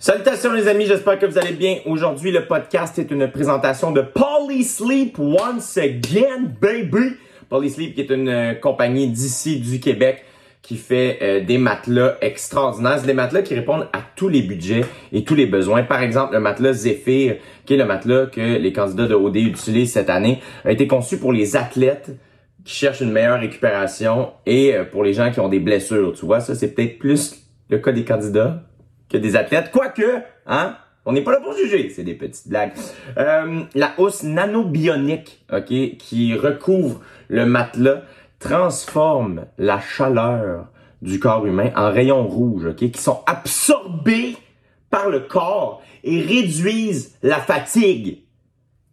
Salutations les amis, j'espère que vous allez bien. Aujourd'hui, le podcast est une présentation de Polysleep once again, baby. Polysleep qui est une euh, compagnie d'ici du Québec qui fait euh, des matelas extraordinaires. C'est des matelas qui répondent à tous les budgets et tous les besoins. Par exemple, le matelas Zephyr, qui est le matelas que les candidats de OD utilisent cette année, a été conçu pour les athlètes qui cherchent une meilleure récupération et euh, pour les gens qui ont des blessures. Tu vois, ça c'est peut-être plus le cas des candidats que des athlètes. Quoique, hein, on n'est pas là pour juger, c'est des petites blagues. Euh, la housse nanobionique, ok, qui recouvre le matelas, transforme la chaleur du corps humain en rayons rouges, ok, qui sont absorbés par le corps et réduisent la fatigue.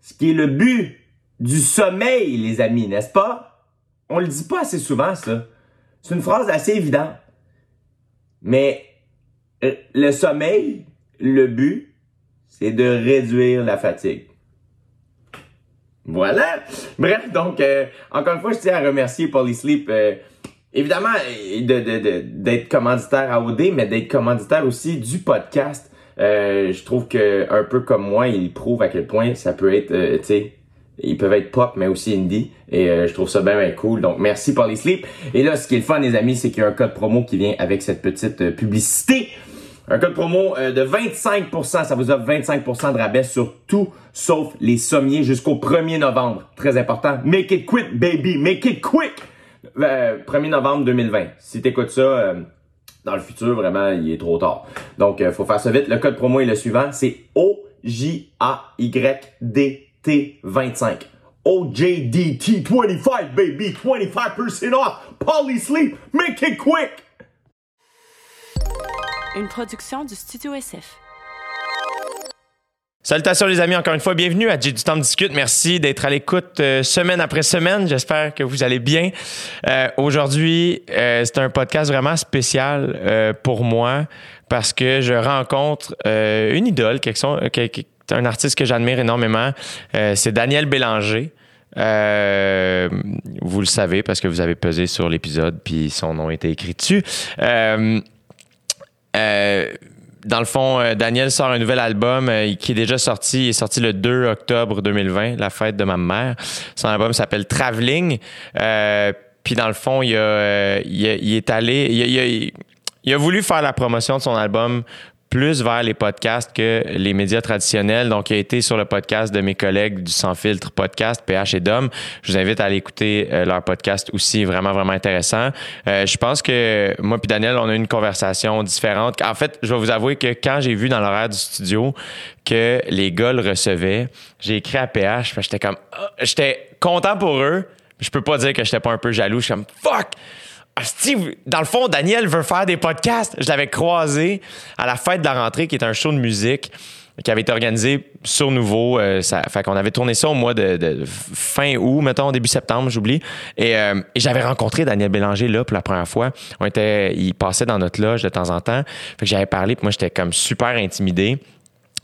Ce qui est le but du sommeil, les amis, n'est-ce pas? On le dit pas assez souvent, ça. C'est une phrase assez évidente. Mais le sommeil, le but, c'est de réduire la fatigue. Voilà. Bref, donc, euh, encore une fois, je tiens à remercier Polysleep. Euh, évidemment, de, d'être commanditaire à OD, mais d'être commanditaire aussi du podcast. je trouve que un peu comme moi, il prouve à quel point ça peut être, tu sais, ils peuvent être pop, mais aussi indie. Et je trouve ça bien, bien cool. Donc, merci Polysleep. Et là, ce qui est le fun, les amis, c'est qu'il y a un code promo qui vient avec cette petite publicité. Un code promo euh, de 25%, ça vous offre 25% de rabais sur tout sauf les sommiers jusqu'au 1er novembre. Très important. Make it quick, baby. Make it quick. 1er novembre 2020. Si t'écoutes ça euh, dans le futur, vraiment, il est trop tard. Donc, euh, faut faire ça vite. Le code promo est le suivant. C'est OJAYDT25. OJDT25, baby. 25% off. Polysleep. Make it quick une production du Studio SF. Salutations les amis, encore une fois, bienvenue à J'ai du temps de discute. Merci d'être à l'écoute euh, semaine après semaine. J'espère que vous allez bien. Euh, aujourd'hui, euh, c'est un podcast vraiment spécial pour moi parce que je rencontre une idole, un artiste que j'admire énormément. c'est Daniel Bélanger. vous le savez parce que vous avez pesé sur l'épisode puis son nom était écrit dessus. Dans le fond, euh, Daniel sort un nouvel album euh, qui est déjà sorti. Il est sorti le 2 octobre 2020, la fête de ma mère. Son album s'appelle Traveling. puis dans le fond, il, est allé, il a voulu faire la promotion de son album plus vers les podcasts que les médias traditionnels. Donc, il a été sur le podcast de mes collègues du Sans Filtre Podcast, PH et Dom. Je vous invite à aller écouter euh, leur podcast aussi, vraiment, vraiment intéressant. Euh, je pense que moi puis Daniel, on a une conversation différente. En fait, je vais vous avouer que quand j'ai vu dans l'horaire du studio que les gars le recevaient, j'ai écrit à PH, j'étais comme, ah, j'étais content pour eux. Je peux pas dire que j'étais pas un peu jaloux. Je suis comme, fuck! Ah, Steve, dans le fond, Daniel veut faire des podcasts. Je l'avais croisé à la fête de la rentrée, qui est un show de musique qui avait été organisé sur Nouveau. Euh, ça, fait qu'on avait tourné ça au mois de, fin août, mettons, début septembre, j'oublie. Euh, et, j'avais rencontré Daniel Bélanger là pour la première fois. On était, il passait dans notre loge de temps en temps. Fait que j'avais parlé, puis moi j'étais comme super intimidé.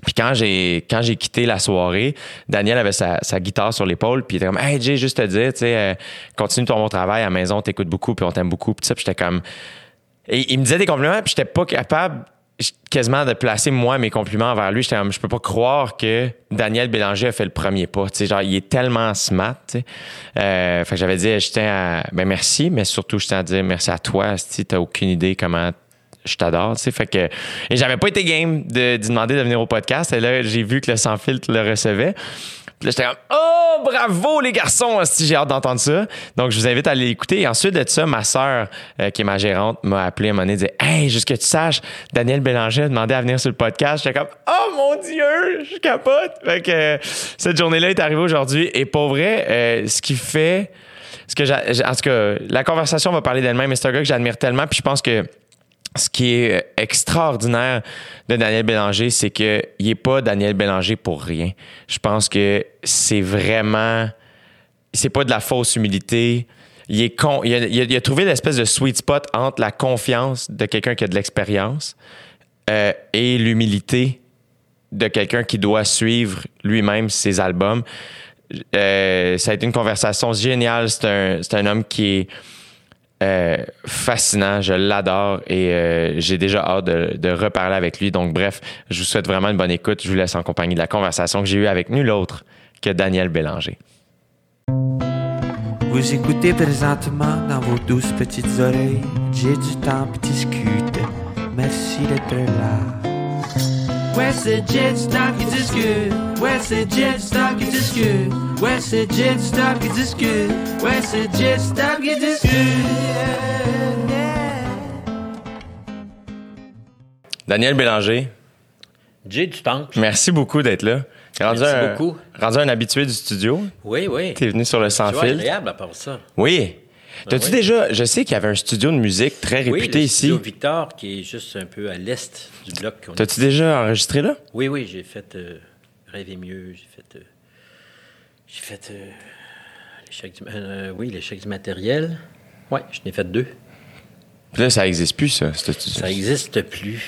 Puis quand j'ai quand j'ai quitté la soirée, Daniel avait sa, guitare sur l'épaule, puis il était comme "Hey Jay, juste te dire, tu sais, euh, continue ton bon travail à la maison, t'écoutes beaucoup, puis on t'aime beaucoup." Puis j'étais comme et il me disait des compliments, puis j'étais pas capable quasiment de placer moi mes compliments envers lui. J'étais comme, je peux pas croire que Daniel Bélanger a fait le premier pas. Tu sais, genre, il est tellement smart. Tu sais. Euh, fait que j'avais dit, tiens à, ben merci, mais surtout, je tiens à dire merci à toi. Si t'as aucune idée comment je t'adore, tu sais. Fait que, et j'avais pas été game de, de demander de venir au podcast. Et là, j'ai vu que le sans filtre le recevait. Puis là, j'étais comme, oh, bravo les garçons, si j'ai hâte d'entendre ça. Donc, je vous invite à aller écouter. Et ensuite de ça, ma sœur, euh, qui est ma gérante, m'a appelé à un moment donné, dit, hey, juste que tu saches, Daniel Bélanger a demandé à venir sur le podcast. J'étais comme, oh mon Dieu, je capote. Fait que cette journée-là est arrivée aujourd'hui. Et pour vrai, euh, ce qui fait, ce que en tout cas, la conversation va parler d'elle-même, mais c'est un gars que j'admire tellement. Puis je pense que ce qui est extraordinaire de Daniel Bélanger, c'est qu'il n'est pas Daniel Bélanger pour rien. Je pense que c'est vraiment. C'est pas de la fausse humilité. Il, est a, trouvé l'espèce de sweet spot entre la confiance de quelqu'un qui a de l'expérience euh, et l'humilité de quelqu'un qui doit suivre lui-même ses albums. Euh, ça a été une conversation géniale. C'est un, un homme qui est Euh, fascinant, je l'adore et euh, j'ai déjà hâte de, de, reparler avec lui. Donc, bref, je vous souhaite vraiment une bonne écoute. Je vous laisse en compagnie de la conversation que j'ai eue avec nul autre que Daniel Bélanger. Vous écoutez présentement dans vos douces petites oreilles. J'ai du temps pour discuter. Merci d'être là. Ouais, c'est Jet Stock qui discute. Ouais, c'est Jet Stock qui discute. Ouais, c'est Jet Stock qui discute. Ouais, c'est Jet Stock qui discute. Daniel Bélanger. J'ai du temps. Merci beaucoup d'être là. Rendu Merci un, beaucoup. Rendu un habitué du studio. Oui, oui. T'es venu sur le sans fil. C'est agréable à part ça. Oui. Ben T'as-tu déjà. Je sais qu'il y avait un studio de musique très réputé oui, le ici. Studio Victor, qui est juste un peu à l'est du bloc. T'as-tu déjà enregistré là? Oui, oui, j'ai fait euh, Rêver mieux, j'ai fait. Euh, j'ai fait. Euh, l'échec du, oui, l'échec du matériel. Oui, je n'ai fait deux. Puis là, ça n'existe plus, ça. Ça n'existe plus.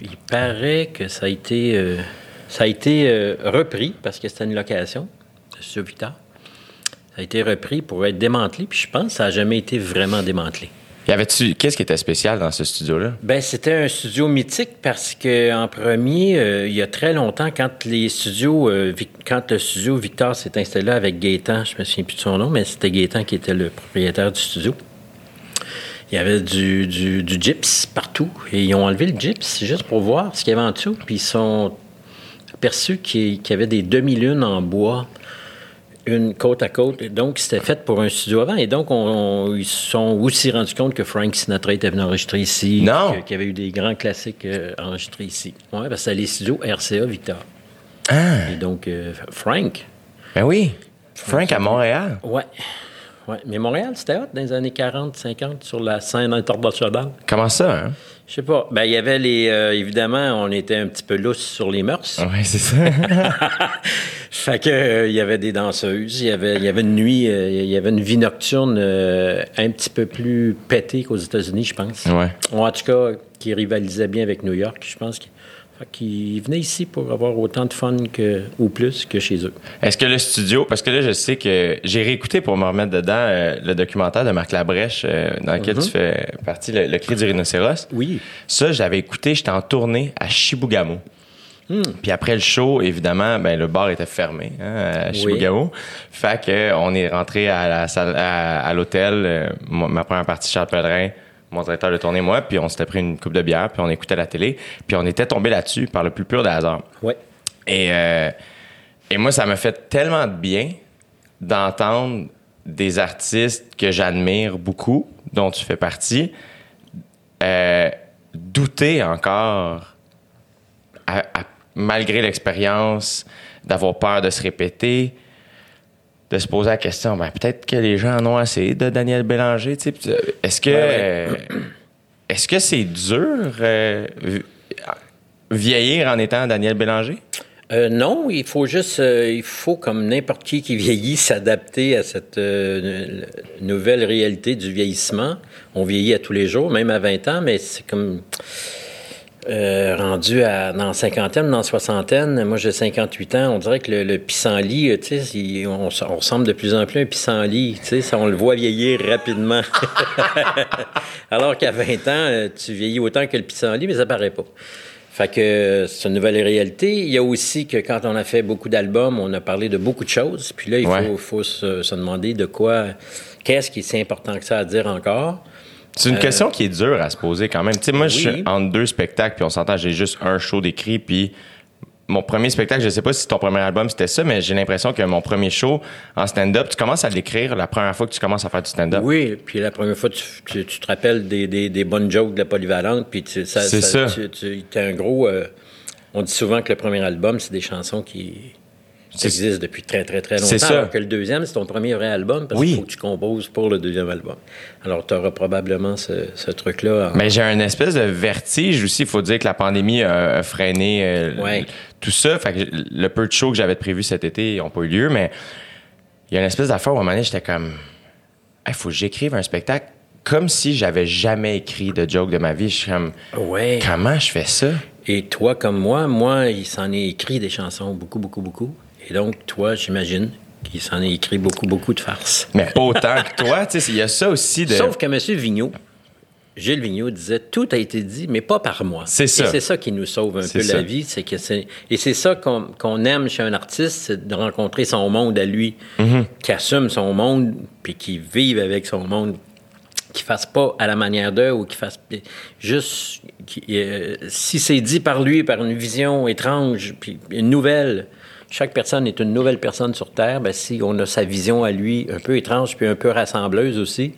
Il paraît que ça a été. ça a été repris parce que c'était une location, le studio Victor a été repris pour être démantelé, puis je pense que ça n'a jamais été vraiment démantelé. Avait-tu qu'est-ce qui était spécial dans ce studio-là? Ben c'était un studio mythique parce que en premier, euh, il y a très longtemps, quand les studios, euh, quand le studio Victor s'est installé avec Gaétan, je me souviens plus de son nom, mais c'était Gaétan qui était le propriétaire du studio. Il y avait du, du, du gyps partout et ils ont enlevé le gyps juste pour voir ce qu'il y avait en dessous, puis ils sont aperçus qu'il y avait des demi-lunes en bois une côte à côte. Donc, c'était fait pour un studio avant. Et donc, on, ils se sont aussi rendus compte que Frank Sinatra était venu enregistrer ici. Non. Qu'il y avait eu des grands classiques euh, enregistrés ici. Oui, parce que c'était les studios RCA Victor. Ah. Et donc, euh, Frank. Ben oui. Frank à Montréal. Ouais. Ouais. Mais Montréal, c'était hot dans les années 40, 50 sur la scène internationale. Comment ça, hein? Je sais pas. Ben, il y avait les. Euh, évidemment, on était un petit peu lousse sur les mœurs. Oui, c'est ça. fait que, euh, il y avait des danseuses, il y avait, il y avait une nuit, euh, il y avait une vie nocturne un petit peu plus pétée qu'aux États-Unis, je pense. Ouais. Ou en tout cas, qui rivalisait bien avec New York, je pense. Qu'ils venaient ici pour avoir autant de fun que, ou plus que chez eux. Est-ce que le studio, parce que là, je sais que j'ai réécouté pour me remettre dedans euh, le documentaire de Marc Labrèche euh, dans lequel mm-hmm. tu fais partie, le, cri du rhinocéros. Oui. Ça, j'avais écouté, j'étais en tournée à Chibougamau. Hmm. Puis après le show, évidemment, ben, le bar était fermé hein, à Chibougamau. Fait que on est rentré à la salle, à, l'hôtel, euh, ma première partie Charles Pellerin, mon directeur de tournée, moi, puis on s'était pris une coupe de bière, puis on écoutait la télé, puis on était tombé là-dessus par le plus pur des hasards. Ouais. Et, euh, et moi, ça m'a fait tellement de bien d'entendre des artistes que j'admire beaucoup, dont tu fais partie, euh, douter encore, malgré l'expérience, d'avoir peur de se répéter, de se poser la question, ben, peut-être que les gens en ont assez de Daniel Bélanger. Est-ce que euh, est-ce que c'est dur euh, vieillir en étant Daniel Bélanger? Euh, non, il faut juste, il faut comme n'importe qui qui vieillit s'adapter à cette nouvelle réalité du vieillissement. On vieillit à tous les jours, même à 20 ans, mais c'est comme euh, rendu à, dans cinquantaine, dans soixantaine, moi j'ai 58 ans, on dirait que le, pissenlit, euh, tu sais, on, on, ressemble de plus en plus à un pissenlit, tu sais, on le voit vieillir rapidement. Alors qu'à 20 ans, euh, tu vieillis autant que le pissenlit, mais ça paraît pas. Fait que c'est une nouvelle réalité. Il y a aussi que quand on a fait beaucoup d'albums, on a parlé de beaucoup de choses. Puis là, il faut, faut se, se, demander de quoi, qu'est-ce qui est si important que ça à dire encore. C'est une euh, question qui est dure à se poser quand même. Tu sais, moi, je suis entre deux spectacles, puis on s'entend, j'ai juste un show d'écrit, puis mon premier spectacle, je sais pas si ton premier album c'était ça, mais j'ai l'impression que mon premier show en stand-up, tu commences à l'écrire la première fois que tu commences à faire du stand-up. Oui, puis la première fois, tu, te rappelles des, bonnes jokes de la polyvalente, puis tu, ça, c'est ça. Tu, es un gros. Euh, on dit souvent que le premier album, c'est des chansons qui ça existe depuis très, très, très longtemps. C'est ça. Alors que le deuxième, c'est ton premier vrai album parce qu'il faut que tu composes pour le deuxième album. Alors, tu auras probablement ce, truc-là. Mais j'ai un espèce de vertige aussi. Il faut dire que la pandémie a, freiné euh, tout ça. Fait que le peu de shows que j'avais prévu cet été n'ont pas eu lieu, mais il y a une espèce d'affaire où à un moment donné, j'étais comme, il faut que j'écrive un spectacle comme si j'avais jamais écrit de joke de ma vie. Je suis comme, ouais. comment je fais ça? Et toi, comme moi, moi, il s'en est écrit des chansons, beaucoup, beaucoup, beaucoup. Et donc, toi, j'imagine qui s'en est écrit beaucoup, beaucoup de farces. Mais pas autant que toi, tu sais, il y a ça aussi de. Sauf que M. Vigneault, Gilles Vigneault disait tout a été dit, mais pas par moi. C'est ça. Et c'est ça qui nous sauve un peu ça. la vie, c'est que c'est et c'est ça qu'on aime chez un artiste, c'est de rencontrer son monde à lui, Mm-hmm. qui assume son monde puis qui vive avec son monde, qui fasse pas à la manière d'eux ou qui fasse juste qui, euh, si c'est dit par lui par une vision étrange puis une nouvelle. Chaque personne est une nouvelle personne sur Terre. Ben, si on a sa vision à lui, un peu étrange, puis un peu rassembleuse aussi,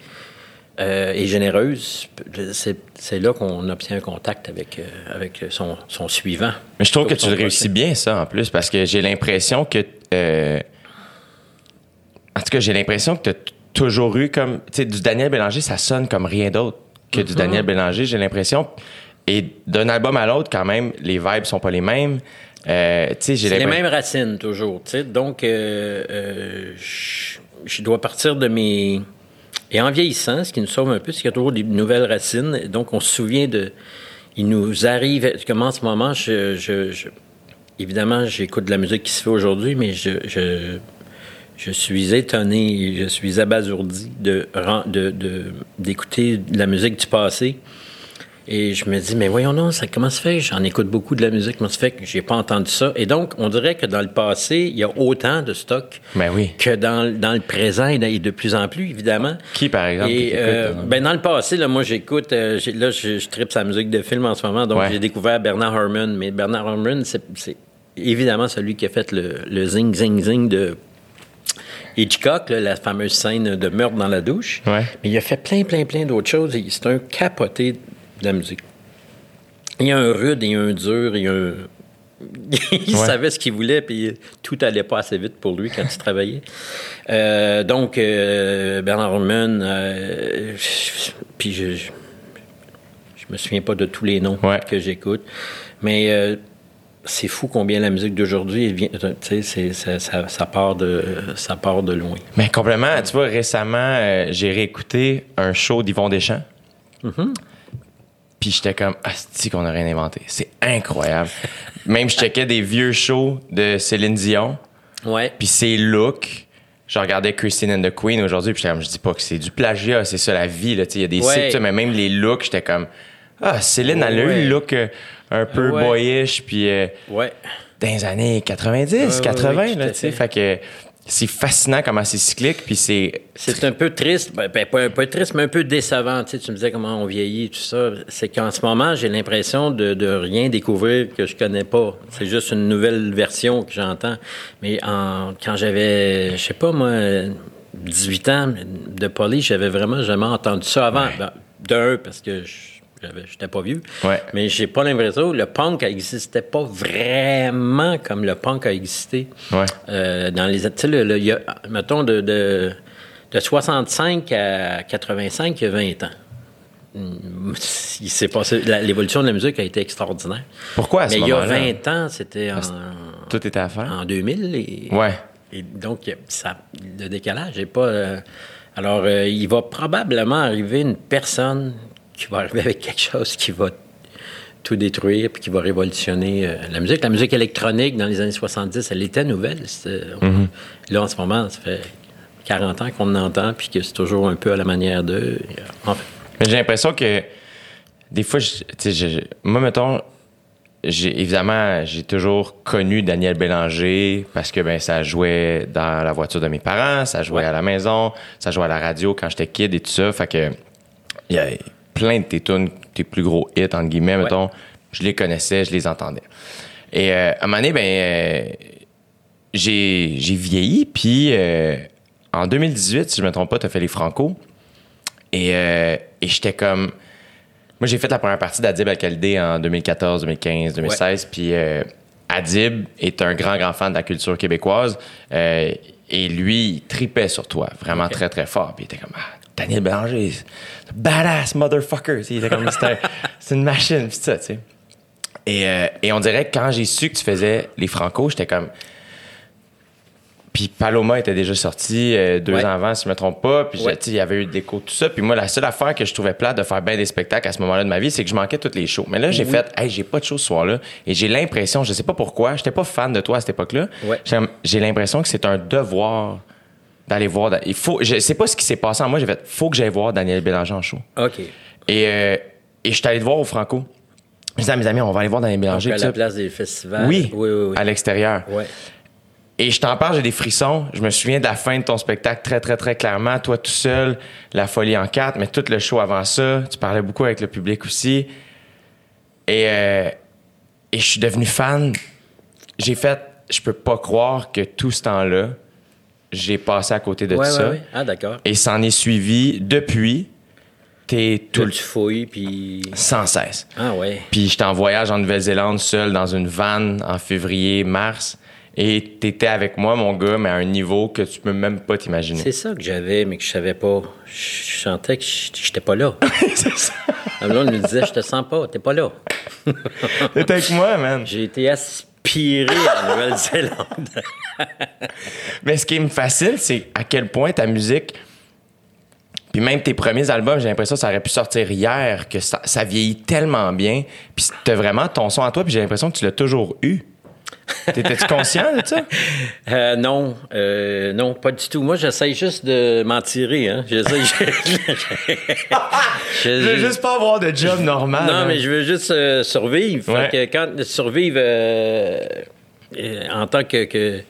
euh, et généreuse, c'est là qu'on obtient un contact avec, euh, avec son, son suivant. Mais je trouve que tu le réussis bien, ça, en plus, parce que j'ai l'impression que. euh, en tout cas, j'ai l'impression que tu as toujours eu comme. Tu sais, du Daniel Bélanger, ça sonne comme rien d'autre que Mm-hmm. du Daniel Bélanger, j'ai l'impression. Et d'un album à l'autre, quand même, les vibes sont pas les mêmes. Euh, j'ai C'est les mêmes racines, toujours. Donc, euh, euh, je, dois partir de mes. Et en vieillissant, ce qui nous sauve un peu, c'est qu'il y a toujours des nouvelles racines. Donc, on se souvient de. Il nous arrive. Comme en ce moment, je, je- je- évidemment, j'écoute de la musique qui se fait aujourd'hui, mais je, je, suis étonné, je suis abasourdi de, ren- de, de- d'écouter de la musique du passé. Et je me dis, mais voyons non, ça, comment se fait? J'en écoute beaucoup de la musique, comment se fait que j'ai pas entendu ça? Et donc, on dirait que dans le passé, il y a autant de stock Ben oui. que dans, dans le présent et de- plus en plus, évidemment. Qui, par exemple, Et, euh, euh? ben, dans le passé, là, moi, j'écoute, euh, là, je, je tripe sa musique de film en ce moment, donc Ouais. j'ai découvert Bernard Herrmann. Mais Bernard Herrmann, c'est, évidemment celui qui a fait le, le zing, zing, zing de Hitchcock, là, la fameuse scène de meurtre dans la douche. Ouais. Mais il a fait plein, plein, plein d'autres choses. C'est un capoté de la musique. Il y a un rude et un dur et un. il Ouais. savait ce qu'il voulait, puis tout allait pas assez vite pour lui quand il travaillait. Euh, donc, euh, Bernard Herrmann, euh, puis je, je, je me souviens pas de tous les noms Ouais. que j'écoute, mais c'est fou combien la musique d'aujourd'hui, ça, ça, ça part de, ça part de loin. Mais complètement, tu vois, récemment, j'ai réécouté un show d'Yvon Deschamps. Mm-hmm. Puis j'étais comme, asti qu'on a rien inventé? C'est incroyable. Même je checkais des vieux shows de Céline Dion. Ouais. Puis ses looks, je regardais Christine and the Queen aujourd'hui, puis j'étais comme, je dis pas que c'est du plagiat, c'est ça la vie, là. Tu sais, il y a des Ouais. sites, mais même les looks, j'étais comme, ah, Céline, elle a eu le look euh, un peu Ouais. boyish, puis euh, Ouais. dans les années 90, ouais, 80, ouais, tout là, tu sais. Fait que c'est fascinant comment c'est cyclique, puis c'est. C'est un peu triste, ben, ben, pas, pas triste, mais un peu décevant. Tu, sais, tu me disais comment on vieillit, tout ça. C'est qu'en ce moment, j'ai l'impression de, de rien découvrir que je connais pas. C'est juste une nouvelle version que j'entends. Mais en, quand j'avais, je sais pas moi, 18 ans de police, j'avais vraiment jamais entendu ça avant. Ben, D'un, parce que je j'étais pas vieux. Ouais. Mais j'ai pas l'impression que le punk existait pas vraiment comme le punk a existé. Ouais. Euh, dans les, tu sais, le- le- il y a, mettons, de, de, de 65 à 85, il y a 20 ans. Hum, Il s'est passé, l'évolution de la musique a été extraordinaire. Pourquoi à ce Mais il y a moment-là? 20 ans, c'était en, Tout était à faire. en 2000. Et, Ouais. et donc, ça, le décalage n'est pas. euh, alors, euh, il va probablement arriver une personne qui va arriver avec quelque chose qui va tout détruire puis qui va révolutionner euh, la musique. La musique électronique, dans les années 70, elle était nouvelle. C'était- on- Là, en ce moment, ça fait 40 ans qu'on entend puis que c'est toujours un peu à la manière d'eux. Enfin, Mais j'ai l'impression que des fois, je- je- moi, mettons, évidemment, j'ai toujours connu Daniel Bélanger parce que ben, ça jouait dans la voiture de mes parents, ça jouait Ouais. à la maison, ça jouait à la radio quand j'étais kid et tout ça. Fait que plein de tes tunes, tes plus gros hits, entre guillemets, mettons, je les connaissais, je les entendais. Et euh, à un moment donné, ben, euh, j'ai, j'ai vieilli, puis euh, en 2018, si je me trompe pas, tu as fait les Franco. Et, et j'étais comme. Moi, j'ai fait la première partie d'Adib Al-Khalidé en 2014, 2015, 2016. Puis Adib est un grand, grand fan de la culture québécoise. Et lui, il tripait sur toi, vraiment très, très fort. Puis il était comme, ah, Daniel Bélanger, badass motherfucker. C'est une machine, puis ça, tu sais. Et, euh, et on dirait que quand j'ai su que tu faisais les Franco, j'étais comme, Puis Paloma était déjà sorti euh, deux Ouais. ans avant, si je me trompe pas. Puis Ouais. il y avait eu des cours, tout ça. Puis moi, la seule affaire que je trouvais plate de faire bien des spectacles à ce moment-là de ma vie, c'est que je manquais tous les shows. Mais là, j'ai fait, hey, j'ai pas de show ce soir-là. Et j'ai l'impression, je sais pas pourquoi, j'étais pas fan de toi à cette époque-là. Ouais. J'ai l'impression que c'est un devoir d'aller voir. Il faut, je sais pas ce qui s'est passé en moi. J'ai fait, faut que j'aille voir Daniel Bélanger en show. OK. Et, euh, et je suis allé te voir au Franco. Je disais à mes amis, on va aller voir Daniel Bélanger. Donc, à la ça. place des festivals. Oui, Oui, oui, oui. à l'extérieur. Ouais. Et je t'en parle, j'ai des frissons. Je me souviens de la fin de ton spectacle très, très, très clairement. Toi tout seul, La Folie en quatre, mais tout le show avant ça. Tu parlais beaucoup avec le public aussi. Et, euh, et je suis devenu fan. J'ai fait, je peux pas croire que tout ce temps-là, j'ai passé à côté de Ouais, tout ouais, ça. ouais. Ah, d'accord. Et s'en est suivi depuis. T'es tout tu fouilles, puis... sans cesse. Ah, ouais. Puis j'étais en voyage en Nouvelle-Zélande seul dans une van en février, mars. Et t'étais avec moi, mon gars, mais à un niveau que tu peux même pas t'imaginer. C'est ça que j'avais, mais que je savais pas. Je sentais que j'étais pas là. C'est ça. Blonde me disait, je te sens pas, t'es pas là. T'étais avec moi, man. J'ai été aspiré à la Nouvelle-Zélande. Mais ce qui me fascine, c'est à quel point ta musique, puis même tes premiers albums, j'ai l'impression que ça aurait pu sortir hier, que ça, ça vieillit tellement bien. Puis t'as vraiment ton son à toi, puis j'ai l'impression que tu l'as toujours eu. T'étais-tu conscient de ça? Euh, non, euh, non, pas du tout. Moi, j'essaye juste de m'en tirer. Hein. J'essaye. je, Je veux juste pas avoir de job normal. Non, hein. mais je veux juste euh, survivre. Fait que quand survivre en tant que, que,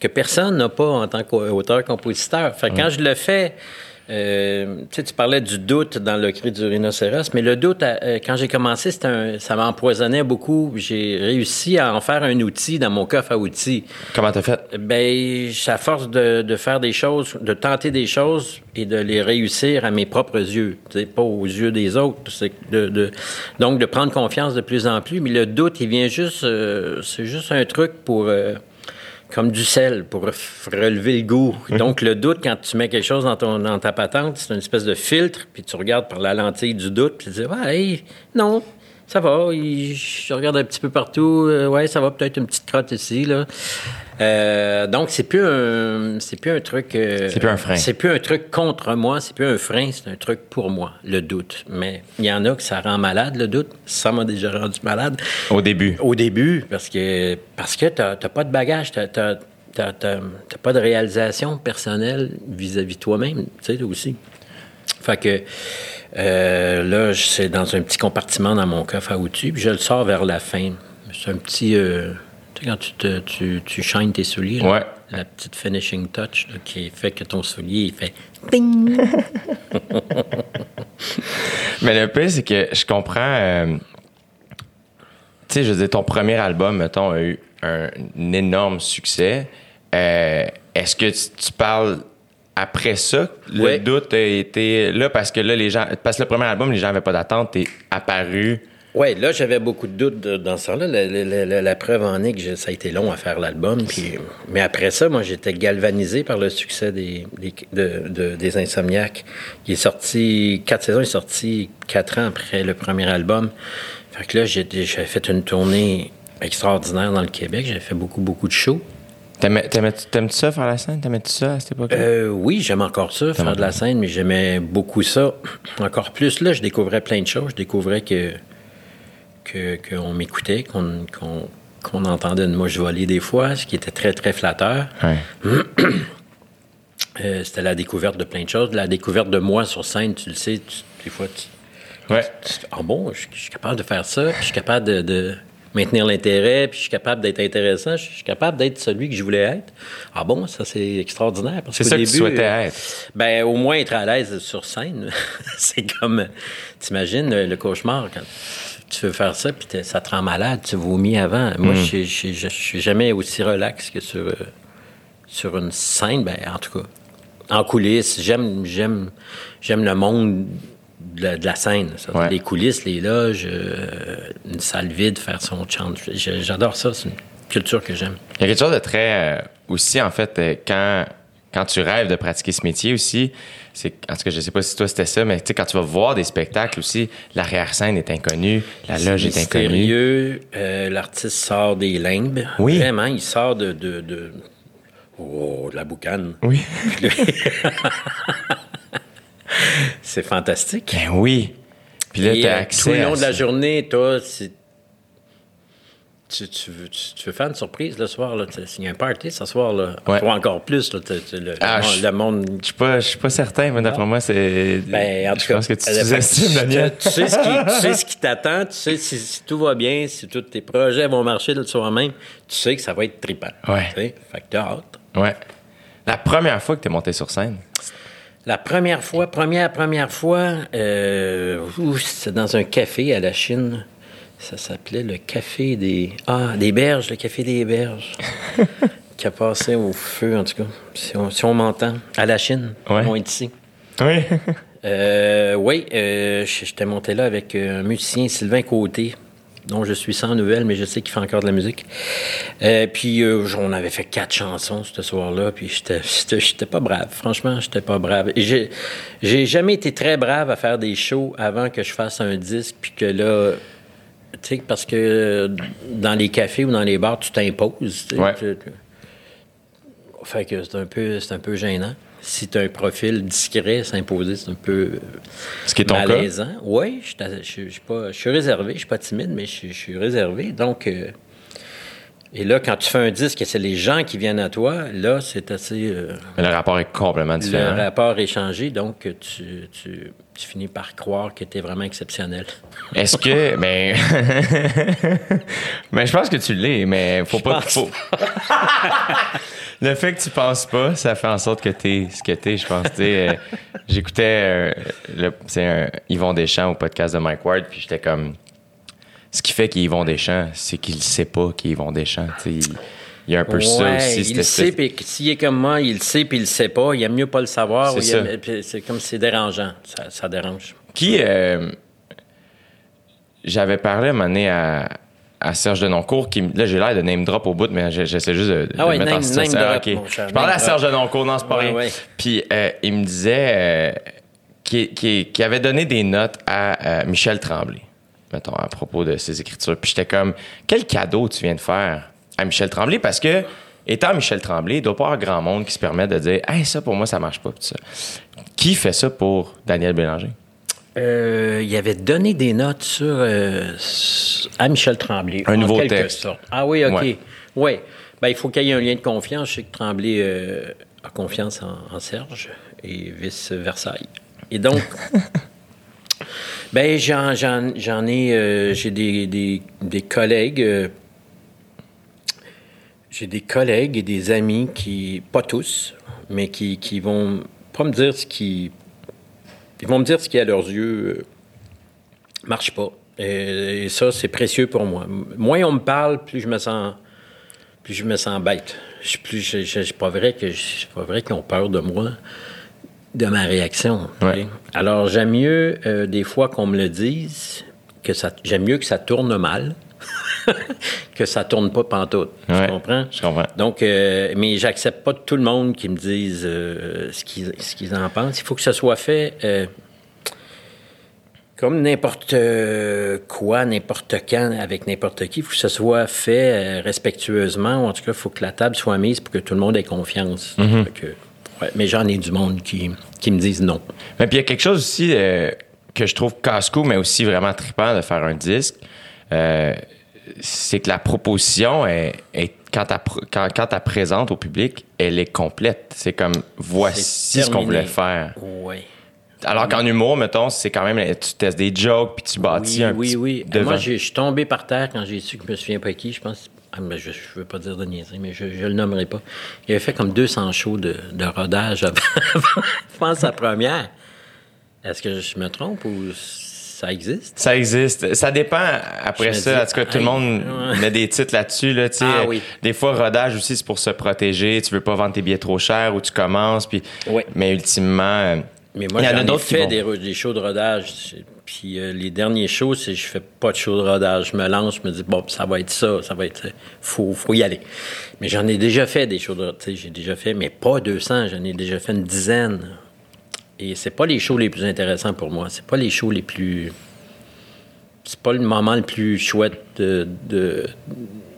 que personne n'a pas en tant qu'auteur-compositeur. Fait que quand je le fais, euh, tu sais, tu parlais du doute dans le cri du rhinocéros, mais le doute, euh, quand j'ai commencé, un, ça m'empoisonnait beaucoup. J'ai réussi à en faire un outil dans mon coffre à outils. Comment t'as fait? Ben, à force de, de faire des choses, de tenter des choses et de les réussir à mes propres yeux, tu sais, pas aux yeux des autres. De, de- donc, de prendre confiance de plus en plus. Mais le doute, il vient juste, euh, c'est juste un truc pour, euh, comme du sel, pour relever le goût. Donc, le doute, quand tu mets quelque chose dans, ton, dans ta patente, c'est une espèce de filtre, puis tu regardes par la lentille du doute, puis tu dis, ouais, hey, non, ça va, il- je regarde un petit peu partout. euh, ouais, ça va peut-être une petite crotte ici, là. Euh, donc, c'est plus un, c'est plus un truc. euh, C'est plus un frein. C'est plus un truc contre moi, c'est plus un frein, c'est un truc pour moi, le doute. Mais il y en a que ça rend malade, le doute. Ça m'a déjà rendu malade. Au début. Au début, parce que parce que t'as pas de bagage, t'as t'as- t'as- t'as- t'as pas de réalisation personnelle vis-à-vis de toi-même, tu sais, aussi. Fait que euh, là, je- c'est dans un petit compartiment dans mon coffre à outils, puis je le sors vers la fin. C'est un petit. euh, tu sais, quand tu, te, tu, tu shines tes souliers, là, Ouais. la petite finishing touch là, qui fait que ton soulier, il fait ping! Mais le pire, c'est que je comprends. euh, tu sais, je veux dire, ton premier album, mettons, a eu un, énorme succès. Euh, Est-ce que tu, tu parles après ça? Le Ouais. doute a été là parce que là, les gens. Parce que le premier album, les gens n'avaient pas d'attente. T'es apparu. Oui, là, j'avais beaucoup de doutes dans ce temps-là. La, la- la- la preuve en est que ça a été long à faire l'album. puis- Mais après ça, moi, j'étais galvanisé par le succès des, des, de- de- des Insomniaques. Il est sorti, quatre saisons, il est sorti quatre ans après le premier album. Fait que là, j'avais fait une tournée extraordinaire dans le Québec. J'avais fait beaucoup, beaucoup de shows. T'aimes-tu ça faire la scène? T'aimais-tu ça à cette époque-là? Euh, oui, j'aime encore ça, faire de la scène, mais j'aimais beaucoup ça. Encore plus, là, je découvrais plein de choses. Je découvrais que que- qu'on m'écoutait, qu'on qu'on- qu'on entendait une mouche voler des fois, ce qui était très, très flatteur. Ouais. Euh, C'était la découverte de plein de choses. La découverte de moi sur scène, tu le sais, tu- des fois, tu, Ouais. tu- ah bon, je, je suis capable de faire ça, puis je suis capable de, de maintenir l'intérêt, puis je suis capable d'être intéressant, je suis capable d'être celui que je voulais être. Ah bon, ça c'est extraordinaire. parce C'est ça que tu début, souhaitais euh, être. Ben, au moins être à l'aise sur scène. c'est comme, t'imagines le, le cauchemar quand tu veux faire ça, puis ça te rend malade, tu vomis avant. Moi, Mm. je je- je- je suis jamais aussi relax que sur, euh, sur une scène, ben, en tout cas. En coulisses, j'aime, j'aime, j'aime le monde de la, de la scène. ça. Ouais. Les coulisses, les loges, euh, une salle vide, faire son chant. J'adore ça, c'est une culture que j'aime. Il y a quelque chose de très. euh, aussi, en fait, euh, quand, quand tu rêves de pratiquer ce métier aussi, c'est. En tout cas, je sais pas si toi c'était ça, mais tu sais, quand tu vas voir des spectacles aussi, l'arrière-scène est inconnue, la loge est inconnue. mystérieux. Euh, L'artiste sort des limbes. Oui. Vraiment, il sort de, de, de- Oh, de la boucane. Oui. C'est fantastique. Ben oui. Puis là, Et, t'as euh, accès tout le long de la journée, toi, tu, tu veux, tu, tu veux faire une surprise le soir. Là. Tu- S'il y a un party ce soir, là, Ouais. toi encore plus. Là, tu- tu- le, Ah, le monde- je- monde Je suis pas, je suis pas certain, mais d'après moi, c'est. Ben, en tout je cas, pense que tu sous-estimes. Tu, tu sais ce qui, tu t'attend, tu sais si, si tout va bien, si tous tes projets vont marcher le soir même, tu sais que ça va être trippant. Ouais. Tu Fait que t'as hâte. Ouais. La première fois que tu es monté sur scène. La première fois, première, première fois, euh, c'était dans un café à la Chine. Ça s'appelait le Café des... Ah, des Berges, le Café des Berges. qui a passé au feu, en tout cas. Si on, si on m'entend. À la Chine. Ouais. On est ici. Oui. Euh, oui, euh, j- j'étais monté là avec euh, un musicien, Sylvain Côté, dont je suis sans nouvelles, mais je sais qu'il fait encore de la musique. Euh, puis euh, on avait fait quatre chansons ce soir-là, puis j'étais- pas brave. Franchement, j'étais pas brave. J'ai- jamais été très brave à faire des shows avant que je fasse un disque, puis que là... Tu sais, parce que euh, dans les cafés ou dans les bars, tu t'imposes. Ouais. fait que c'est un peu, c'est un peu gênant. Si tu as un profil discret, s'imposer, c'est un peu euh, Ce qui est ton cas. malaisant. Oui, je, suis- je, je pas- je suis réservé, je suis pas timide, mais je, suis réservé. Donc, euh, et là, quand tu fais un disque et c'est les gens qui viennent à toi, là, c'est assez. euh, Mais le rapport est complètement le différent. rapport est changé, donc tu, tu, tu finis par croire que tu es vraiment exceptionnel. Est-ce que. Mais. mais je pense que tu l'es, mais faut pas. pense. faut- le fait que tu penses pas, ça fait en sorte que t'es ce que t'es, je pense. Euh, J'écoutais euh, un Yvon Deschamps au podcast de Mike Ward, puis j'étais comme. Ce qui fait qu'il est Yvon Deschamps, c'est qu'il sait pas qu'il est Yvon Deschamps. Il il y a un peu ça aussi. il sait, puis s'il est comme moi, il le sait, puis il le sait pas. Il aime mieux pas le savoir. C'est comme c'est dérangeant. Ça, ça dérange. Qui. euh, J'avais parlé à un moment donné à, à Serge Denoncourt, qui. Là, j'ai l'air de name drop au bout, mais j'essaie juste de, Ah ouais, mettre en name- situation. name Ah, drop, ok. mon cher, Je parlais à Serge Denoncourt, non, c'est pas Ouais, rien. ouais. Puis euh, il me disait euh, qu'il avait donné des notes à euh, Michel Tremblay, mettons, à propos de ses écritures. Puis j'étais comme, quel cadeau tu viens de faire à Michel Tremblay? Parce que, étant Michel Tremblay, il doit pas y avoir grand monde qui se permet de dire, hey, ça pour moi, ça marche pas. puis ça. Qui fait ça pour Daniel Bélanger? Euh, il avait donné des notes sur, euh, à Michel Tremblay. Un en nouveau quelque texte. sorte. Ah oui, OK. Ouais. Ben, il faut qu'il y ait un lien de confiance. Je sais que Tremblay euh, a confiance en, en Serge et vice-versa. Et donc, ben, j'en, j'en- j'en ai, euh, j'ai des, des- des collègues, j'ai des collègues et des amis qui, pas tous, mais qui, qui vont pas me dire ce qui, ils vont me dire ce qui, à leurs yeux, euh, marche pas. Et, et ça, c'est précieux pour moi. Moins on me parle, plus je me sens, plus je me sens bête. Je suis plus, je, je- c'est pas vrai que, je- c'est pas vrai qu'ils ont peur de moi, de ma réaction. Ouais. Alors j'aime mieux euh, des fois qu'on me le dise, que ça, j'aime mieux que ça tourne mal. que ça tourne pas pantoute. Ouais, tu comprends? je comprends. Donc, euh, mais j'accepte pas tout le monde qui me dise euh, ce qu'ils en pensent. Il faut que ça soit fait euh, comme n'importe quoi, n'importe quand, avec n'importe qui. Il faut que ça soit fait respectueusement. Ou en tout cas, il faut que la table soit mise pour que tout le monde ait confiance. Que, ouais, mais j'en ai du monde qui, qui me disent non. Mais puis il y a quelque chose aussi que je trouve casse-cou, mais aussi vraiment trippant de faire un disque. Euh, c'est que la proposition est, est- quand tu quand, présente au public, elle est complète. C'est comme voici ce qu'on voulait faire. Oui. Alors qu'en humour, mettons, c'est quand même tu testes des jokes puis tu bâtis Oui, un oui, petit oui. Moi, je suis tombé par terre quand j'ai su que je me souviens pas qui. Je pense. ah, mais je ne veux pas dire de niaiserie, mais je ne le nommerai pas. Il avait fait comme 200 shows de, de rodage avant, avant sa première. Est-ce que je me trompe ou ça existe? Ça existe. Ça dépend après Je ça. en tout cas, tout le monde met des titres là-dessus. Là. Ah oui. Des fois, rodage aussi, c'est pour se protéger. Tu veux pas vendre tes billets trop cher ou tu commences. Puis... Mais ultimement, Mais moi, il y en j'en a ai d'autres qui fait des, des shows de rodage. Puis euh, les derniers shows, c'est je fais pas de show de rodage. Je me lance, je me dis, bon, ça va être ça, ça va être. Faut, faut y aller. Mais j'en ai déjà fait des shows de rodage. J'ai déjà fait, mais pas 200. J'en ai déjà fait une dizaine. Et c'est pas les shows les plus intéressants pour moi. C'est pas les shows les plus. C'est pas le moment le plus chouette de, de,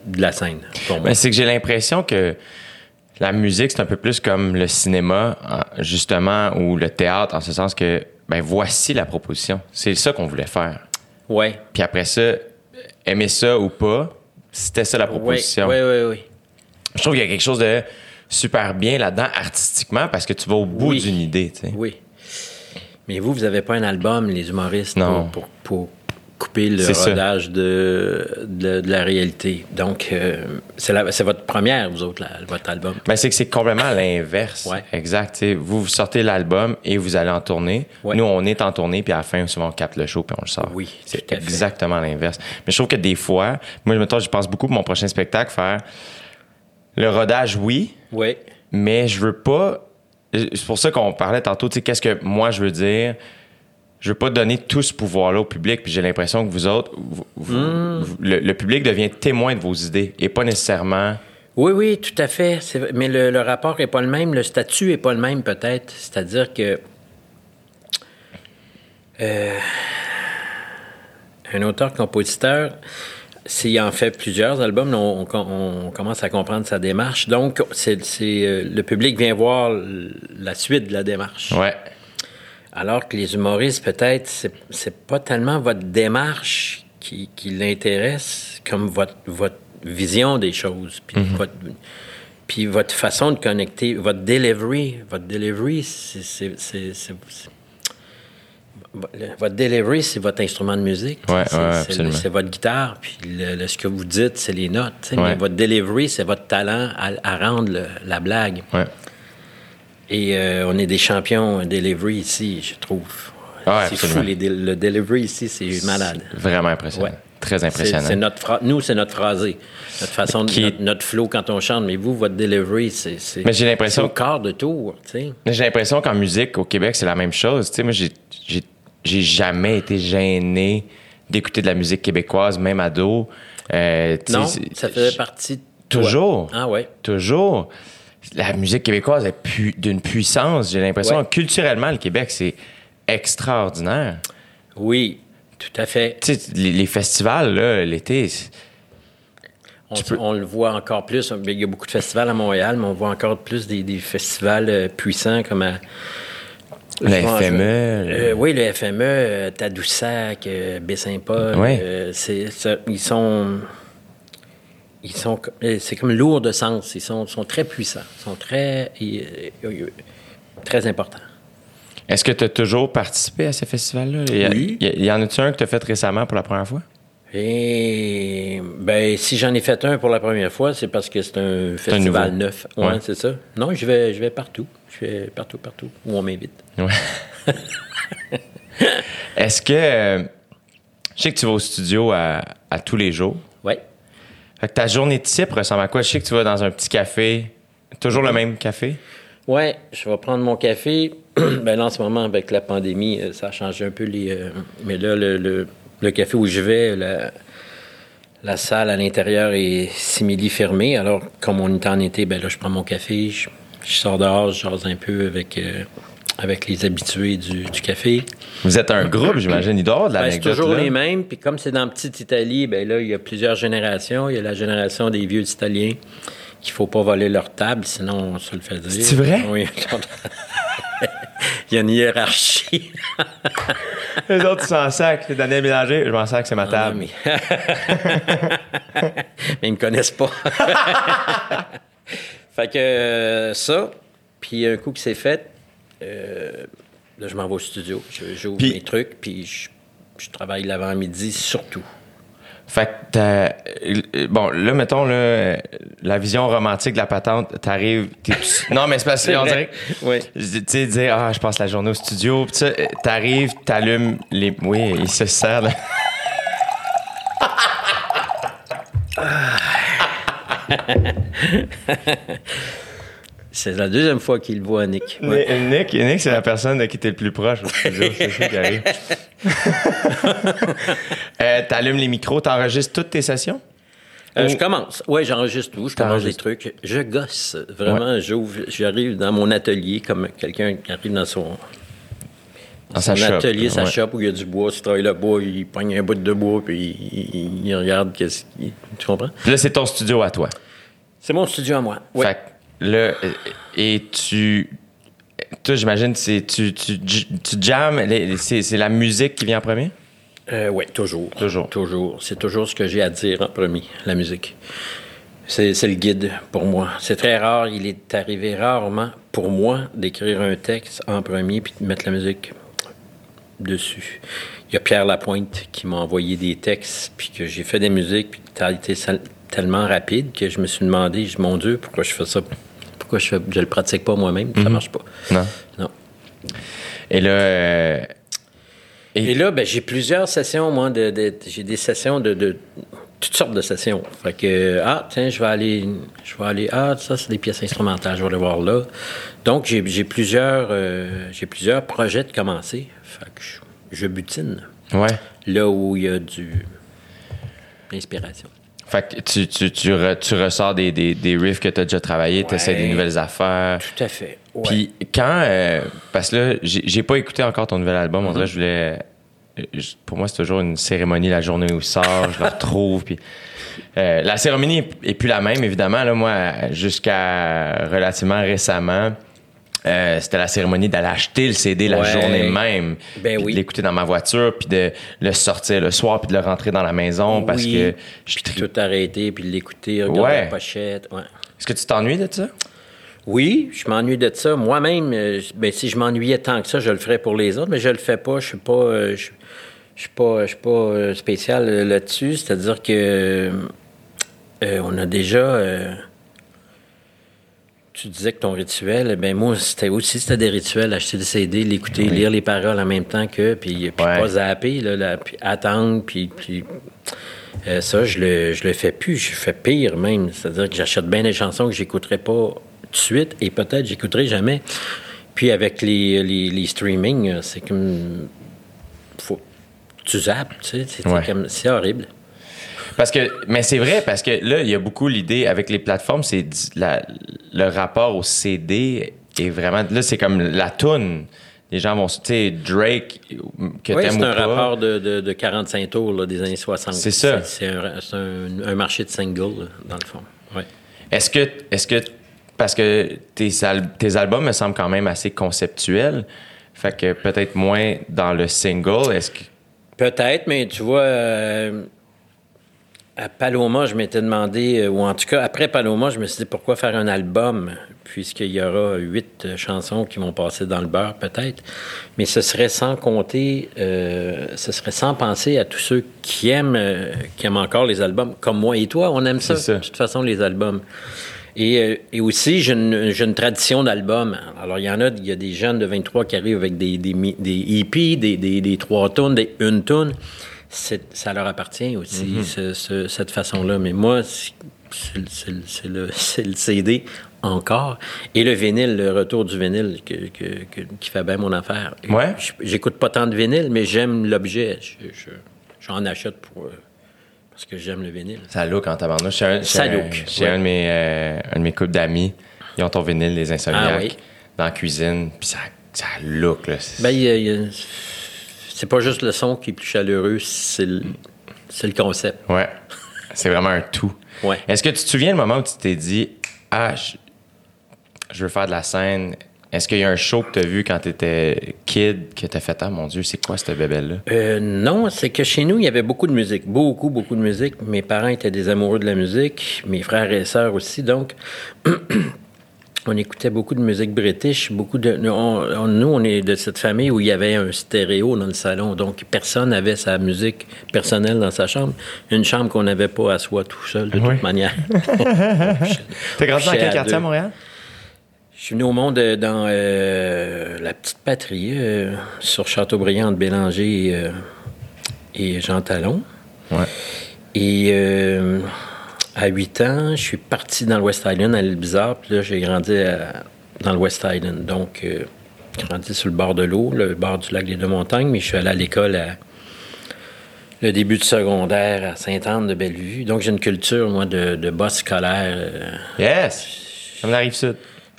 de la scène pour moi. Mais c'est que j'ai l'impression que la musique, c'est un peu plus comme le cinéma, en- justement, ou le théâtre, en ce sens que, ben, voici la proposition. C'est ça qu'on voulait faire. Ouais. Puis après ça, aimer ça ou pas, c'était ça la Oui, proposition. oui, oui, oui. Je trouve qu'il y a quelque chose de super bien là-dedans, artistiquement, parce que tu vas au bout Oui. d'une idée, tu sais. Oui. Mais vous, vous n'avez pas un album, les humoristes, Non. Pour, pour, pour couper le rodage de, de, de la réalité. Donc, euh, c'est votre première, vous autres, la- votre album. Ben, c'est que c'est complètement l'inverse. Ouais. Exact. Vous, vous sortez l'album et vous allez en tournée. Ouais. Nous, on est en tournée, puis à la fin, souvent, on capte le show, puis on le sort. Oui, c'est exactement l'inverse. Mais je trouve que des fois, moi, mettons, je pense beaucoup pour mon prochain spectacle, faire le rodage, oui, Oui. mais je veux pas. C'est pour ça qu'on parlait tantôt, tu sais, qu'est-ce que moi je veux dire? Je veux pas donner tout ce pouvoir-là au public, puis j'ai l'impression que vous autres, vous- vous- Hmm. vous- le, le public devient témoin de vos idées et pas nécessairement. Oui, oui, tout à fait. Mais le, le rapport n'est pas le même, le statut n'est pas le même peut-être. C'est-à-dire que euh, un auteur-compositeur, s'il en fait plusieurs albums, on, on- on commence à comprendre sa démarche. Donc, c'est, euh, le public vient voir la suite de la démarche. Ouais. Alors que les humoristes, peut-être, c'est, pas tellement votre démarche qui, qui l'intéresse comme votre, votre vision des choses, puis, votre, puis votre façon de connecter, votre delivery. Votre delivery, c'est... c'est- c'est- c'est- c'est- votre delivery, c'est votre instrument de musique. Ouais, c'est, ouais, votre guitare, puis le, le- ce que vous dites, c'est les notes. Ouais. Mais votre delivery, c'est votre talent à, à rendre le- la blague. Et euh, on est des champions delivery ici, je trouve. Ah, c'est fou, les le delivery ici, c'est malade. Vraiment impressionnant. Très impressionnant. c'est notre Nous, c'est notre phrasé, notre façon, de, notre, notre flow quand on chante. Mais vous, votre delivery, c'est, Mais j'ai l'impression au quart de tour, J'ai l'impression qu'en musique, au Québec, c'est la même chose. Tu sais, moi, j'ai, j'ai, jamais été gêné d'écouter de la musique québécoise, même ado. Euh, Non, ça faisait partie de toi. Toujours. Ah ouais. Toujours. La musique québécoise est pu- d'une puissance. J'ai l'impression, Ouais. culturellement, le Québec, c'est extraordinaire. Oui, tout à fait. Tu sais, les, les festivals, là, l'été, c'est- On, peux- on le voit encore plus. Il y a beaucoup de festivals à Montréal, mais on voit encore plus des, des festivals euh, puissants comme à. Le FME, euh, oui, le FME, euh, Tadoussac, euh, Baie-Saint-Paul. Ouais. euh, c'est, ils sont. Ils sont. C'est comme lourd de sens. Ils sont, sont très puissants. Ils sont très. très importants. Est-ce que tu as toujours participé à ces festivals-là? Il y a- Oui. Il y, en a-tu un que tu as fait récemment pour la première fois? Et ben, si j'en ai fait un pour la première fois, c'est parce que c'est un festival nouveau. neuf. Ouais, Ouais. c'est ça. Non, je vais, je vais partout. Je vais partout, partout où on m'invite. Ouais. Est-ce que. je sais que tu vas au studio à, à tous les jours. Ouais. Fait que ta journée de type ressemble à quoi? Je sais que tu vas dans un petit café. Toujours le même café? Ouais, je vais prendre mon café. ben là, en ce moment, avec la pandémie, euh, ça a changé un peu les. euh, mais là, le, le- le café où je vais, la, la salle à l'intérieur est simili fermée. Alors, comme on est en été, ben là, je prends mon café, je, je sors dehors, je jase un peu avec, euh, avec les habitués du, du café. Vous êtes un groupe, j'imagine. Il doit y avoir de Ben, c'est toujours là. les mêmes. Puis comme c'est dans Petite Italie, ben là, il y a plusieurs générations. Il y a la génération des vieux Italiens qu'il faut pas voler leur table, sinon on se le fait dire. C'est vrai? Oui. il y a une hiérarchie. Les autres, ils s'en sac. Daniel Mélanger, je m'en sac, c'est ma Ah, table. mais... mais ils me connaissent pas. Fait que euh, ça, puis un coup que c'est fait, euh, là, je m'en vais au studio. Je- J'ouvre mes trucs, puis je, je travaille l'avant-midi surtout. Fait que euh, Bon, là, mettons, là, la vision romantique de la patente, t'arrives. Non, mais c'est parce que, on dirait. Oui. Tu sais, dire, ah, je passe la journée au studio. Puis ça, t'arrives, t'allumes les. Oui, il se sert. là. C'est la deuxième fois qu'il voit, Nick. Ouais. Nick, Nick c'est la personne de qui t'es le plus proche au studio. c'est ça qui arrive. euh, t'allumes les micros, t'enregistres toutes tes sessions? Euh, je commence. Oui, j'enregistre tout. Je commence des trucs. Je gosse. Vraiment. J'arrive dans mon atelier comme quelqu'un qui arrive dans son, Dans sa shop, atelier, sa ouais. shop où il y a du bois. Tu travailles le bois, il pogne un bout de bois, puis il, il- il regarde qu'est-ce qu'il. Tu comprends? Là, c'est ton studio à toi. C'est mon studio à moi. Oui. Fait là, euh, et tu. Toi, j'imagine, c'est tu, tu, tu c'est c'est la musique qui vient en premier? Euh, oui, toujours. Toujours. Toujours. C'est toujours ce que j'ai à dire en premier, la musique. C'est c'est le guide pour moi. C'est très rare, il est arrivé rarement pour moi d'écrire un texte en premier puis de mettre la musique dessus. Il y a Pierre Lapointe qui m'a envoyé des textes puis que j'ai fait des musiques puis ça a été tellement rapide que je me suis demandé, je- mon Dieu, pourquoi je fais ça? Pourquoi je, fais, je le pratique pas moi-même? Ça marche pas. Non. Non. Et là. euh, Et là, ben, j'ai plusieurs sessions, moi. De, de- j'ai des sessions de, de toutes sortes de sessions. Fait que, ah, tiens, je vais aller, je vais aller, ah, ça, c'est des pièces instrumentales, je vais aller voir là. Donc, j'ai, j'ai plusieurs, euh, j'ai plusieurs projets de commencer. Fait que je, je butine ouais. là où il y a du inspiration. Fait que tu, tu, tu, re- tu ressors des, des, des riffs que tu as déjà travaillé, tu essaies des Ouais. nouvelles affaires. Tout à fait. Ouais. Puis quand. euh, parce que là, j'ai j'ai pas écouté encore ton nouvel album. On Mm-hmm. dirait que je voulais. Pour moi, c'est toujours une cérémonie la journée où il sort. je le retrouve. Puis. euh, la cérémonie est, est plus la même, évidemment. Là, moi, jusqu'à relativement récemment, euh, c'était la cérémonie d'aller acheter le CD la Ouais. journée même. Ben oui. de l'écouter dans ma voiture, puis de le sortir le soir, puis de le rentrer dans la maison parce que je Puis tout arrêter, puis l'écouter, regarder Ouais. la pochette. Ouais. Est-ce que tu t'ennuies de ça? Oui, je m'ennuie de ça. Moi-même, euh, ben, si je m'ennuyais tant que ça, je le ferais pour les autres, mais je le fais pas. Je suis pas, je, je suis pas, je suis pas euh, spécial euh, là-dessus. C'est-à-dire que euh, on a déjà. euh, tu disais que ton rituel, ben moi, c'était aussi c'était des rituels, acheter le CD, l'écouter, lire les paroles en même temps que, puis, puis Ouais. pas zapper, là, là, puis attendre, puis, puis euh, ça, je le, je le fais plus. Je fais pire même. C'est-à-dire que j'achète bien des chansons que j'écouterai pas tout de suite et peut-être j'écouterai jamais. Puis avec les, les, les streamings, c'est comme. Tu zappes, tu sais. C'est Ouais. horrible. Parce que, mais c'est vrai, parce que là, il y a beaucoup l'idée avec les plateformes, c'est le rapport au CD est vraiment. Là, c'est comme la toune. Les gens vont. Tu sais, Drake, que Oui, t'aimes c'est un pas. rapport de, de, de 45 tours là, des années 60. C'est ça. C'est un, un- un marché de single, là, dans le fond. Ouais. Est-ce que, est-ce que, parce que tes, al- tes albums me semblent quand même assez conceptuels, fait que peut-être moins dans le single. Est-ce que. Peut-être, mais tu vois, euh, à Paloma, je m'étais demandé, euh, ou en tout cas, après Paloma, je me suis dit pourquoi faire un album, puisqu'il y aura huit chansons qui vont passer dans le beurre, peut-être. Mais ce serait sans compter, euh, ce serait sans penser à tous ceux qui aiment, qui aiment encore les albums, comme moi et toi, on aime ça. de toute façon, les albums. Et, euh, et aussi, j'ai une, j'ai une tradition d'albums. Alors, il y en a, il y a des jeunes de 23 qui arrivent avec des, des, des EP, des, des, des trois tonnes, des une tonne. C'est- Ça leur appartient aussi, ce- ce- cette façon-là. Mais moi, c'est c'est le- c'est le- CD encore. Et le vinyle, le retour du vinyle que- que- que- qui fait bien mon affaire. Ouais. J'écoute pas tant de vinyle, mais j'aime l'objet. Je- je- J'en achète pour, euh, parce que j'aime le vinyle. Ça look en tabarnouche. Un, Ça un- look, ouais. un de mes, euh, un de mes couples d'amis, ils ont ton vinyle, les Insomniaques, Ah oui. dans la cuisine, puis ça, ça look, là. Ben, y a- il y a- c'est pas juste le son qui est plus chaleureux, c'est le, c'est le concept. Ouais. C'est vraiment un tout. Ouais. Est-ce que tu te souviens le moment où tu t'es dit, ah, je, je veux faire de la scène? Est-ce qu'il y a un show que tu as vu quand tu étais kid que tu as fait, ah mon Dieu, c'est quoi cette bébelle-là? Euh, non, c'est que chez nous, il y avait beaucoup de musique. Beaucoup, beaucoup de musique. Mes parents étaient des amoureux de la musique, mes frères et sœurs aussi. Donc, on écoutait beaucoup de musique british. Beaucoup de, on- on- nous, on est de cette famille où il y avait un stéréo dans le salon. Donc, personne n'avait sa musique personnelle dans sa chambre. Une chambre qu'on n'avait pas à soi tout seul, de Oui. toute manière. T'as grandi dans quel quartier à. Montréal? Je suis venu au monde euh, dans euh, la petite patrie, euh, sur Châteaubriand de Bélanger euh, et Jean Talon. Ouais. Et à 8 ans, je suis parti dans le West Island à l'île Bizarre. Puis là, j'ai grandi à- dans le West Island. Donc, j'ai grandi sur le bord de l'eau, le bord du lac des Deux-Montagnes. Mais je suis allé à l'école à le début du secondaire à Sainte-Anne de Bellevue. Donc, j'ai une culture, moi, de, de boss scolaire. Yes! Comme la rive sud.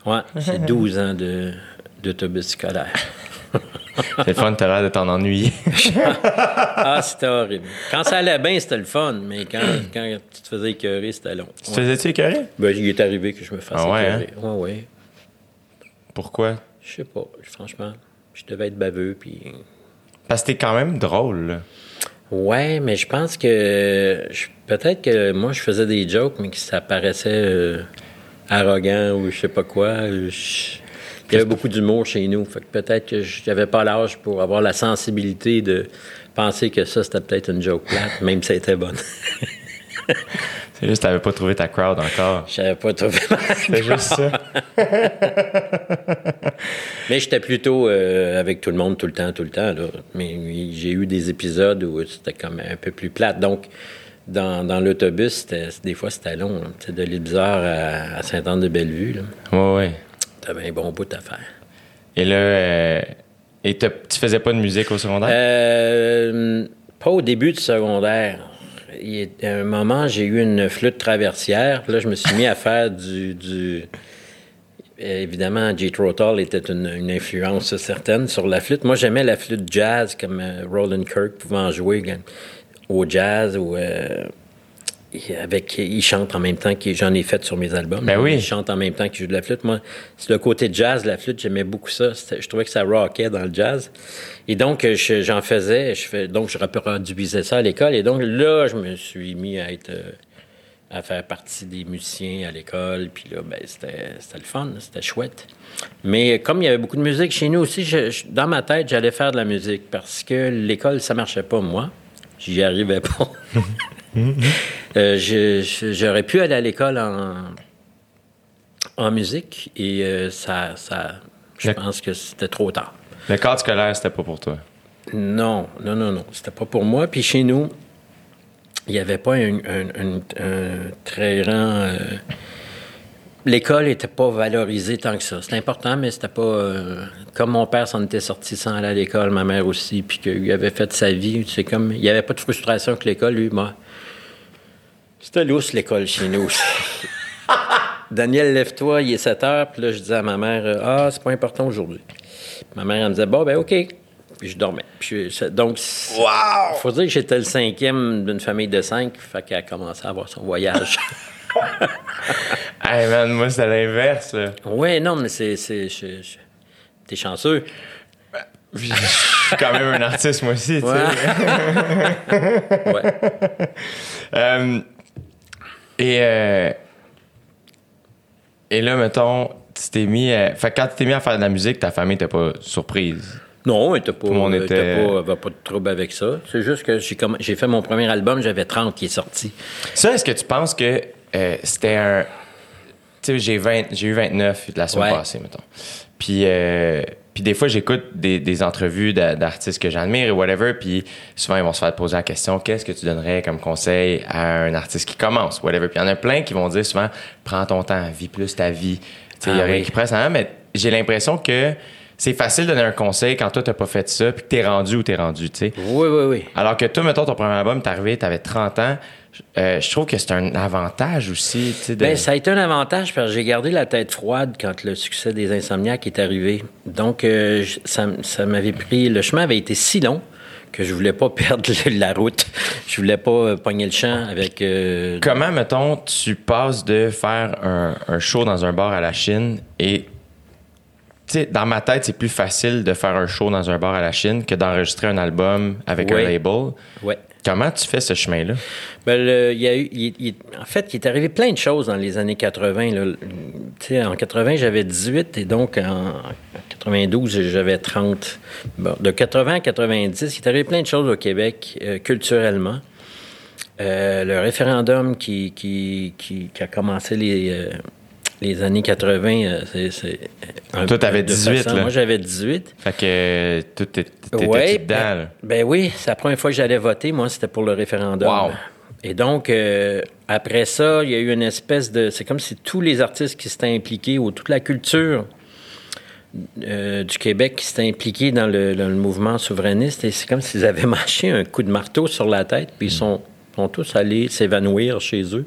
Ouais, c'est 12 ans de, d'autobus scolaire. C'est le fun, t'as l'air de t'en ennuyer. Ah, c'était horrible. Quand ça allait bien, c'était le fun, mais quand, quand tu te faisais écœurer, c'était long. tu te faisais-tu écœurer? Ben, il est arrivé que je me fasse Ah ouais, écœurer. Ouais, ouais. Pourquoi? Je sais pas, franchement. Je devais être baveux, puis... Parce que t'es quand même drôle, là. Ouais, mais je pense que... Peut-être que moi, je faisais des jokes, mais que ça paraissait euh, arrogant ou je sais pas quoi. Je- Il y avait beaucoup d'humour chez nous. Fait que peut-être que j'avais pas l'âge pour avoir la sensibilité de penser que ça, c'était peut-être une joke plate, même si elle était bonne. C'est juste que t'avais pas trouvé ta crowd encore. Je savais pas trouvé ma C'est juste ça. Mais j'étais plutôt euh, avec tout le monde tout le temps, tout le temps. Là. Mais j'ai eu des épisodes où c'était comme un peu plus plate. Donc, dans, dans l'autobus, des fois, c'était long. hein. De l'île Bizarre à, à Sainte-Anne-de-Bellevue. là. Ouais, ouais. T'avais un bon bout à faire. Et là, euh, et tu faisais pas de musique au secondaire? Euh, pas au début du secondaire. Il y a un moment, j'ai eu une flûte traversière. Puis Là, je me suis mis à faire du. du... Euh, Évidemment, J. Tull était une, une influence certaine sur la flûte. Moi, j'aimais la flûte jazz, comme euh, Roland Kirk pouvait en jouer au jazz ou euh, avec il chante en même temps que j'en ai fait sur mes albums. Ben oui. Il chante en même temps qu'il joue de la flûte. Moi, c'est le côté jazz, la flûte, j'aimais beaucoup ça. Je trouvais que ça rockait dans le jazz. Et donc, euh, je- j'en faisais, je fais, donc je reproduisais ça à l'école. Et donc là, je me suis mis à être, euh, à faire partie des musiciens à l'école. Puis là, ben, c'était c'était le fun, c'était chouette. Mais comme il y avait beaucoup de musique chez nous aussi, je- je- dans ma tête, j'allais faire de la musique parce que l'école, ça marchait pas, moi. J'y arrivais pas. Euh, J'aurais pu aller à l'école en, en musique et euh, ça, ça, je pense que c'était trop tard. Le cadre scolaire, c'était pas pour toi? Non, non, non, non. C'était pas pour moi. Puis chez nous, il n'y avait pas un, un- un- un très grand. euh, L'école n'était pas valorisée tant que ça. C'était important, mais c'était pas. euh, comme mon père s'en était sorti sans aller à l'école, ma mère aussi, puis qu'il avait fait sa vie. C'est comme. Il n'y avait pas de frustration avec l'école, lui, moi. C'était lousse, l'école, chez nous. Daniel, lève-toi, il est 7 heures. Puis là, je disais à ma mère, euh, ah, c'est pas important aujourd'hui. Ma mère, elle me disait, bon, ben, OK. Puis je dormais. Puis je- donc, il faut dire que j'étais le cinquième d'une famille de cinq, fait qu'elle a commencé à avoir son voyage. Hey man, moi, c'était l'inverse, là. oui, non, mais c'est. c'est- T'es chanceux. Je suis quand même un artiste, moi aussi, tu sais. Ouais. ouais. Euh, et, euh, et là, mettons, tu t'es mis. à- Fait quand tu t'es mis à faire de la musique, ta famille t'es pas surprise? Non, elle était pas, le monde elle était pas, avait pas de trouble avec ça. C'est juste que j'ai j'ai fait mon premier album, j'avais 30 qui est sorti. Ça, est-ce que tu penses que euh, c'était un. Tu sais, j'ai 20 j'ai eu 29 la semaine Ouais. passée, mettons. Puis, euh, puis des fois, j'écoute des, des entrevues d'a- d'artistes que j'admire et whatever. Puis souvent, ils vont se faire poser la question qu'est-ce que tu donnerais comme conseil à un artiste qui commence, whatever. Puis il y en a plein qui vont dire souvent prends ton temps, vis plus ta vie. Tu sais, il y Ah a rien oui. qui presse mais j'ai l'impression que c'est facile de donner un conseil quand toi, t'as pas fait ça, puis que t'es rendu où t'es rendu, tu sais. Oui, oui, oui. Alors que toi, mettons, ton premier album, t'es arrivé, t'avais 30 ans. Euh, je trouve que c'est un avantage aussi, de- Ben, ça a été un avantage parce que j'ai gardé la tête froide quand le succès des Insomniaques est arrivé. Donc, euh, ça, ça m'avait pris. Le chemin avait été si long que je voulais pas perdre la route. Je voulais pas euh, pogner le champ avec. euh, Comment, mettons, tu passes de faire un, un show dans un bar à la Chine et. Sais, dans ma tête, c'est plus facile de faire un show dans un bar à la Chine que d'enregistrer un album avec un label. Ouais. Comment tu fais ce chemin-là? Ben, le- en fait, il est arrivé plein de choses dans les années 80. là. Tu sais, en 80, j'avais 18 et donc en 92, j'avais 30. Bon, de 80 à 90, il est arrivé plein de choses au Québec euh, culturellement. Euh, le référendum qui a commencé les, euh, les années 80, euh, c'est... Toi, t'avais de 18, façon- là. Moi, j'avais 18. Fait que euh, tout est- t'étais Ouais, dedans, ben, là. ben oui, c'est la première fois que j'allais voter. Moi, c'était pour le référendum. Wow. Et donc, euh, après ça, il y a eu une espèce de... C'est comme si tous les artistes qui s'étaient impliqués, ou toute la culture euh, du Québec qui s'était impliquée dans le, le mouvement souverainiste, et c'est comme s'ils avaient mâché un coup de marteau sur la tête, puis ils sont, sont tous allés s'évanouir chez eux.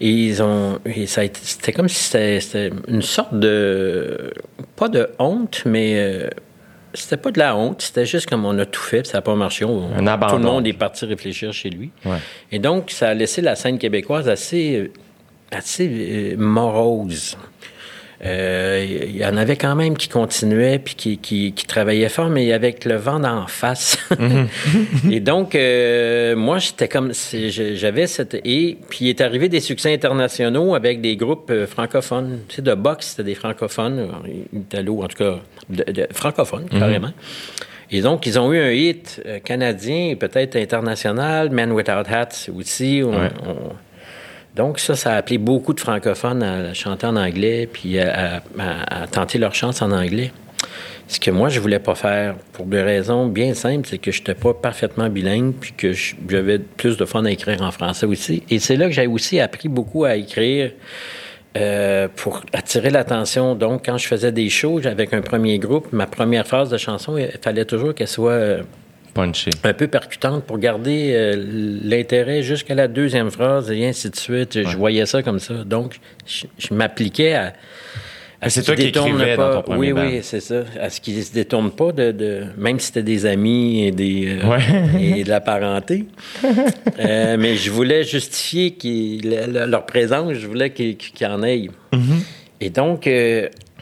Et ils ont... c'était comme si c'était une sorte de... Pas de honte, mais... euh, c'était pas de la honte, c'était juste comme on a tout fait, puis ça n'a pas marché. On- Un abandon. Tout le monde est parti réfléchir chez lui. Ouais. Et donc, ça a laissé la scène québécoise assez, assez euh, morose. Euh, Il y en avait quand même qui continuaient puis qui, qui, qui travaillaient fort, mais avec le vent d'en face. et donc, euh, moi, j'étais comme... J'avais cette... Et puis, il est arrivé des succès internationaux avec des groupes euh, francophones. Tu sais, de boxe, c'était des francophones, euh, italo, en tout cas, de, de- francophones, carrément. Et donc, ils ont eu un hit euh, canadien, peut-être international, Man Without Hats aussi. On- Ouais. on- donc, ça, ça a appelé beaucoup de francophones à chanter en anglais, puis à, tenter leur chance en anglais. Ce que moi, je voulais pas faire, pour des raisons bien simples, c'est que je n'étais pas parfaitement bilingue, puis que j'avais plus de fun à écrire en français aussi. Et c'est là que j'ai aussi appris beaucoup à écrire euh, pour attirer l'attention. Donc, quand je faisais des shows avec un premier groupe, ma première phrase de chanson, il fallait toujours qu'elle soit un peu percutante pour garder euh, l'intérêt jusqu'à la deuxième phrase et ainsi de suite. Je voyais ça comme ça. Donc, je, je m'appliquais à. à c'est ce toi qui dans pas- ton premier Oui, band. oui, c'est ça. À ce qui se détourne pas de. de- même si c'était des amis et, des, euh, Ouais. et de la parenté. Euh, mais je voulais justifier qu'ils- le- le- leur présence, je voulais qu'ils qu'ils en aillent. Et donc,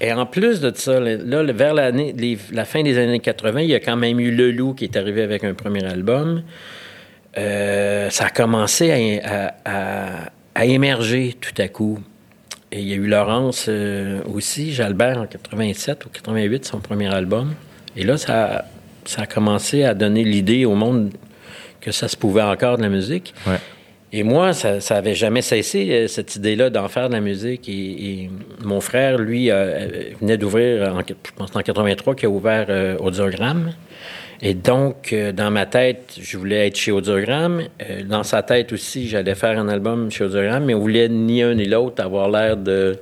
et en plus de ça, là, vers la fin des années 80, il y a quand même eu Le Loup qui est arrivé avec un premier album. Euh, ça a commencé à, émerger tout à coup. Et il y a eu Laurence euh, aussi, Jalbert en 87 ou 88, son premier album. Et là, ça, a- ça a commencé à donner l'idée au monde que ça se pouvait encore de la musique. Et moi, ça n'avait jamais cessé, euh, cette idée-là, d'en faire de la musique. Et, et mon frère, lui, euh, venait d'ouvrir, en- je pense en 83, qui a ouvert euh, Audiogramme. Et donc, euh, dans ma tête, je voulais être chez Audiogramme. Dans sa tête aussi, j'allais faire un album chez Audiogramme, mais on voulait ni un ni l'autre avoir l'air de...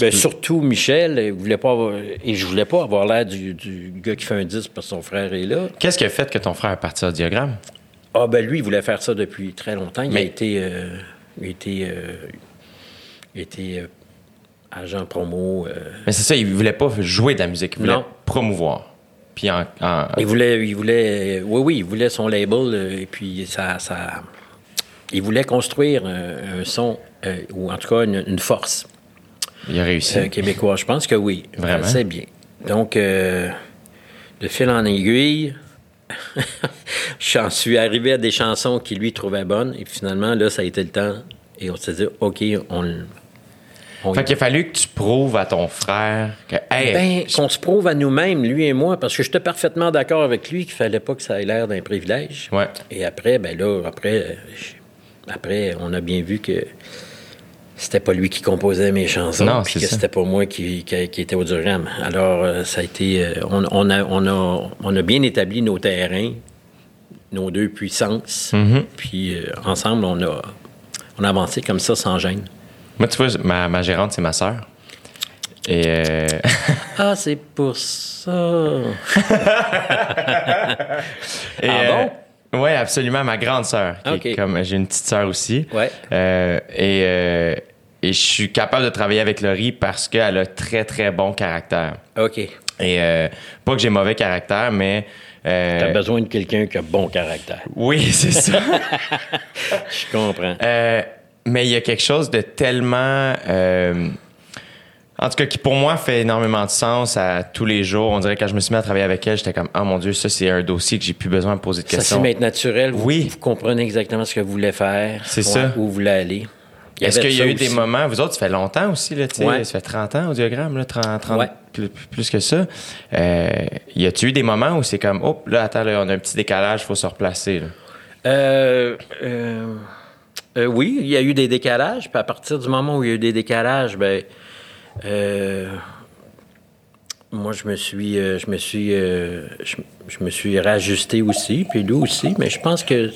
Ben, surtout Michel, il voulait pas avoir- et je voulais pas avoir l'air du, du gars qui fait un disque parce que son frère est là. Qu'est-ce qui a fait que ton frère est parti au diagramme? Ah ben lui, il voulait faire ça depuis très longtemps. Il a été, euh, il a été, euh, il a été, euh, agent promo. Mais c'est ça, il voulait pas jouer de la musique, il voulait Non. promouvoir. Puis en, en- Il voulait, il voulait, oui, oui, il voulait son label et puis ça, ça, il voulait construire un, un son euh, ou en tout cas une, une force il a réussi. euh, québécois. Je pense que oui, Vraiment? c'est bien. Donc, euh, de fil en aiguille, j'en suis arrivé à des chansons qu'il lui trouvait bonnes et finalement là, ça a été le temps et on s'est dit, ok, on, le- Fait qu'il a fallu que tu prouves à ton frère que, hey, Ben, qu'on se prouve à nous-mêmes, lui et moi, parce que j'étais parfaitement d'accord avec lui qu'il fallait pas que ça ait l'air d'un privilège. Ouais. Et après, ben là, après, après, on a bien vu que c'était pas lui qui composait mes chansons, Non, puis c'est que ça. c'était pas moi qui, qui, qui était au Durham. Alors, euh, ça a été, euh, on, on a, on a, on a bien établi nos terrains, nos deux puissances, Mm-hmm. puis euh, ensemble, on a, on a avancé comme ça sans gêne. moi, tu vois, ma, ma gérante, c'est ma sœur. Et euh, Ah, c'est pour ça. Et, Ah euh, ouais, absolument, ma grande sœur. Comme j'ai une petite sœur aussi. Ouais. Et, et je suis capable de travailler avec Laurie parce qu'elle a très très bon caractère. OK. Et euh, pas que j'ai mauvais caractère, mais euh, T'as besoin de quelqu'un qui a bon caractère. oui, c'est ça. Je comprends. Euh, mais il y a quelque chose de tellement. euh, en tout cas, qui pour moi fait énormément de sens à tous les jours. On dirait que quand je me suis mis à travailler avec elle, j'étais comme, oh mon Dieu, ça c'est un dossier que j'ai plus besoin de poser de Ça questions. semble être naturel. Vous, Oui. vous comprenez exactement ce que vous voulez faire. C'est ça. Où vous voulez aller. Il Est-ce qu'il y a eu des moments, vous autres, ça fait longtemps aussi, là, Ouais. ça fait 30 ans au diagramme, là, 30, 30 Ouais. plus, plus que ça. Euh, y a-tu eu des moments où c'est comme, oh, là, attends, là, on a un petit décalage, faut se replacer, là? Euh, euh, euh, oui, il y a eu des décalages. Puis à partir du moment où il y a eu des décalages, ben, moi, je me suis, je me suis, je, je me suis rajusté aussi, puis lui aussi. Mais je pense que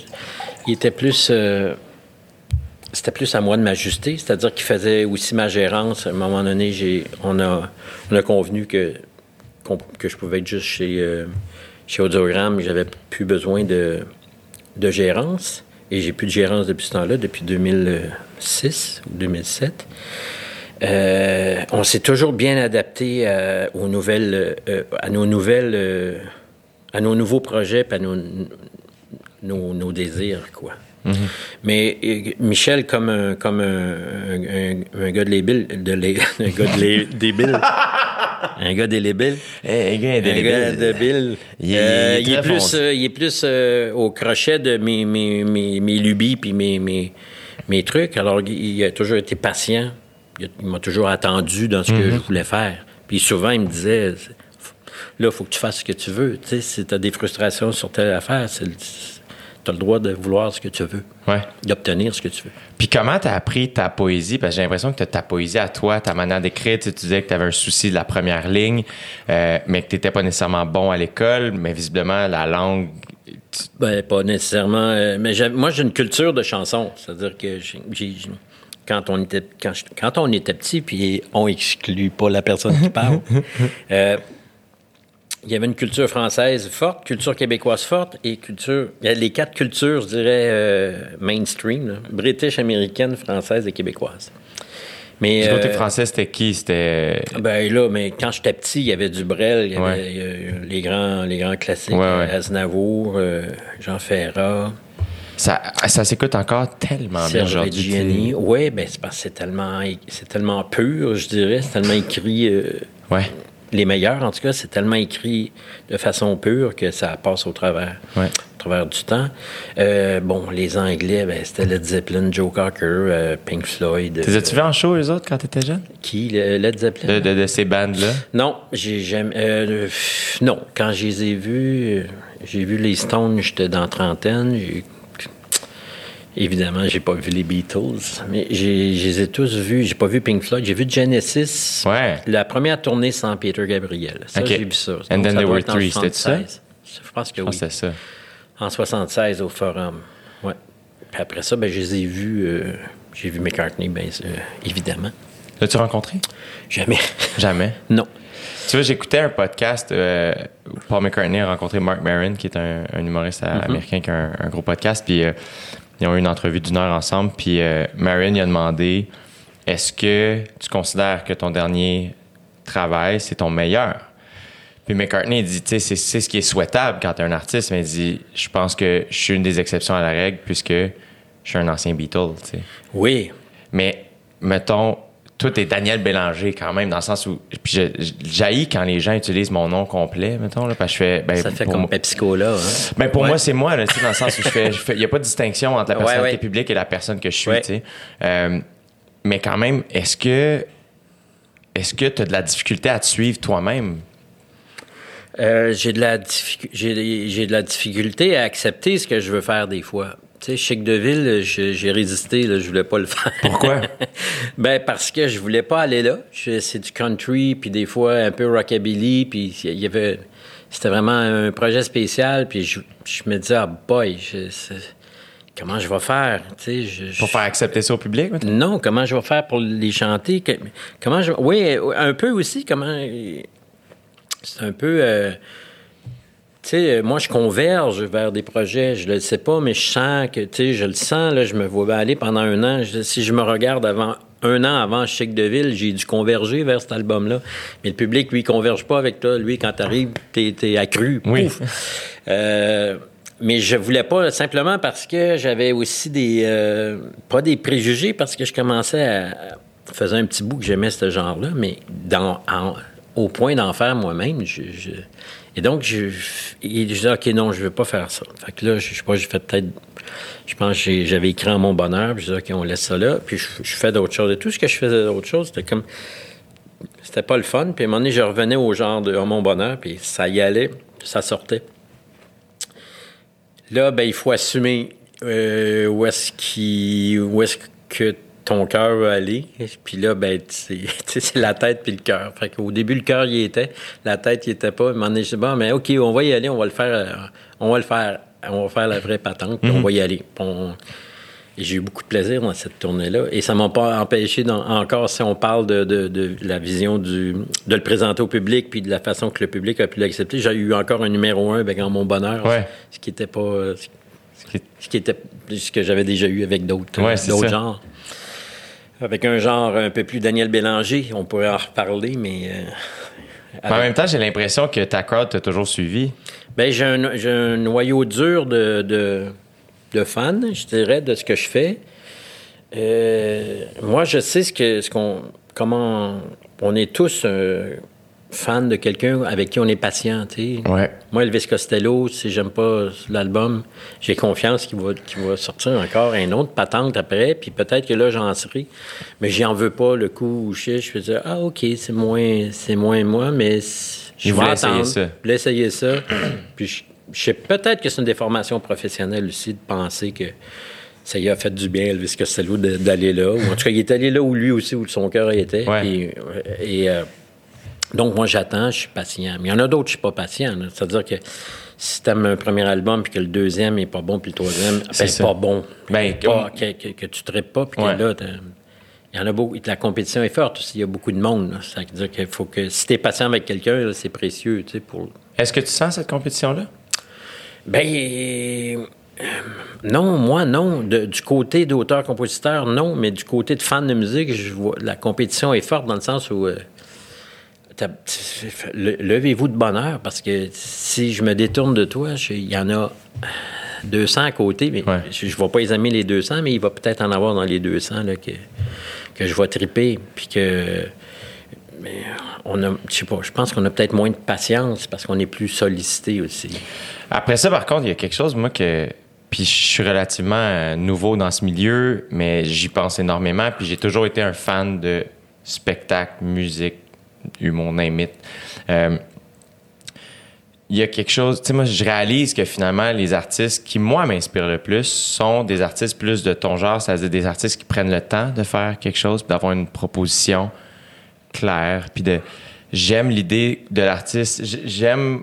il était plus, c'était plus à moi de m'ajuster. C'est-à-dire qu'il faisait aussi ma gérance. À un moment donné, j'ai, on a, on a convenu que je pouvais être juste chez, euh, chez Audiogramme. J'avais plus besoin de, gérance. Et j'ai plus de gérance depuis ce temps-là, depuis 2006 ou 2007. Euh, on s'est toujours bien adapté euh, aux nouvelles, euh, à nos nouvelles, à nos nouveaux projets, à nos, nos désirs, quoi. Mais euh, Michel, comme un, comme un, un- un gars de les billes, de les, un gars de les, des billes, un gars Hey, un gars. Il Euh, il est il, est très plus, euh, il est plus euh, au crochet de mes, mes, mes, mes lubies puis mes, mes, mes trucs. Alors, il, il a toujours été patient. Il, m'a toujours attendu dans ce que Mhm. je voulais faire. Puis souvent, il me disait Là, il faut que tu fasses ce que tu veux. Tu sais, si tu as des frustrations sur telle affaire, tu as le droit de vouloir ce que tu veux, Ouais. d'obtenir ce que tu veux. Puis comment t'as appris ta poésie? Parce que j'ai l'impression que t'as ta poésie à toi, ta manière d'écrire. Tu, sais, tu disais que t'avais un souci de la première ligne, euh, mais que t'étais pas nécessairement bon à l'école, mais visiblement, la langue... tu- Ben, pas nécessairement. euh, mais moi, j'ai une culture de chanson. C'est-à-dire que j'ai, quand, on était, quand, je- quand on était petit, puis on exclut pas la personne qui parle, euh, il y avait une culture française forte, culture québécoise forte et culture. il y a Les quatre cultures, je dirais, euh, mainstream, là, british, américaine, française et québécoise. Mais, Du côté euh, français, c'était qui? C'était... ben là, mais quand j'étais petit, il y avait du Brel, il y avait Ouais. euh, les, grands, les grands classiques, Ouais, ouais. Aznavour, Jean Ferrat. Ça, ça s'écoute encore tellement bien aujourd'hui. Oui, ben c'est parce que c'est tellement, c'est tellement pur, je dirais. C'est tellement écrit. Ouais, les meilleurs, en tout cas, c'est tellement écrit de façon pure que ça passe au travers, Ouais. au travers du temps. Euh, bon, les Anglais, ben, c'était Led Zeppelin, Joe Cocker, euh, Pink Floyd. T'es as-tu vu en show, les autres, quand t'étais jeune? Qui, le- Led Zeppelin? De, de, de ces bandes-là? Non, j'ai jamais. euh, non, quand je les ai vus, euh, j'ai vu les Stones, j'étais dans trentaine. j'ai- Évidemment, j'ai pas vu les Beatles, mais j'ai, je les ai tous vus. J'ai pas vu Pink Floyd, j'ai vu Genesis. Ouais. La première tournée sans Peter Gabriel. Ça, Ok. j'ai vu ça. And Donc, then ça there were three, c'était ça? 76. Je pense que oui. c'était ça. En 76 au Forum. Ouais. Puis après ça, ben, je les ai vus. euh, j'ai vu McCartney, bien évidemment. L'as-tu rencontré? Jamais. Jamais? non. Tu vois, j'écoutais un podcast euh, où Paul McCartney a rencontré Mark Maron, qui est un, un humoriste euh, américain qui a un, un gros podcast. Puis euh, ils ont eu une entrevue d'une heure ensemble. Puis euh, Maron il a demandé Est-ce que tu considères que ton dernier travail, c'est ton meilleur? Puis McCartney il dit Tu sais, c'est ce qui est souhaitable quand tu es un artiste. Mais il dit Je pense que je suis une des exceptions à la règle puisque je suis un ancien Beatle. Oui. Mais, mettons, tout est Daniel Bélanger quand même, dans le sens où. Puis je- quand les gens utilisent mon nom complet, mettons, là, parce que je fais. Ben, Ça fait comme moi- Pepsi-Cola. Hein? ben, pour Ouais. moi, c'est moi, là, dans le sens où je fais. Il n'y a pas de distinction entre la personnalité ouais. publique et la personne que je suis, tu sais. Euh, mais quand même, est-ce que. Est-ce que tu as de la difficulté à te suivre toi-même? Euh, j'ai de la j'ai de la difficulté à accepter ce que je veux faire des fois. Tu sais, Chic de ville, j'ai résisté, là, je voulais pas le faire. Pourquoi? ben parce que je voulais pas aller là. C'est du country, puis des fois un peu rockabilly, puis il y avait c'était vraiment un projet spécial, puis je, je me disais ah boy, je- comment je vais faire, tu sais, je- Pour faire accepter ça au public, non, comment je vais faire pour les chanter? Comment je... Oui, un peu aussi, comment... C'est un peu... euh, sais, moi, je converge vers des projets, je le sais pas, mais je sens que, tu sais, je le sens, là, je me vois aller pendant un an. Je- si je me regarde avant un an avant Chic de Ville, j'ai dû converger vers cet album-là. Mais le public, lui, converge pas avec toi. Lui, quand t'arrives, t'es, t'es accru. Oui. Euh, mais je voulais pas simplement parce que j'avais aussi des euh, pas des préjugés parce que je commençais à, à faisait un petit bout que j'aimais ce genre-là, mais dans en- au point d'en faire moi-même, je, je- et donc je, je ok non je veux pas faire ça. Fait que là je, sais pas j'ai fait peut-être je pense que j'avais écrit en mon bonheur puis je disais ok on laisse ça là puis je, fais d'autres choses et tout ce que je faisais d'autres choses c'était comme c'était pas le fun puis à un moment donné je revenais au genre de mon bonheur puis ça y allait ça sortait. Là, ben, il faut assumer euh, où est-ce qui, où est-ce que ton cœur va aller. Puis là, ben, c'est la tête puis le cœur. Fait qu'au début, le cœur y était, la tête y était pas. Donné, je dis, bon, mais OK, on va y aller, on va le faire, euh, on va le faire, on va faire la vraie patente, puis on va y aller. On- j'ai eu beaucoup de plaisir dans cette tournée-là. Et ça m'a pas empêché, encore si on parle de, de- de la vision du, de le présenter au public, puis de la façon que le public a pu l'accepter. J'ai eu encore un numéro un avec En Mon Bonheur, Ouais. ce qui était pas... Ce qui est- Ce qui était ce que j'avais déjà eu avec d'autres Ouais, euh, genres. Avec un genre un peu plus Daniel Bélanger, on pourrait en reparler, mais. euh, Mais en même temps, j'ai l'impression que ta crowd t'a toujours suivi. Ben, j'ai un, j'ai un noyau dur de, de, de fans, je dirais, de ce que je fais. Euh, moi, je sais ce que, ce qu'on, comment on est tous euh, fans de quelqu'un avec qui on est patient. Ouais. Moi, Elvis Costello, si j'aime pas l'album, j'ai confiance qu'il va, va sortir encore un autre patente après, puis peut-être que là, j'en serai. Mais j'en veux pas le coup où je sais, je vais dire, ah, OK, c'est moins, c'est moins moi, mais je vais attendre. ça. Je voulais essayer ça. puis je, je sais peut-être que c'est une déformation professionnelle aussi de penser que ça y a fait du bien, Elvis Costello, d'aller là. Ou en tout cas, il est allé là où lui aussi, où son cœur était. Ouais. Euh, et, euh, donc, moi, j'attends, je suis patient. Mais il y en a d'autres, je suis pas patient. C'est-à-dire que si tu un premier album, puis que le deuxième est pas bon, puis le troisième, C'est ben, ça. pas bon. Ben, Pas- que, que, que tu traites pas, puis Ouais. que là, il y en a beaucoup. La compétition est forte aussi. Il y a beaucoup de monde. là. Ça veut dire qu'il faut que si tu es patient avec quelqu'un, c'est précieux, tu sais, pour... Est-ce que tu sens cette compétition-là? Ben, euh, non, moi, non. De- du côté d'auteur-compositeur, non. Mais du côté de fan de musique, je vois la compétition est forte dans le sens où. euh, Levez-vous de bonheur parce que si je me détourne de toi, il y en a 200 à côté. Mais Ouais. je ne vais pas examiner les 200, mais il va peut-être en avoir dans les 200 là, que, que je vais triper. Puis que. Mais on a, je sais pas, je pense qu'on a peut-être moins de patience parce qu'on est plus sollicité aussi. Après ça, par contre, il y a quelque chose, moi, que. Puis je suis relativement euh, nouveau dans ce milieu, mais j'y pense énormément. Puis j'ai toujours été un fan de spectacle, musique, humour, name it. Euh, il y a quelque chose, tu sais, moi, je réalise que finalement, les artistes qui, moi, m'inspirent le plus sont des artistes plus de ton genre, c'est-à-dire des artistes qui prennent le temps de faire quelque chose, d'avoir une proposition claire, puis de. J'aime l'idée de l'artiste. J'aime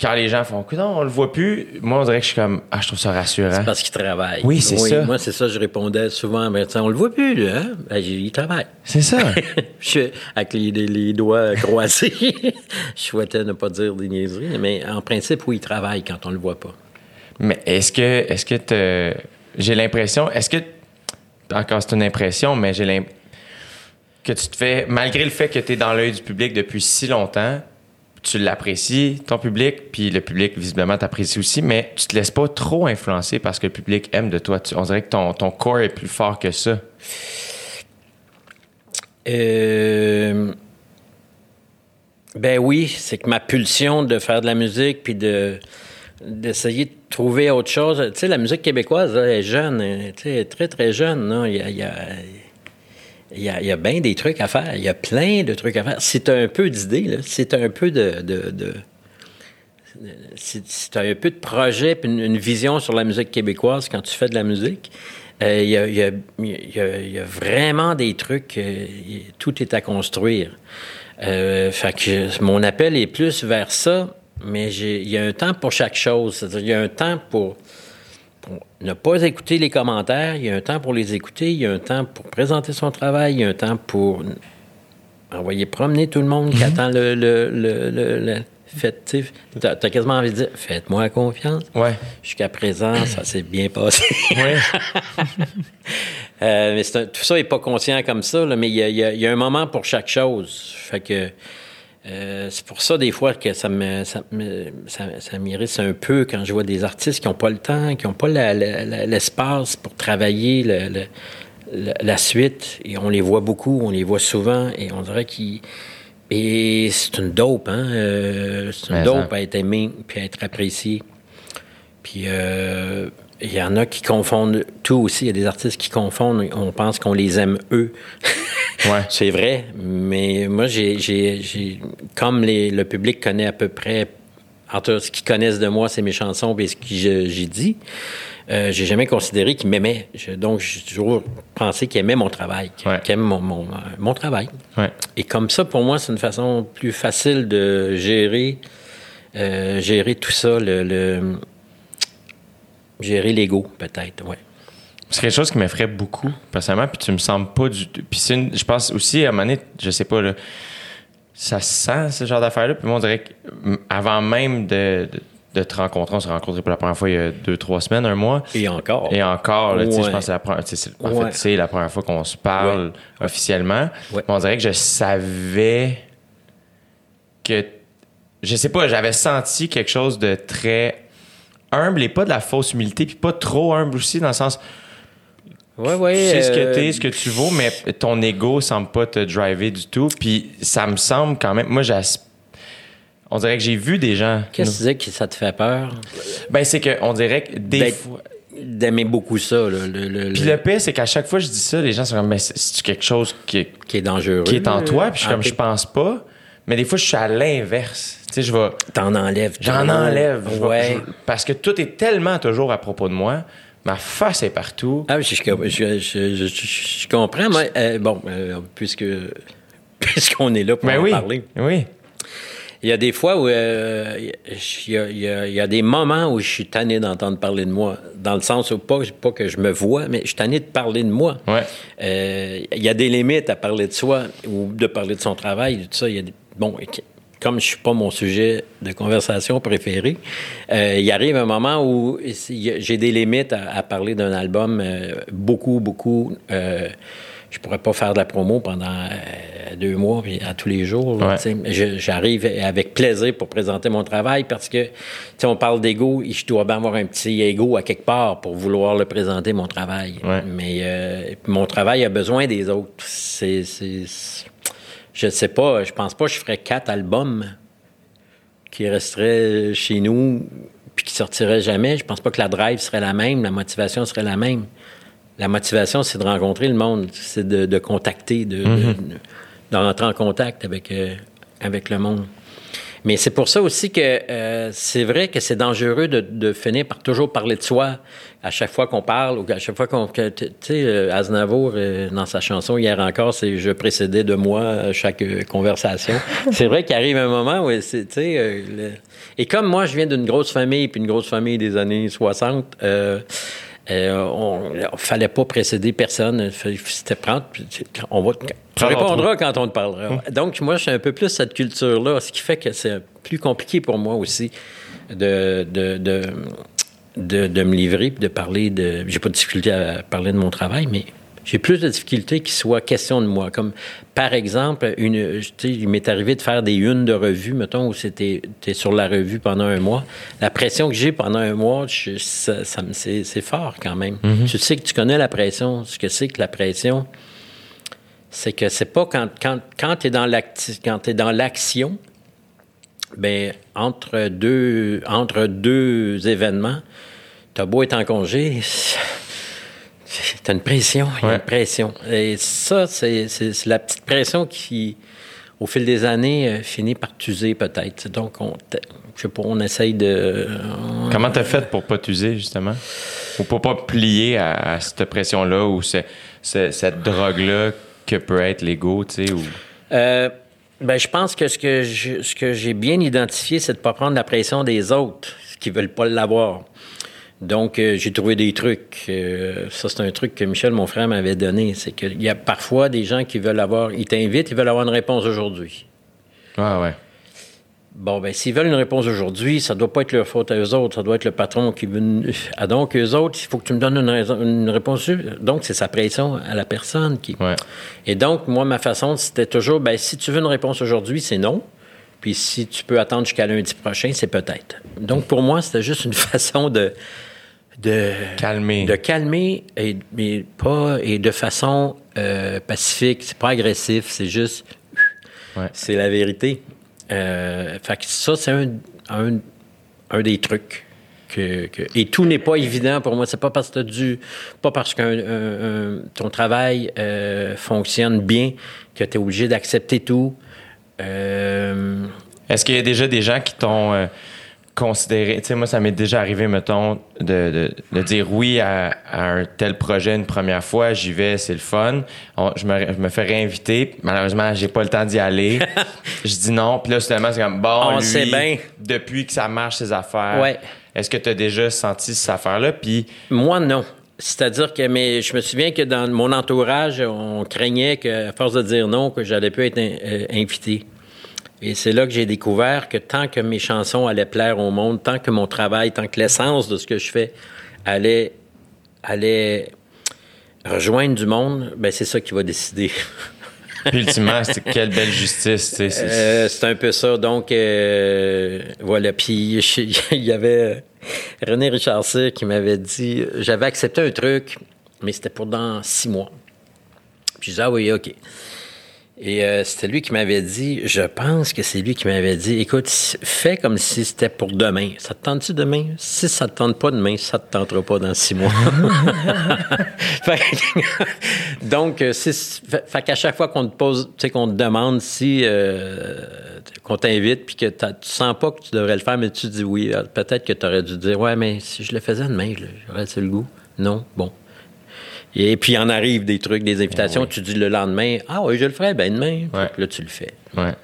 quand les gens font non, on le voit plus, moi on dirait que je suis comme ah je trouve ça rassurant. C'est parce qu'il travaille. Oui, c'est ça. Moi, c'est ça, je répondais souvent. Mais on le voit plus, lui, hein? Ben, j'ai- il travaille. C'est ça. je avec les, doigts croisés. je souhaitais ne pas dire des niaiseries, mais en principe, oui, il travaille quand on le voit pas. Mais est-ce que est-ce que j'ai l'impression est-ce que encore c'est une impression mais j'ai l'impression que tu te fais malgré le fait que tu es dans l'œil du public depuis si longtemps, tu l'apprécies ton public puis le public visiblement t'apprécie aussi mais tu te laisses pas trop influencer parce que le public aime de toi. On dirait que ton ton corps est plus fort que ça. Euh, Ben oui, c'est que ma pulsion de faire de la musique puis de d'essayer de trouver autre chose. Tu sais, la musique québécoise, elle est jeune, sais, elle est très, très jeune. a, il y a- bien des trucs à faire. Il y a plein de trucs à faire. As un peu d'idées, as un peu de... as un peu de projet puis une, vision sur la musique québécoise quand tu fais de la musique, il y, a, vraiment des trucs, euh, tout est à construire. Euh, fait que mon appel est plus vers ça, mais il y a un temps pour chaque chose. C'est-à-dire, il y a un temps pour ne pas écouter les commentaires, il y a un temps pour les écouter, il y a un temps pour présenter son travail, il y a un temps pour envoyer promener tout le monde qui attend le, le, le, le- Faites, t'as, t'as quasiment envie de dire, faites-moi confiance. Ouais. Jusqu'à présent, ça s'est bien passé. Ouais. Euh, mais c'est un- tout ça n'est pas conscient comme ça, là, mais il y y a un moment pour chaque chose. Fait que euh, c'est pour ça, des fois, que ça me, ça, me- ça- ça m'irrisse un peu quand je vois des artistes qui n'ont pas le temps, qui n'ont pas la- la- la- l'espace pour travailler le- le- la, suite. Et on les voit beaucoup, on les voit souvent, et on dirait qu'ils. Et c'est une dope, hein? euh, c'est une Mais dope ça. à être aimé puis à être apprécié. Puis euh, il y en a qui confondent tout aussi. Il y a des artistes qui confondent. On pense qu'on les aime eux. Ouais. C'est vrai, mais moi, j'ai, j'ai, j'ai- comme les- le public connaît à peu près, en tout cas, ce qu'ils connaissent de moi, c'est mes chansons et ce que j'ai dit, euh, j'ai jamais considéré qu'ils m'aimaient. Donc, j'ai toujours pensé qu'ils aimaient mon travail, qu'ils Ouais. mon, mon, mon travail. Ouais. Et comme ça, pour moi, c'est une façon plus facile de gérer, euh, gérer tout ça, le, le- gérer l'ego, peut-être, ouais. C'est quelque chose qui m'effraie beaucoup, personnellement, puis tu me sembles pas du tout. Puis c'est une- je pense aussi, à un moment donné, je sais pas, là, ça se sent, ce genre d'affaires-là. Puis moi, on dirait qu'avant même de, de, de te rencontrer. On s'est rencontrés pour la première fois il y a deux, trois semaines, un mois. Et encore. Et encore, là, tu sais, je Ouais. pense que c'est la première, tu sais, c'est- en Ouais. fait, la première fois qu'on se parle officiellement. Ouais. Mais On dirait que je savais que, je sais pas, j'avais senti quelque chose de très humble et pas de la fausse humilité, puis pas trop humble aussi, dans le sens, Ouais, ouais. tu sais ce que euh, t'es, ce que tu vaux, mais ton ego semble pas te driver du tout. Puis ça me semble quand même, moi, on dirait que j'ai vu des gens. Qu'est-ce que tu disais que ça te fait peur? Ben, c'est que on dirait que des fois. D'aimer beaucoup ça, là, le, le- Puis le- pire, c'est qu'à chaque fois que je dis ça, les gens sont comme, mais c'est quelque chose qui est, qui est dangereux? qui est en toi, puis je suis Ah, comme, je t'es- pense pas. Mais des fois, je suis à l'inverse. Tu sais, je vais. T'en enlèves. J'en enlève. Je vais- Ouais. je- parce que tout est tellement toujours à propos de moi. Ma face est partout. Ah, je, je, comprends. Moi, euh, bon, euh, puisque puisqu'on est là pour Mais en oui. parler. Oui. Il y a des fois où euh, il, y a, il y a- il y a des moments où je suis tanné d'entendre parler de moi. Dans le sens où pas, pas que je me vois, mais je suis tanné de parler de moi. Ouais. Euh, il y a des limites à parler de soi ou de parler de son travail, tout ça. Il y a des- bon, comme je suis pas mon sujet de conversation préféré, euh, il arrive un moment où j'ai des limites à, à parler d'un album euh, beaucoup, beaucoup. euh, je pourrais pas faire de la promo pendant euh, deux mois puis à tous les jours. Ouais. J'arrive avec plaisir pour présenter mon travail parce que, sais, on parle d'ego, je dois bien avoir un petit ego à quelque part pour vouloir le présenter, mon travail. Ouais. Mais euh, mon travail a besoin des autres. C'est, je sais pas, je pense pas que je ferais quatre albums qui resteraient chez nous puis qui sortiraient jamais. Je pense pas que la drive serait la même, la motivation serait la même. La motivation, c'est de rencontrer le monde, c'est de, de contacter, de, de- d'entrer en contact avec, euh, avec le monde. Mais c'est pour ça aussi que euh, c'est vrai que c'est dangereux de, de finir par toujours parler de soi à chaque fois qu'on parle ou à chaque fois qu'on. Tu sais, euh, Aznavour, euh, dans sa chanson hier encore, c'est Je précédais de moi à chaque euh, conversation. c'est vrai qu'il arrive un moment où c'est. tu sais, euh, le- Et comme moi, je viens d'une grosse famille, puis une grosse famille des années 60, euh, on ne fallait pas précéder personne. C'était prendre. On va, tu répondras quand on te parlera. Donc, moi, je suis un peu plus cette culture-là, ce qui fait que c'est plus compliqué pour moi aussi de, de, de, de, de me livrer puis de parler de. J'ai pas de difficulté à parler de mon travail, mais j'ai plus de difficulté qu'il soit question de moi. Comme, par exemple, une, il m'est arrivé de faire des unes de revue, mettons, où c'était sur la revue pendant un mois. La pression que j'ai pendant un mois, je- ça, c'est fort quand même. Tu sais que tu connais la pression, ce que c'est que la pression c'est que c'est pas quand, quand, quand tu es dans l'action, ben entre deux, entre deux événements, t'as beau être en congé, t'as une pression, il y a une pression. Et ça, c'est, la petite pression qui, au fil des années, euh, finit par t'user peut-être. Donc, on, je sais pas, on essaye de... Comment t'as fait pour pas t'user, justement? Ou pour pas plier à, à cette pression-là ou ce- ce- cette drogue-là que peut être l'ego, tu sais? Ou... Euh, ben, je pense que ce que je- ce que j'ai bien identifié, c'est de ne pas prendre la pression des autres qui veulent pas l'avoir. Donc, euh, j'ai trouvé des trucs. Euh, ça, c'est un truc que Michel, mon frère, m'avait donné. C'est qu'il y a parfois des gens qui veulent avoir... Ils t'invitent, ils veulent avoir une réponse aujourd'hui. Ah ouais. Bon, ben s'ils veulent une réponse aujourd'hui, ça doit pas être leur faute à eux autres. Ça doit être le patron qui veut... Ah, donc, eux autres, il faut que tu me donnes une, raison- une réponse. Donc, c'est sa pression à la personne qui... Ouais. Et donc, moi, ma façon, c'était toujours, ben, si tu veux une réponse aujourd'hui, c'est non. Puis si tu peux attendre jusqu'à lundi prochain, c'est peut-être. Donc, pour moi, c'était juste une façon de. De Calmer. De calmer, et, mais pas. Et de façon euh, pacifique. C'est pas agressif, c'est juste. Ouais. C'est la vérité. Euh, fait que ça, c'est un, un, un des trucs. Que, que- et tout n'est pas évident pour moi. C'est pas parce que dû, pas parce que ton travail euh, fonctionne bien que tu es obligé d'accepter tout. Euh, Est-ce qu'il y a déjà des gens qui t'ont considéré, tu sais, moi, ça m'est déjà arrivé, mettons, de, de- de dire oui à, à un tel projet une première fois, j'y vais, c'est le fun. On- je, me, je me fais réinviter. Malheureusement, j'ai pas le temps d'y aller. je dis non, puis là, soudainement, c'est comme, bon, On lui, sait bien. depuis que ça marche, ses affaires, Ouais. est-ce que tu as déjà senti cette affaire-là? Puis, Moi, non. C'est-à-dire que mais je me souviens que dans mon entourage, on craignait que, à force de dire non, que j'allais plus être in- euh, invité. Et c'est là que j'ai découvert que tant que mes chansons allaient plaire au monde, tant que mon travail, tant que l'essence de ce que je fais allait, allait rejoindre du monde, ben c'est ça qui va décider. Puis ultimement, c'est quelle belle justice. tu sais, c'est- Euh, c'est un peu ça. Donc, euh, voilà. Puis, il y avait René Richard qui m'avait dit j'avais accepté un truc, mais c'était pour dans six mois. Puis, je disais ah oui, OK. Et euh, c'était lui qui m'avait dit je pense que c'est lui qui m'avait dit écoute, fais comme si c'était pour demain. Ça te tente-tu demain? Si ça te tente pas demain, ça te tentera pas dans six mois. Donc, euh, fait, qu'à chaque fois qu'on te pose, tu sais, qu'on te demande si, euh, qu'on t'invite, puis que tu sens pas que tu devrais le faire, mais tu dis oui, peut-être que tu aurais dû dire, ouais, mais si je le faisais demain, j'aurais-tu le goût? Non? Bon. Et puis, il en arrive des trucs, des invitations, tu dis le lendemain, ah oui, je le ferai, ben demain. Ouais. Là, tu le fais. Ouais.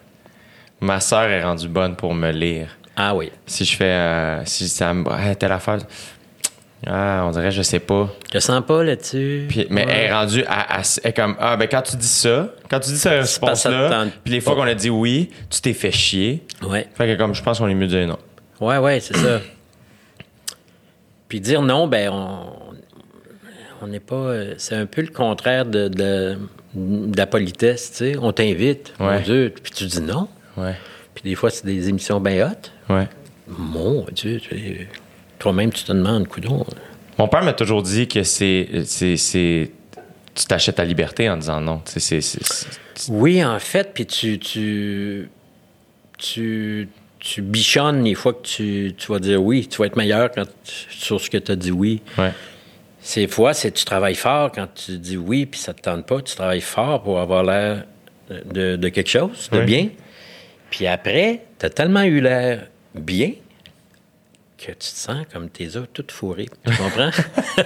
Ma sœur est rendue bonne pour me lire. Ah oui. Si je fais. euh, si ça me. Ah, telle affaire. Ah, on dirait, je sais pas. Je sens pas là-dessus. Puis, mais Ouais. elle est rendue à, à- elle est comme ah ben quand tu dis ça, quand tu dis cette parce que ça te réponse là, tente puis les fois qu'on a dit oui, tu t'es fait chier. Ouais. Fait que comme je pense qu'on est mieux de dire non. Ouais, ouais, c'est ça. Puis dire non, ben on on n'est pas. euh, C'est un peu le contraire de, de, de la politesse, tu sais. On t'invite, mon. Dieu, puis tu dis non. Ouais. Puis des fois, c'est des émissions bien hautes. Ouais. Mon Dieu, toi-même, tu te demandes, coudon. Mon père m'a toujours dit que c'est c'est c'est tu t'achètes ta liberté en disant non. C'est- Oui, en fait, puis tu, tu, tu, tu bichonnes les fois que tu, tu vas dire oui. Tu vas être meilleur quand tu- sur ce que tu as dit oui. ouais. Ces fois, c'est tu travailles fort quand tu dis oui, puis ça te tente pas. Tu travailles fort pour avoir l'air de, de quelque chose, de Oui. bien. Puis après, tu as tellement eu l'air bien que tu te sens comme tes os toutes fourrées. Tu comprends?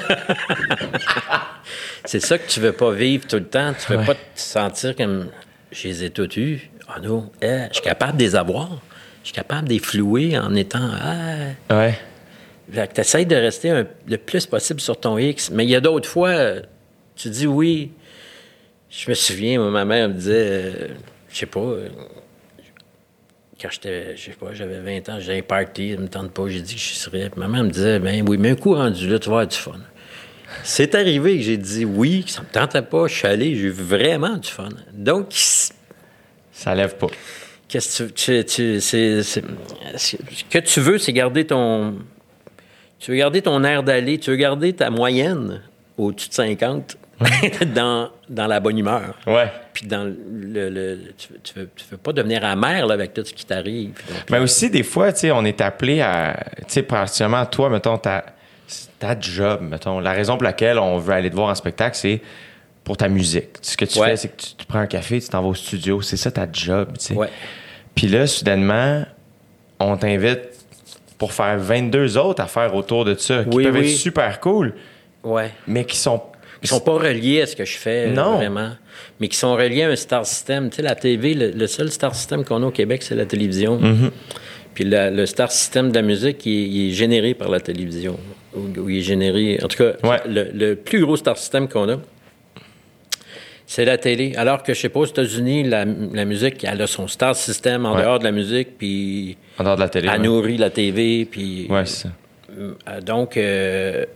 c'est ça que tu veux pas vivre tout le temps. Tu veux pas te sentir comme je les ai toutes eues. Ah non, eh, je suis capable de les avoir. Je suis capable de les flouer en étant. Ah, Ouais. Fait que t'essayes de rester un- le plus possible sur ton X. Mais il y a d'autres fois, euh, tu dis oui. Je me souviens, moi, ma mère me disait, euh, je sais pas, euh, quand j'étais, je sais pas, j'avais 20 ans, j'ai un party, elle me tente pas, j'ai dit que je serais. Puis ma mère me disait, ben oui, mais un coup rendu là, tu vas avoir du fun. C'est arrivé que j'ai dit oui, que ça me tentait pas, je suis allé, j'ai eu vraiment du fun. Donc, Ça lève pas. Qu'est-ce que tu, tu, tu- ce que tu veux, c'est garder ton, tu veux garder ton air d'aller, tu veux garder ta moyenne au-dessus de 50 dans, dans la bonne humeur. Ouais. Puis dans le, le- tu, veux, tu, veux, tu veux pas devenir amer là, avec tout ce qui t'arrive. Mais aussi, des fois, tu sais, on est appelé à, tu sais, particulièrement toi, mettons, ta, ta job, mettons. La raison pour laquelle on veut aller te voir en spectacle, c'est pour ta musique. Ce que tu Ouais. fais, c'est que tu, tu prends un café, tu t'en vas au studio. C'est ça ta job, tu sais. Ouais. Puis là, soudainement, on t'invite pour faire 22 autres affaires autour de ça, qui Oui, peuvent oui. être super cool, ouais. mais qui sont... Ils sont pas reliés à ce que je fais, euh, Non. vraiment. Mais qui sont reliés à un star system. Tu sais, la TV, le, le seul star system qu'on a au Québec, c'est la télévision. Mm-hmm. Puis la- le star system de la musique, il, est- il est généré par la télévision. Ou, ou il est généré. En tout cas, Ouais. le, le plus gros star system qu'on a, c'est la télé. Alors que, je sais pas, aux États-Unis, la, la musique, elle a son star system en Ouais. dehors de la musique, puis En dehors de la télé. elle ouais. nourrit la TV, puis... Ouais, c'est ça. Euh, donc, euh,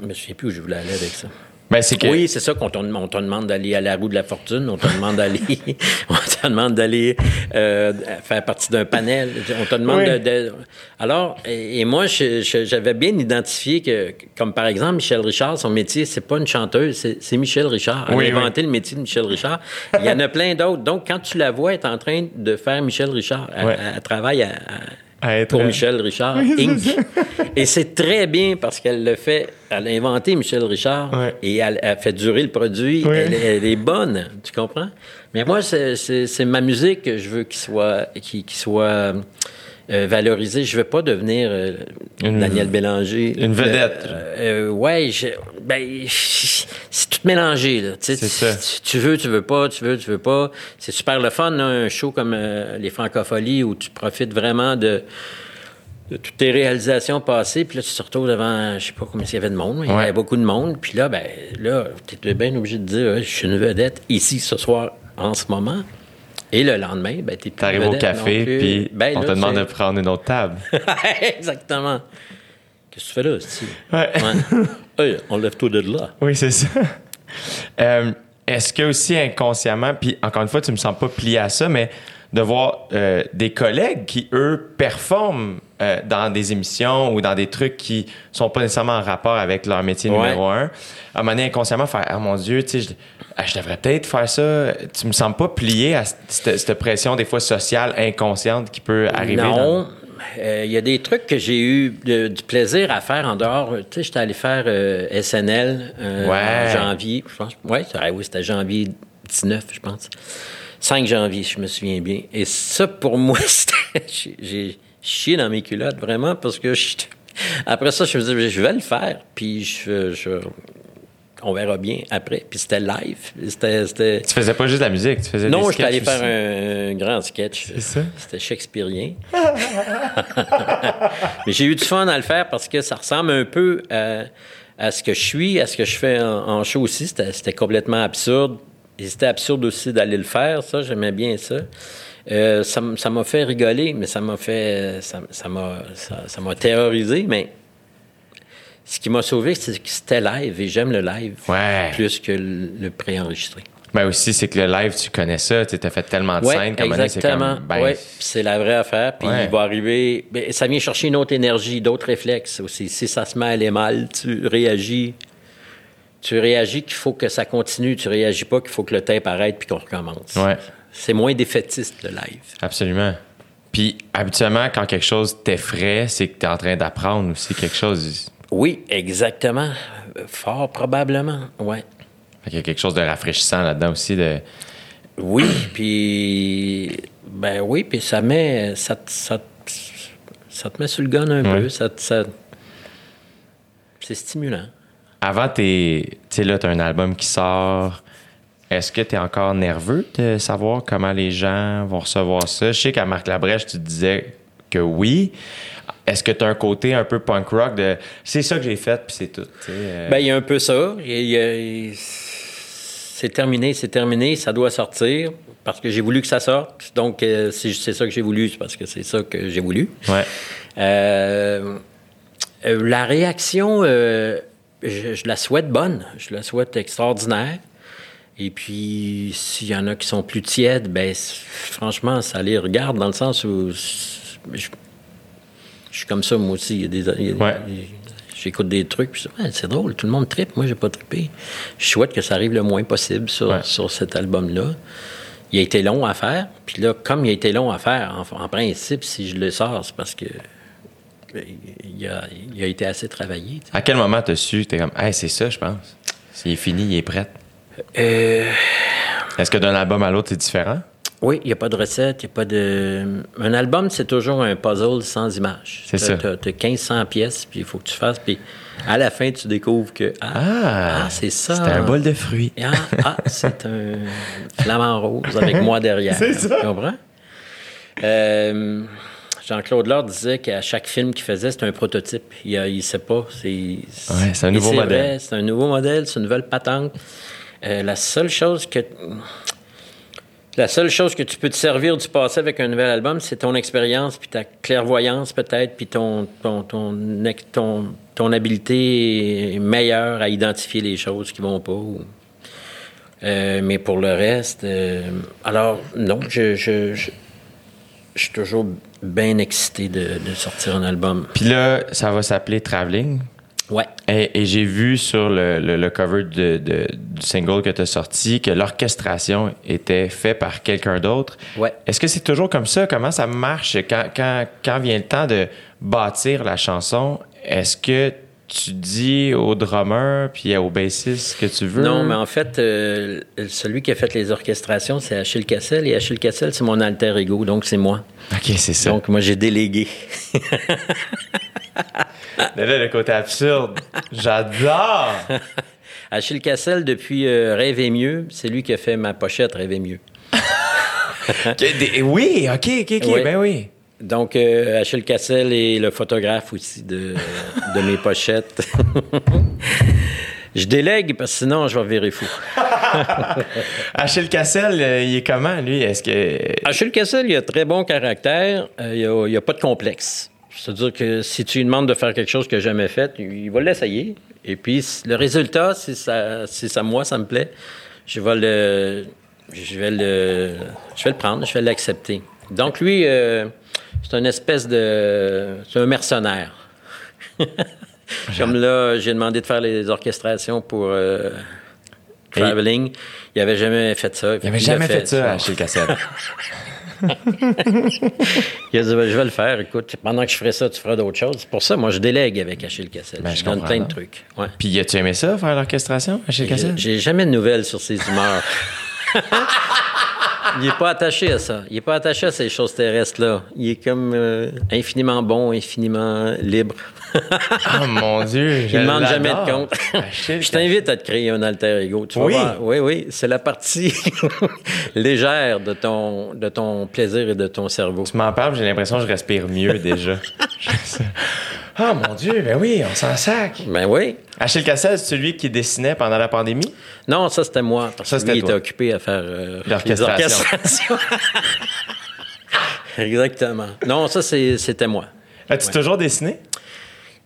je me souviens plus où je voulais aller avec ça. Ben, que... Oui, c'est ça qu'on te, on te demande d'aller à la roue de la fortune, on te demande d'aller, on te demande d'aller euh, faire partie d'un panel, on te demande Oui. de, de- Alors, et, et moi, j'avais bien identifié que, comme par exemple Michel Richard, son métier, c'est pas une chanteuse, c'est, Michel Richard. Oui, a inventé le métier de Michel Richard. Il y en a plein d'autres. Donc, quand tu la vois, elle est en train de faire Michel Richard. Elle, travaille à- à, À être- pour Michel Richard, Inc. Et c'est très bien parce qu'elle le fait. Elle a inventé Michel Richard Ouais. et elle a fait durer le produit. Elle, elle est bonne, tu comprends? Mais moi, c'est- ma musique que je veux qu'il soit, qu'il qu'il soit euh, valorisé. Je veux pas devenir euh, Une- Daniel Bélanger. une vedette. Euh, euh, ouais, je- ben, c'est tout mélangé. Là. Tu, tu- tu veux, tu veux pas, tu veux, tu veux pas. C'est super le fun, là, un show comme euh, les Francopholies où tu profites vraiment de, de toutes tes réalisations passées. Puis là, tu te retrouves devant, je sais pas combien il y avait de monde. Il y Ouais. avait beaucoup de monde. Puis là, ben, là, tu es bien obligé de dire, je suis une vedette ici ce soir, en ce moment. Et le lendemain, ben, t'es plus T'arrives au café, puis Ben, on là, te demande de prendre une autre table. Exactement. Qu'est-ce que tu fais là, si? Ouais. Ouais. hey, enlève-toi de là. Oui, c'est ça. Euh, Est-ce que aussi inconsciemment, puis encore une fois, tu me sens pas plié à ça, mais de voir euh, des collègues qui, eux, performent euh, dans des émissions ou dans des trucs qui sont pas nécessairement en rapport avec leur métier Ouais. numéro un, à un moment donné, inconsciemment, faire Ah mon Dieu, tu sais, je, ah, je devrais peut-être faire ça. Tu me sens pas plié à cette, cette pression, des fois sociale, inconsciente qui peut arriver. dans- Non. Euh, Il y a des trucs que j'ai eu de- du plaisir à faire en dehors. Tu sais, j'étais allé faire euh, SNL euh, Ouais. en janvier. Je pense. Ouais, oui, c'était janvier 19, je pense. 5 janvier, je me souviens bien. Et ça, pour moi, c'était. j'ai- J'ai chié dans mes culottes, vraiment, parce que je- après ça, je me disais, je vais le faire. Puis je. je- on verra bien après. Puis c'était live. C'était. c'était- Tu faisais pas juste de la musique, tu faisais non, j'étais allé faire un, un grand sketch. C'est ça? C'était shakespearien. Mais j'ai eu du fun à le faire parce que ça ressemble un peu à, à ce que je suis, à ce que je fais en, en show aussi. C'était c'était complètement absurde. Et c'était absurde aussi d'aller le faire, ça, j'aimais bien ça. Euh, ça m'a fait rigoler, mais ça m'a fait. Ça ça m'a ça, ça m'a terrorisé, mais ce qui m'a sauvé, c'est que c'était live et j'aime le live Ouais. plus que le, préenregistré. Ben aussi, c'est que le live, tu connais ça, tu as fait tellement de scènes c'est exactement. comme, ben, Ouais, c'est la vraie affaire. Puis Ouais. il va arriver. ben, ça vient chercher une autre énergie, d'autres réflexes aussi. Si ça se met à aller mal, tu réagis. Tu réagis qu'il faut que ça continue. Tu réagis pas qu'il faut que le tape arrête puis qu'on recommence. Ouais. C'est moins défaitiste, le live. Absolument. Puis, habituellement, quand quelque chose t'effraie, c'est que tu es en train d'apprendre aussi quelque chose. Oui, exactement. Fort probablement. Fait qu'il y a quelque chose de rafraîchissant là-dedans aussi. De... Oui, puis ben oui, puis ça met ça, te- ça, te- ça te met sur le gun un Ouais. peu, ça, ça c'est stimulant. Avant, t'es- tu sais, là, tu as un album qui sort. Est-ce que tu es encore nerveux de savoir comment les gens vont recevoir ça? Je sais qu'à Marc Labrèche, tu disais que oui. Est-ce que tu as un côté un peu punk rock de c'est ça que j'ai fait, puis c'est tout? euh, Ben, il y a un peu ça. C'est terminé, c'est terminé, ça doit sortir parce que j'ai voulu que ça sorte. Donc, euh, si c'est ça que j'ai voulu, c'est parce que c'est ça que j'ai voulu. ouais. Euh, euh, la réaction, je, je la souhaite bonne, je la souhaite extraordinaire. Et puis, s'il y en a qui sont plus tièdes, ben franchement, ça les regarde dans le sens où je, je suis comme ça, moi aussi. Il y a des, il y a- Ouais. J'écoute des trucs, puis c'est drôle, tout le monde tripe, moi j'ai pas trippé. Je souhaite que ça arrive le moins possible sur, Ouais. sur cet album-là. Il a été long à faire, puis là, comme il a été long à faire, en, en principe, si je le sors, c'est parce que il a, il a été assez travaillé. À quel moment t'as su, t'es comme, hey, c'est ça, je pense. S'il est fini, il est prêt. Euh, Est-ce que d'un album à l'autre, c'est différent? Oui, il n'y a pas de recette, il n'y a pas de. Un album, c'est toujours un puzzle sans image. C'est ça. T'as t'as 1500 pièces, puis il faut que tu fasses, puis à la fin, tu découvres que. Ah, Ah, ah, c'est ça. C'était un bol de fruits. Ah, ah, c'est un flamant rose avec moi derrière. C'est ça. Tu comprends? Euh, Jean-Claude Lord disait qu'à chaque film qu'il faisait, c'était un prototype. Il ne sait pas. C'est Ouais, c'est un nouveau c'est modèle. C'est un nouveau modèle, c'est une nouvelle patente. Euh, la seule chose que. La seule chose que tu peux te servir du passé avec un nouvel album, c'est ton expérience, puis ta clairvoyance peut-être, puis ton, ton, ton, ton, ton habileté meilleure à identifier les choses qui vont pas. Euh, mais pour le reste, euh, alors non, je, je, je, je suis toujours bien excité de, de sortir un album. Puis là, ça va s'appeler Traveling. Ouais. Et, et j'ai vu sur le, le- le cover de- de- du single que tu as sorti que l'orchestration était faite par quelqu'un d'autre. Ouais. Est-ce que c'est toujours comme ça? Comment ça marche? Quand, quand, quand vient le temps de bâtir la chanson? Est-ce que tu dis au drummer puis au bassiste ce que tu veux? Non, mais en fait, euh, celui qui a fait les orchestrations, c'est Achille Cassel. Et Achille Cassel, c'est mon alter ego, donc c'est moi. OK, c'est ça. Donc, moi, j'ai délégué. Mais là, le côté absurde, j'adore! Achille Cassel, depuis euh, Rêver mieux, c'est lui qui a fait ma pochette Rêver mieux. Oui, OK, OK, OK, Oui. ben oui. Donc, euh, Achille Cassel est le photographe aussi de, de mes pochettes. Je délègue parce que sinon, je vais virer fou. Achille Cassel, euh, il est comment, lui? Est-ce que. Achille Cassel, il a très bon caractère. euh, il a- il a, pas de complexe. C'est-à-dire que si tu lui demandes de faire quelque chose qu'il n'a jamais fait, il va l'essayer. Et puis, le résultat, si ça, si ça, moi, ça me plaît, je vais le, je vais le, je vais le prendre, je vais l'accepter. Donc, lui, euh, c'est une espèce de... C'est un mercenaire. Comme là, j'ai demandé de faire les orchestrations pour euh, Traveling. Il n'avait jamais fait ça. Il avait jamais fait, ça, Achille Cassel. Il a dit, Ben, je vais le faire. Écoute, pendant que je ferai ça, tu feras d'autres choses. C'est pour ça, moi, je délègue avec Achille Cassel. Ben, je je donne plein de trucs. Ouais. Puis, as-tu aimé ça, faire l'orchestration, Achille Cassel? J'ai j'ai jamais de nouvelles sur ses humeurs. Il n'est pas attaché à ça. Il n'est pas attaché à ces choses terrestres-là. Il est comme euh, infiniment bon, infiniment libre. Oh mon Dieu, je Il ne demande jamais de compte. Achille Je t'invite à te créer un alter ego. Tu vas Oui. voir. Oui, oui. C'est la partie légère de ton, de ton plaisir et de ton cerveau. Tu m'en parles, j'ai l'impression que je respire mieux déjà. Ah mon Dieu, ben oui, on s'en sac. Ben oui. Achille Cassel, c'est celui qui dessinait pendant la pandémie? Non, ça, c'était moi. Parce Ça, que c'était lui, il était occupé à faire euh, L'orchestration. Exactement. Non, ça, c'est- c'était moi. As-tu toujours dessiné?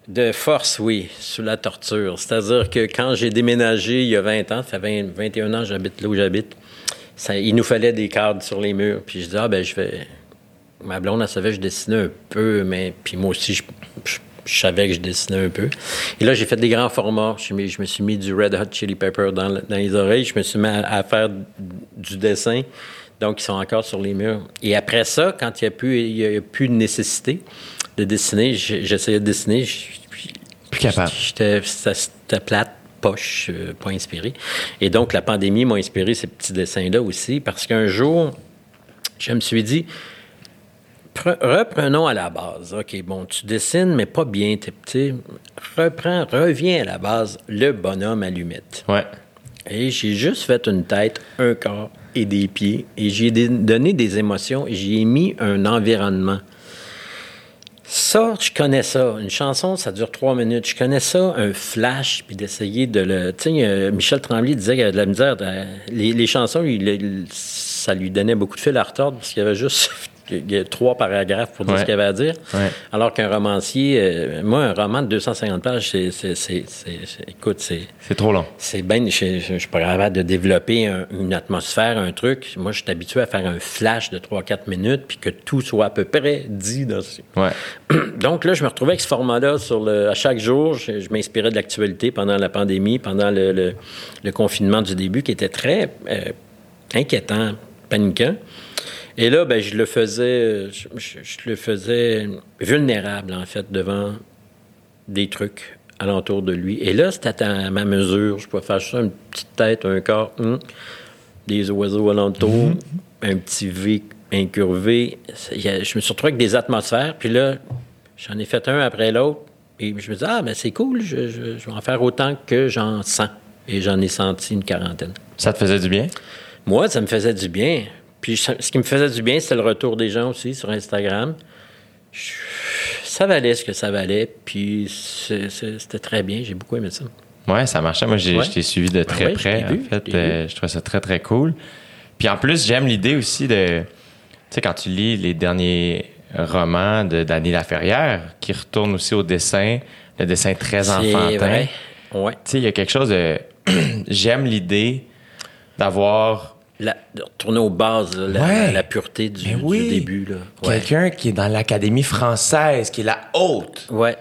De force, oui, sous la torture. C'est-à-dire que quand j'ai déménagé il y a 20 ans, ça fait 20 21 ans que j'habite là où j'habite, ça- il nous fallait des cadres sur les murs. Puis je dis, ah ben je vais... Ma blonde, elle savait que je dessinais un peu, mais puis moi aussi, je, je- je savais que je dessinais un peu. Et là, j'ai fait des grands formats. Je, me- je me suis mis du Red Hot Chili Pepper dans, le- dans les oreilles. Je me suis mis à, à faire du dessin. Donc, ils sont encore sur les murs. Et après ça, quand il n'y a, plus- il y a plus de nécessité de dessiner, j'essayais de dessiner. je- Plus capable. C'était- plate, poche, euh, pas inspiré. Et donc, la pandémie m'a inspiré ces petits dessins-là aussi, parce qu'un jour, je me suis dit, reprenons à la base. OK, bon, tu dessines, mais pas bien, t'es petit. Reprends, reviens à la base, le bonhomme allumette. Ouais. Et j'ai juste fait une tête, un corps et des pieds. Et j'ai donné des émotions et j'y ai mis un environnement. Ça, je connais ça. Une chanson, ça dure trois minutes. Je connais ça, un flash, puis d'essayer de le... Tu sais, euh, Michel Tremblay disait qu'il y avait de la misère. de- Les, les chansons, il- ça lui donnait beaucoup de fil à retordre parce qu'il y avait juste il y a trois paragraphes pour dire Ouais. ce qu'il avait à dire. Ouais. Alors qu'un romancier... euh, moi, un roman de 250 pages, c'est... c'est- c'est- Écoute, c'est... C'est trop long. C'est bien, je, je, je suis pas capable de développer un- une atmosphère, un truc. Moi, je suis habitué à faire un flash de 3-4 minutes, puis que tout soit à peu près dit dans ce... Ouais. Donc là, je me retrouvais avec ce format-là sur le, à chaque jour. Je, je m'inspirais de l'actualité pendant la pandémie, pendant le, le- le confinement du début, qui était très euh, inquiétant, paniquant. Et là, ben, je le faisais, je, je- je le faisais vulnérable, en fait, devant des trucs alentour de lui. Et là, c'était à ma mesure. Je pouvais faire ça, une petite tête, un corps, hum, des oiseaux alentour, un petit V incurvé. Je me suis retrouvé avec des atmosphères. Puis là, j'en ai fait un après l'autre. Et je me dis, ah, ben c'est cool, je, je- je vais en faire autant que j'en sens. Et j'en ai senti une quarantaine. Ça te faisait du bien? Moi, ça me faisait du bien. Puis ce qui me faisait du bien, c'était le retour des gens aussi sur Instagram. Je- Ça valait ce que ça valait. Puis c'était très bien. J'ai beaucoup aimé ça. Ouais, ça marchait. Moi, j'ai, Ouais. je t'ai suivi de très ouais, près. En vu, fait, je Euh, je trouvais ça très, très cool. Puis en plus, j'aime l'idée aussi de. Tu sais, quand tu lis les derniers romans de Danny Laferrière, qui retourne aussi au dessin, le dessin très enfantin. Ouais. Tu sais, il y a quelque chose de. j'aime l'idée d'avoir La, de retourner aux bases, là, la, Ouais. la- la pureté du, Ben du début. Ouais. quelqu'un qui est dans l'Académie française, qui est la haute. Ouais.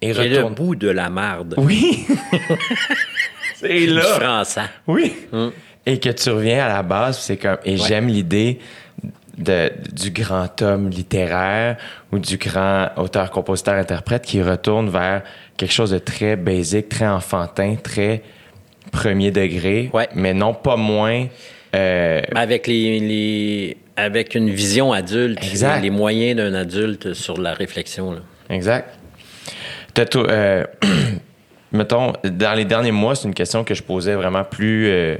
Et le retourne. bout de la marde. Oui. C'est Du là. français. Oui. Et que tu reviens à la base, c'est comme. Et j'aime l'idée de, du grand homme littéraire ou du grand auteur, compositeur, interprète qui retourne vers quelque chose de très basique, très enfantin, très premier degré, Ouais. mais non pas moins. Euh, Avec, les, les- avec une vision adulte, Exact. les, moyens d'un adulte sur la réflexion. Là. Exact. Euh, mettons, dans les derniers mois, c'est une question que je posais vraiment plus, euh,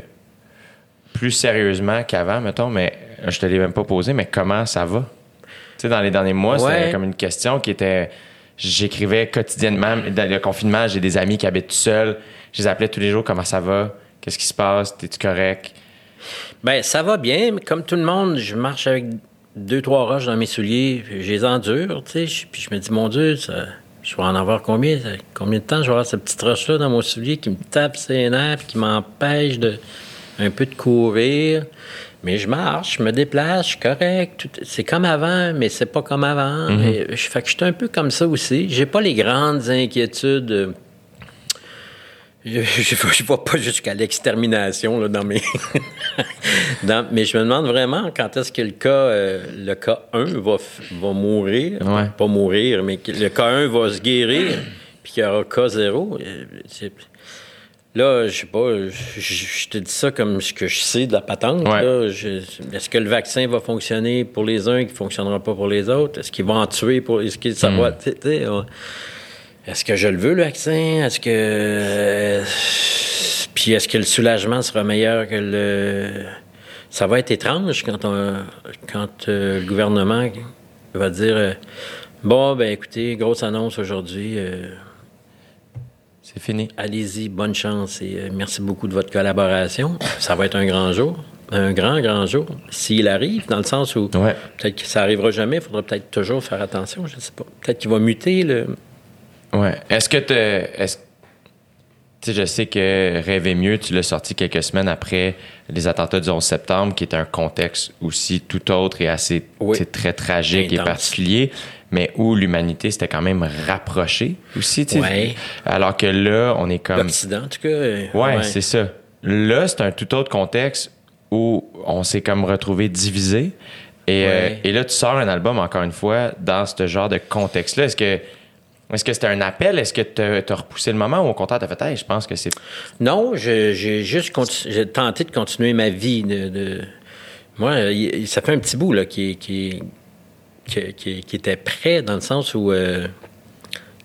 plus sérieusement qu'avant, mettons, mais je te l'ai même pas posé, mais comment ça va? Tu sais, dans les derniers mois, Ouais. c'était comme une question qui était. J'écrivais quotidiennement. Dans le confinement, j'ai des amis qui habitent seuls. je les appelais tous les jours, comment ça va? Qu'est-ce qui se passe? T'es-tu correct? Ben, ça va bien, mais comme tout le monde, je marche avec deux, trois roches dans mes souliers, puis je les endure, tu sais. Puis je me dis, mon Dieu, ça, je vais en avoir combien? ça- Combien de temps je vais avoir cette petite roche-là dans mon soulier qui me tape ses nerfs, puis qui m'empêche de un peu de courir? Mais je marche, je me déplace, je suis correct. c'est comme avant, mais c'est pas comme avant. Mais je, fait que je suis un peu comme ça aussi. J'ai pas les grandes inquiétudes. Je ne vais pas jusqu'à l'extermination là, dans mes. dans- mais je me demande vraiment quand est-ce que le cas, euh, le cas 1 va, va mourir. Ouais. Pas mourir, mais que le cas 1 va se guérir, puis qu'il y aura cas 0. Euh, c'est- Là, je sais pas, je, te dis ça comme ce que je sais de la patente. Ouais. là. Je- Est-ce que le vaccin va fonctionner pour les uns et qui ne fonctionnera pas pour les autres? Est-ce qu'il va en tuer pour. Est-ce qu'il ça va. on- est-ce que je le veux, le vaccin? Est-ce que. euh, Puis est-ce que le soulagement sera meilleur que le. Ça va être étrange quand, on, quand euh, le gouvernement va dire euh, Bon, ben écoutez, grosse annonce aujourd'hui. euh, C'est fini. Allez-y, bonne chance et merci beaucoup de votre collaboration. Ça va être un grand jour. Un grand, grand jour. S'il arrive, dans le sens où Ouais. peut-être que ça arrivera jamais, il faudra peut-être toujours faire attention, je ne sais pas. Peut-être qu'il va muter le. Ouais. Est-ce que tu est-ce tu sais, je sais que Rêver mieux, tu l'as sorti quelques semaines après les attentats du 11 septembre, qui est un contexte aussi tout autre et assez Oui. tu très tragique et particulier, mais où l'humanité s'était quand même rapprochée aussi. tu sais. Ouais. Alors que là, on est comme. L'Occident, en tout cas. euh, Ouais, c'est ça. Là, c'est un tout autre contexte où on s'est comme retrouvé divisé. Et, euh, et là, tu sors un album, encore une fois, dans ce genre de contexte-là. Est-ce que est-ce que c'était un appel? Est-ce que tu as repoussé le moment ou au contraire, tu as fait, hey, je pense que c'est. Non, je- j'ai juste tenté de continuer ma vie. De, de- Moi, ça fait un petit bout là, qui, qui, qui, qui- qui était prêt dans le sens où euh,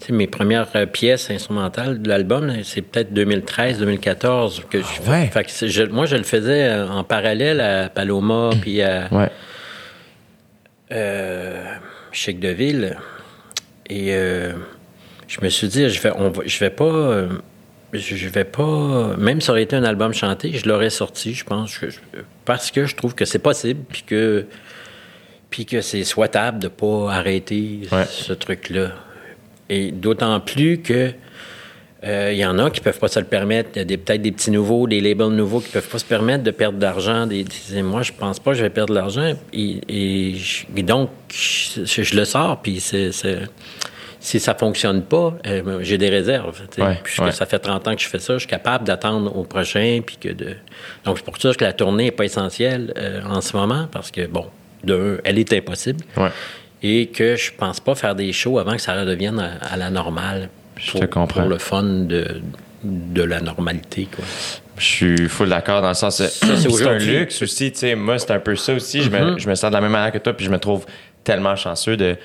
mes premières pièces instrumentales de l'album, c'est peut-être 2013-2014 que je fais. ouais? Fait que je- moi, je le faisais en parallèle à Paloma puis à Ouais. euh, Chic de Ville. Et euh, je me suis dit, je vais, on va- je vais pas. euh, je vais pas. Même si ça aurait été un album chanté, je l'aurais sorti, je pense. que je- parce que je trouve que c'est possible, puis que. Puis que c'est souhaitable de pas arrêter Ouais. ce truc-là. Et d'autant plus que. euh, Il y en a qui peuvent pas se le permettre. Il y a peut-être des petits nouveaux, des labels nouveaux qui peuvent pas se permettre de perdre de l'argent. Des, des- moi, je pense pas que je vais perdre de l'argent. Et, et je- et donc, je, je le sors, puis c'est- si ça fonctionne pas, euh, j'ai des réserves. Ouais, Puisque ouais. ça fait 30 ans que je fais ça, je suis capable d'attendre au prochain. Puis que de... Donc, c'est pour ça que la tournée n'est pas essentielle euh, en ce moment, parce que, bon, de elle est impossible. Ouais. Et que je pense pas faire des shows avant que ça redevienne à, à la normale. Je pour, te comprends. Pour le fun de, de la normalité, quoi. Je suis full d'accord dans le sens. c'est c'est un. Mm-hmm. luxe aussi, tu sais. Moi, c'est un peu ça aussi. Je, me, je me sens de la même manière que toi, puis je me trouve tellement chanceux de.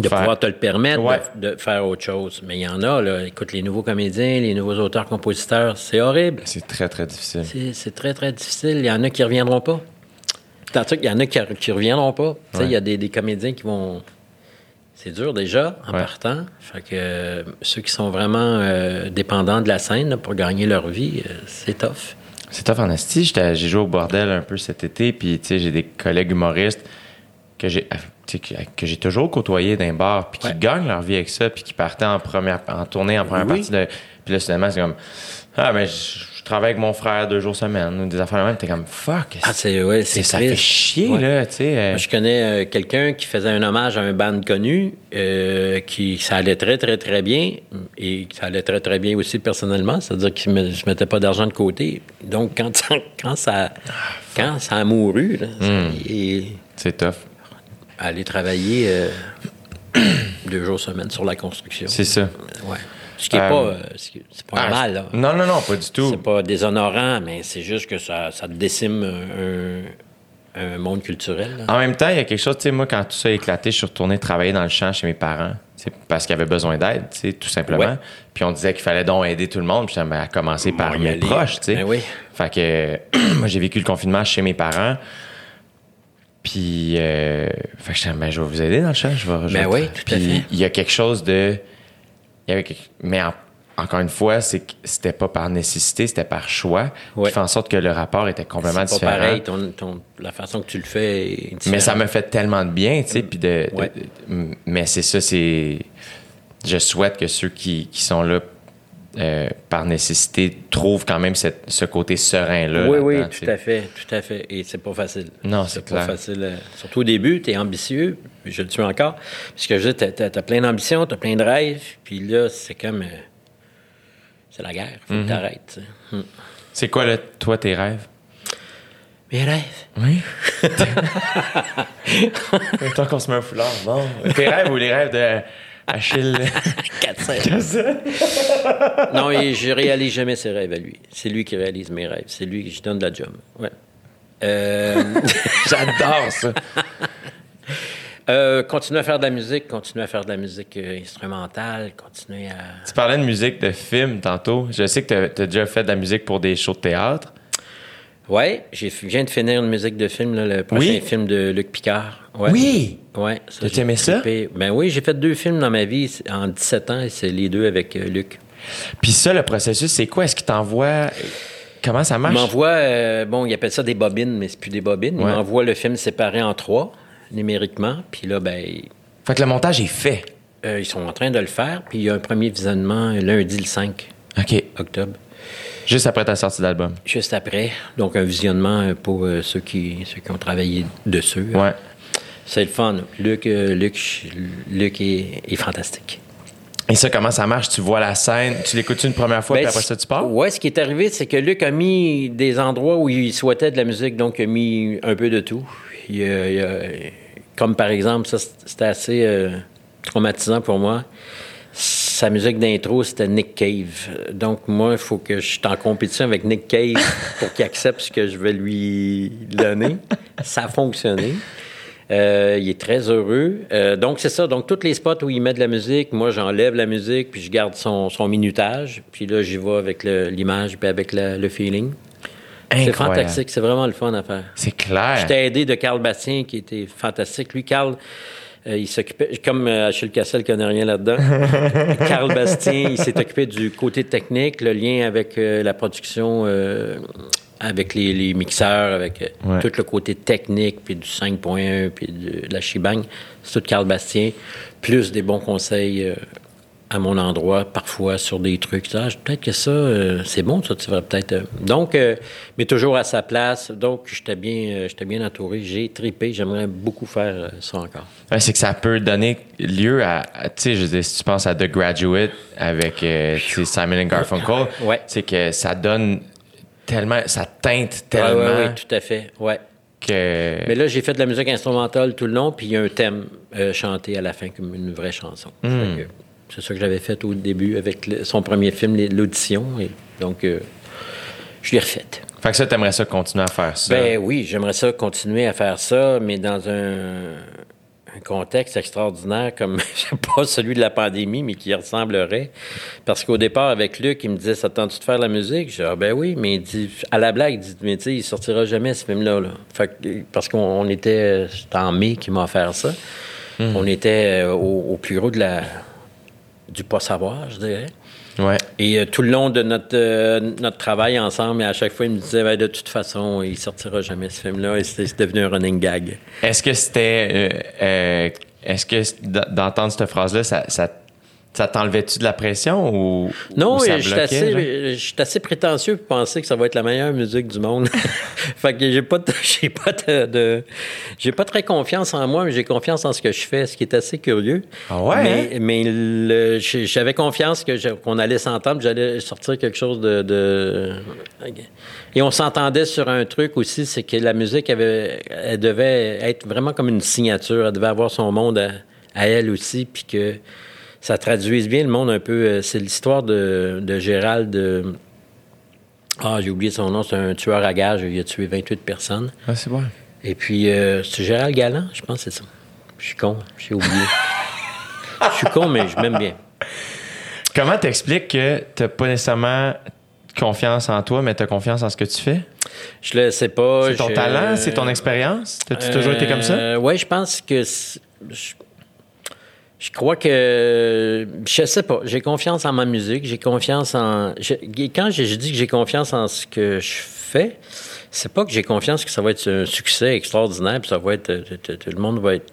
De faire- pouvoir te le permettre Ouais. de, de faire autre chose. Mais il y en a, là. Écoute, les nouveaux comédiens, les nouveaux auteurs-compositeurs, c'est horrible. C'est très, très difficile. C'est très, très difficile. Il y en a qui reviendront pas. Tantôt qu'il y en a qui, qui reviendront pas. Tu sais, il y a des, des comédiens qui vont. C'est dur déjà en Ouais. partant. Fait que euh, ceux qui sont vraiment euh, dépendants de la scène là, pour gagner leur vie, euh, c'est tough. C'est tough en. J'étais- J'ai joué au bordel un peu cet été, puis tu sais, j'ai des collègues humoristes que j'ai que, que j'ai toujours côtoyés d'un bar, puis qui Ouais. gagnent leur vie avec ça, puis qui partaient en première en tournée en première Oui. partie de. Puis là, soudainement, c'est comme Ah, mais je, je travaille avec mon frère deux jours semaine, ou des affaires de même. T'es comme fuck. Ah, c'est ouais, c'est- ça fait chier, Ouais. là, tu sais. euh, je connais euh, quelqu'un qui faisait un hommage à un band connu, euh, qui ça allait très, très, très bien, et ça allait très, très bien aussi personnellement, c'est-à-dire qu'il ne se mettait pas d'argent de côté. Donc, quand, ça- quand, ça, quand ça a mouru, là, Hmm. C'est tough. Aller travailler euh, deux jours semaine sur la construction. C'est ça. Ouais. Ce qui n'est Euh, pas, euh, qui- c'est pas Ah, mal, là. Non, non, non, pas du tout. C'est pas déshonorant, mais c'est juste que ça, ça décime un, un monde culturel. là. En même temps, il y a quelque chose, tu sais, moi, quand tout ça a éclaté, je suis retourné travailler dans le champ chez mes parents, sais, parce qu'ils avaient besoin d'aide, tu sais, tout simplement. Ouais. Puis on disait qu'il fallait donc aider tout le monde, puis ben, à commencer par Bon, y mes proches, tu sais. Ben oui. Fait que moi, j'ai vécu le confinement chez mes parents. Puis, euh, fait que je ben, vais vous aider dans le champ. Je vais, je Ben oui, tout à Puis, fait. il y a quelque chose de. Il y avait quelque- mais en, encore une fois, c'est c'était pas par nécessité, c'était par choix, Ouais. qui fait en sorte que le rapport était complètement C'est pas différent. pareil, ton, ton- la façon que tu le fais est différente. Mais ça me fait tellement de bien, tu sais, puis de, de- Ouais. de- mais c'est ça, c'est, je souhaite que ceux qui, qui sont là euh, par nécessité trouvent quand même cette- ce côté serein là. Oui, oui, tout tu à fait, tout à fait. Et c'est pas facile. Non, c'est pas facile. euh, Surtout au début, tu es ambitieux, je le suis encore. Parce que je dis, t'as, as, plein d'ambition, tu as plein de rêves, puis là, c'est comme. euh, c'est la guerre, faut que t'arrêtes. tu sais. Hum. C'est quoi, là, toi, tes rêves? Mes rêves? Oui. Tant qu'on se met un foulard, bon. Tes rêves ou les rêves de Achille? 400. non, et je réalise jamais ses rêves à lui. C'est lui qui réalise mes rêves. C'est lui qui je donne de la job. Ouais. Euh, J'adore ça. euh, continuer à faire de la musique, continuer à faire de la musique euh, instrumentale, continuer à. Tu parlais de musique de film tantôt. Je sais que tu as, déjà fait de la musique pour des shows de théâtre. Oui, je viens de finir une musique de film, là, le prochain Oui? film de Luc Picard. Ouais. Oui! Ouais, ça, aimé ça? Ben oui, j'ai fait deux films dans ma vie en 17 ans et c'est les deux avec euh, Luc. Puis ça, le processus, c'est quoi? Est-ce qu'il t'envoie... Comment ça Il marche? m'envoie, euh, bon, il appelle ça des bobines, mais c'est plus des bobines. Il m'envoie le film séparé en trois, numériquement. Puis là, ben, Fait que le montage est fait. euh, ils sont en train de le faire. Puis il y a un premier visionnement lundi le 5 OK. octobre, Juste après ta sortie d'album. juste après. Donc un visionnement euh, pour euh, ceux, qui, ceux qui ont travaillé dessus. Ouais. C'est le fun. Luc, euh, Luc, Luc est, est fantastique. Et ça, comment ça marche? Tu vois la scène, tu l'écoutes une première fois, Ben, puis après ça, tu pars? Ouais, ce qui est arrivé, c'est que Luc a mis des endroits où il souhaitait de la musique, donc il a mis un peu de tout. Il a- il a- comme par exemple, ça, c'était assez traumatisant pour moi. Sa musique d'intro, c'était Nick Cave. Donc, moi, il faut que je suis en compétition avec Nick Cave pour qu'il accepte ce que je vais lui donner. Ça a fonctionné. Euh, il est très heureux. Euh, donc, c'est ça. Donc, tous les spots où il met de la musique, moi, j'enlève la musique, puis je garde son, son minutage. Puis là, j'y vais avec l'image, puis avec le, le feeling. C'est fantastique. C'est vraiment le fun à faire. C'est clair. J'étais aidé de Carl Bastien, qui était fantastique. Lui, Carl, il s'occupait, comme euh, Achille Cassel connaît rien là-dedans, Carl Bastien, il s'est occupé du côté technique, le lien avec euh, la production, euh, avec les, les mixeurs, avec euh, Ouais. tout le côté technique, puis du 5.1, puis de, de la shebang. C'est tout Carl Bastien, plus des bons conseils euh, à mon endroit, parfois sur des trucs. Ah, peut-être que ça, euh, c'est bon, ça, tu vas peut-être. euh. Donc, euh, mais toujours à sa place. Donc, j'étais bien, euh, j'étais bien entouré. J'ai tripé. J'aimerais beaucoup faire ça encore. Ouais, c'est que ça peut donner lieu à, à- tu sais, je veux dire, si tu penses à The Graduate avec Simon and Garfunkel, Ouais. c'est que ça donne tellement, ça teinte tellement ouais, tout à fait. Ouais. que. Mais là, j'ai fait de la musique instrumentale tout le long, puis il y a un thème chanté à la fin comme une vraie chanson. Hmm. C'est ça que j'avais fait au début avec le- son premier film, l'audition. Et donc, euh, je l'ai refaite. Fait que ça, t'aimerais ça continuer à faire ça? Ben oui, j'aimerais ça continuer à faire ça, mais dans un, un contexte extraordinaire comme, je sais pas, celui de la pandémie, mais qui ressemblerait. Parce qu'au départ, avec Luc, il me disait, ça te tente-tu de faire la musique? Je dis, ah ben oui, mais il dit, à la blague, il dit, mais tu sais, il sortira jamais ce film-là. Là. Fait que- parce qu'on on était, c'était en mai qu'il m'a offert ça. On était euh, au, au plus haut de la, du pas-savoir, je dirais. Ouais. Et euh, tout le long de notre, euh, notre travail ensemble, et à chaque fois, il me disait, Ben, de toute façon, il sortira jamais ce film-là. Et c'est devenu un running gag. Est-ce que c'était. euh, euh, Est-ce que d'entendre cette phrase-là, ça, ça, ça t'enlevait-tu de la pression ou. Non, ou ça et je suis assez, genre? je suis assez prétentieux pour penser que ça va être la meilleure musique du monde. fait que j'ai pas, j'ai pas de, de- j'ai pas très confiance en moi, mais j'ai confiance en ce que je fais, ce qui est assez curieux. Ah ouais, Mais, mais le- j'ai- j'avais confiance que qu'on allait s'entendre, j'allais sortir quelque chose de, de- Et on s'entendait sur un truc aussi, c'est que la musique avait, elle devait être vraiment comme une signature, elle devait avoir son monde à, à elle aussi, puis que ça traduise bien le monde un peu. euh, C'est l'histoire de, de Gérald. euh, Ah, j'ai oublié son nom, c'est un tueur à gages, il a tué 28 personnes. Ah, c'est bon. Et puis, euh, c'est Gérald Galland, je pense que c'est ça. Je suis con, j'ai oublié. Je suis con, mais je m'aime bien. Comment t'expliques que t'as pas nécessairement confiance en toi, mais t'as confiance en ce que tu fais? Je le sais pas. C'est ton je- talent? C'est ton expérience? T'as-tu toujours été comme ça? Oui, je pense que. Je, Je crois que. Je sais pas. J'ai confiance en ma musique. J'ai confiance en. je- quand je, je dis que j'ai confiance en ce que je fais, c'est pas que j'ai confiance que ça va être un succès extraordinaire, puis ça va être. tout- le monde va être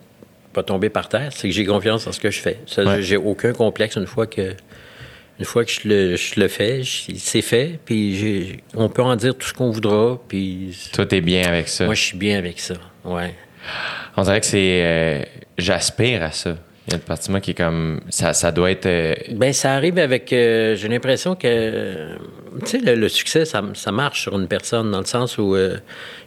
pas tomber par terre. C'est que j'ai confiance en ce que je fais. Ouais. J'ai aucun complexe une fois que. Une fois que je le, je le fais, c'est fait, puis on peut en dire tout ce qu'on voudra, puis Toi, t'es bien avec ça. moi, je suis bien avec ça. Ouais. On dirait que c'est. euh, J'aspire à ça. Il y a de moi qui est comme. Ça, ça doit être. euh, Ben, ça arrive avec. euh, J'ai l'impression que. euh, Tu sais, le, le succès, ça, ça marche sur une personne, dans le sens où euh,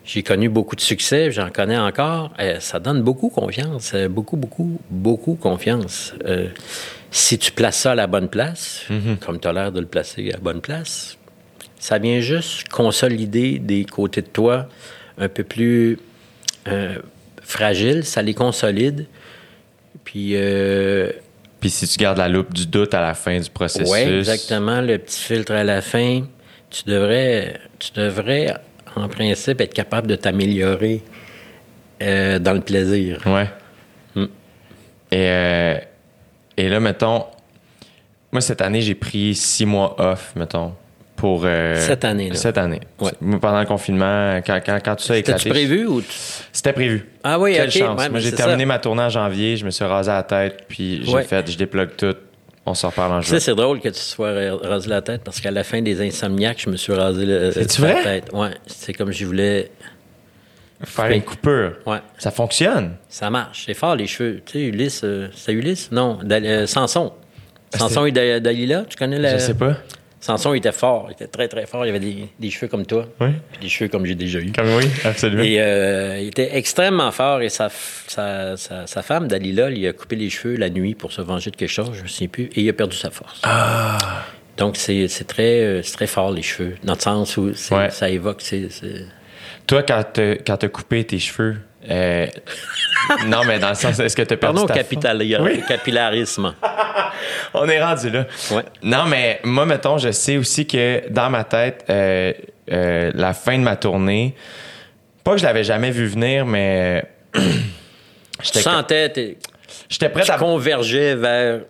j'ai connu beaucoup de succès, j'en connais encore. Ça donne beaucoup confiance. beaucoup, beaucoup, beaucoup confiance. Si tu places ça à la bonne place, comme tu as l'air de le placer à la bonne place, ça vient juste consolider des côtés de toi un peu plus fragiles. Ça les consolide. Puis. euh, Puis si tu gardes la loupe du doute à la fin du processus. oui, exactement. Le petit filtre à la fin. Tu devrais, tu devrais, en principe, être capable de t'améliorer euh, dans le plaisir. Ouais. Hmm. Et, euh, et là, mettons, moi, cette année, j'ai pris six mois off, mettons, pour. euh, Cette année, là. Cette année. Ouais. Pendant le confinement, quand, quand, quand tout ça a éclaté. T'as-tu prévu ou C'était prévu. Ah oui, Quelle chance. Ouais, Moi, j'ai terminé ça. ma tournée en janvier, je me suis rasé la tête, puis j'ai Ouais. fait, je déplogue tout. On se reparle en Tu juin. sais, c'est drôle que tu sois ra- rasé la tête parce qu'à la fin des insomniaques, je me suis rasé le, C'est-tu la vrai? tête. Ouais, c'est comme je voulais. Faire une coupure. Ouais, Ça fonctionne. ça marche. C'est fort les cheveux. Tu sais, Ulysse, euh, c'est Ulysse? Non, Dal- euh, Samson. Ah, Samson et Da- Dalila, tu connais la. Je sais pas. Samson il était fort, il était très très fort. Il avait des, des cheveux comme toi, Oui. puis des cheveux comme j'ai déjà eu. Comme oui, absolument. Et euh, il était extrêmement fort et sa, f- sa, sa, sa femme, Dalila, il a coupé les cheveux la nuit pour se venger de quelque chose, je ne souviens plus, et il a perdu sa force. Ah. Donc c'est très, euh, très fort les cheveux, dans le sens où Ouais. ça évoque. Toi, quand t'as coupé tes cheveux, euh, non, mais dans le sens, est-ce que t'as perdu Pardon, ta Oui. capillarisme. On est rendu là. Ouais. Non, mais moi, mettons, je sais aussi que dans ma tête, euh, euh, la fin de ma tournée, pas que je l'avais jamais vu venir, mais Tu j'étais sentais, j'étais prêt tu à convergeais vers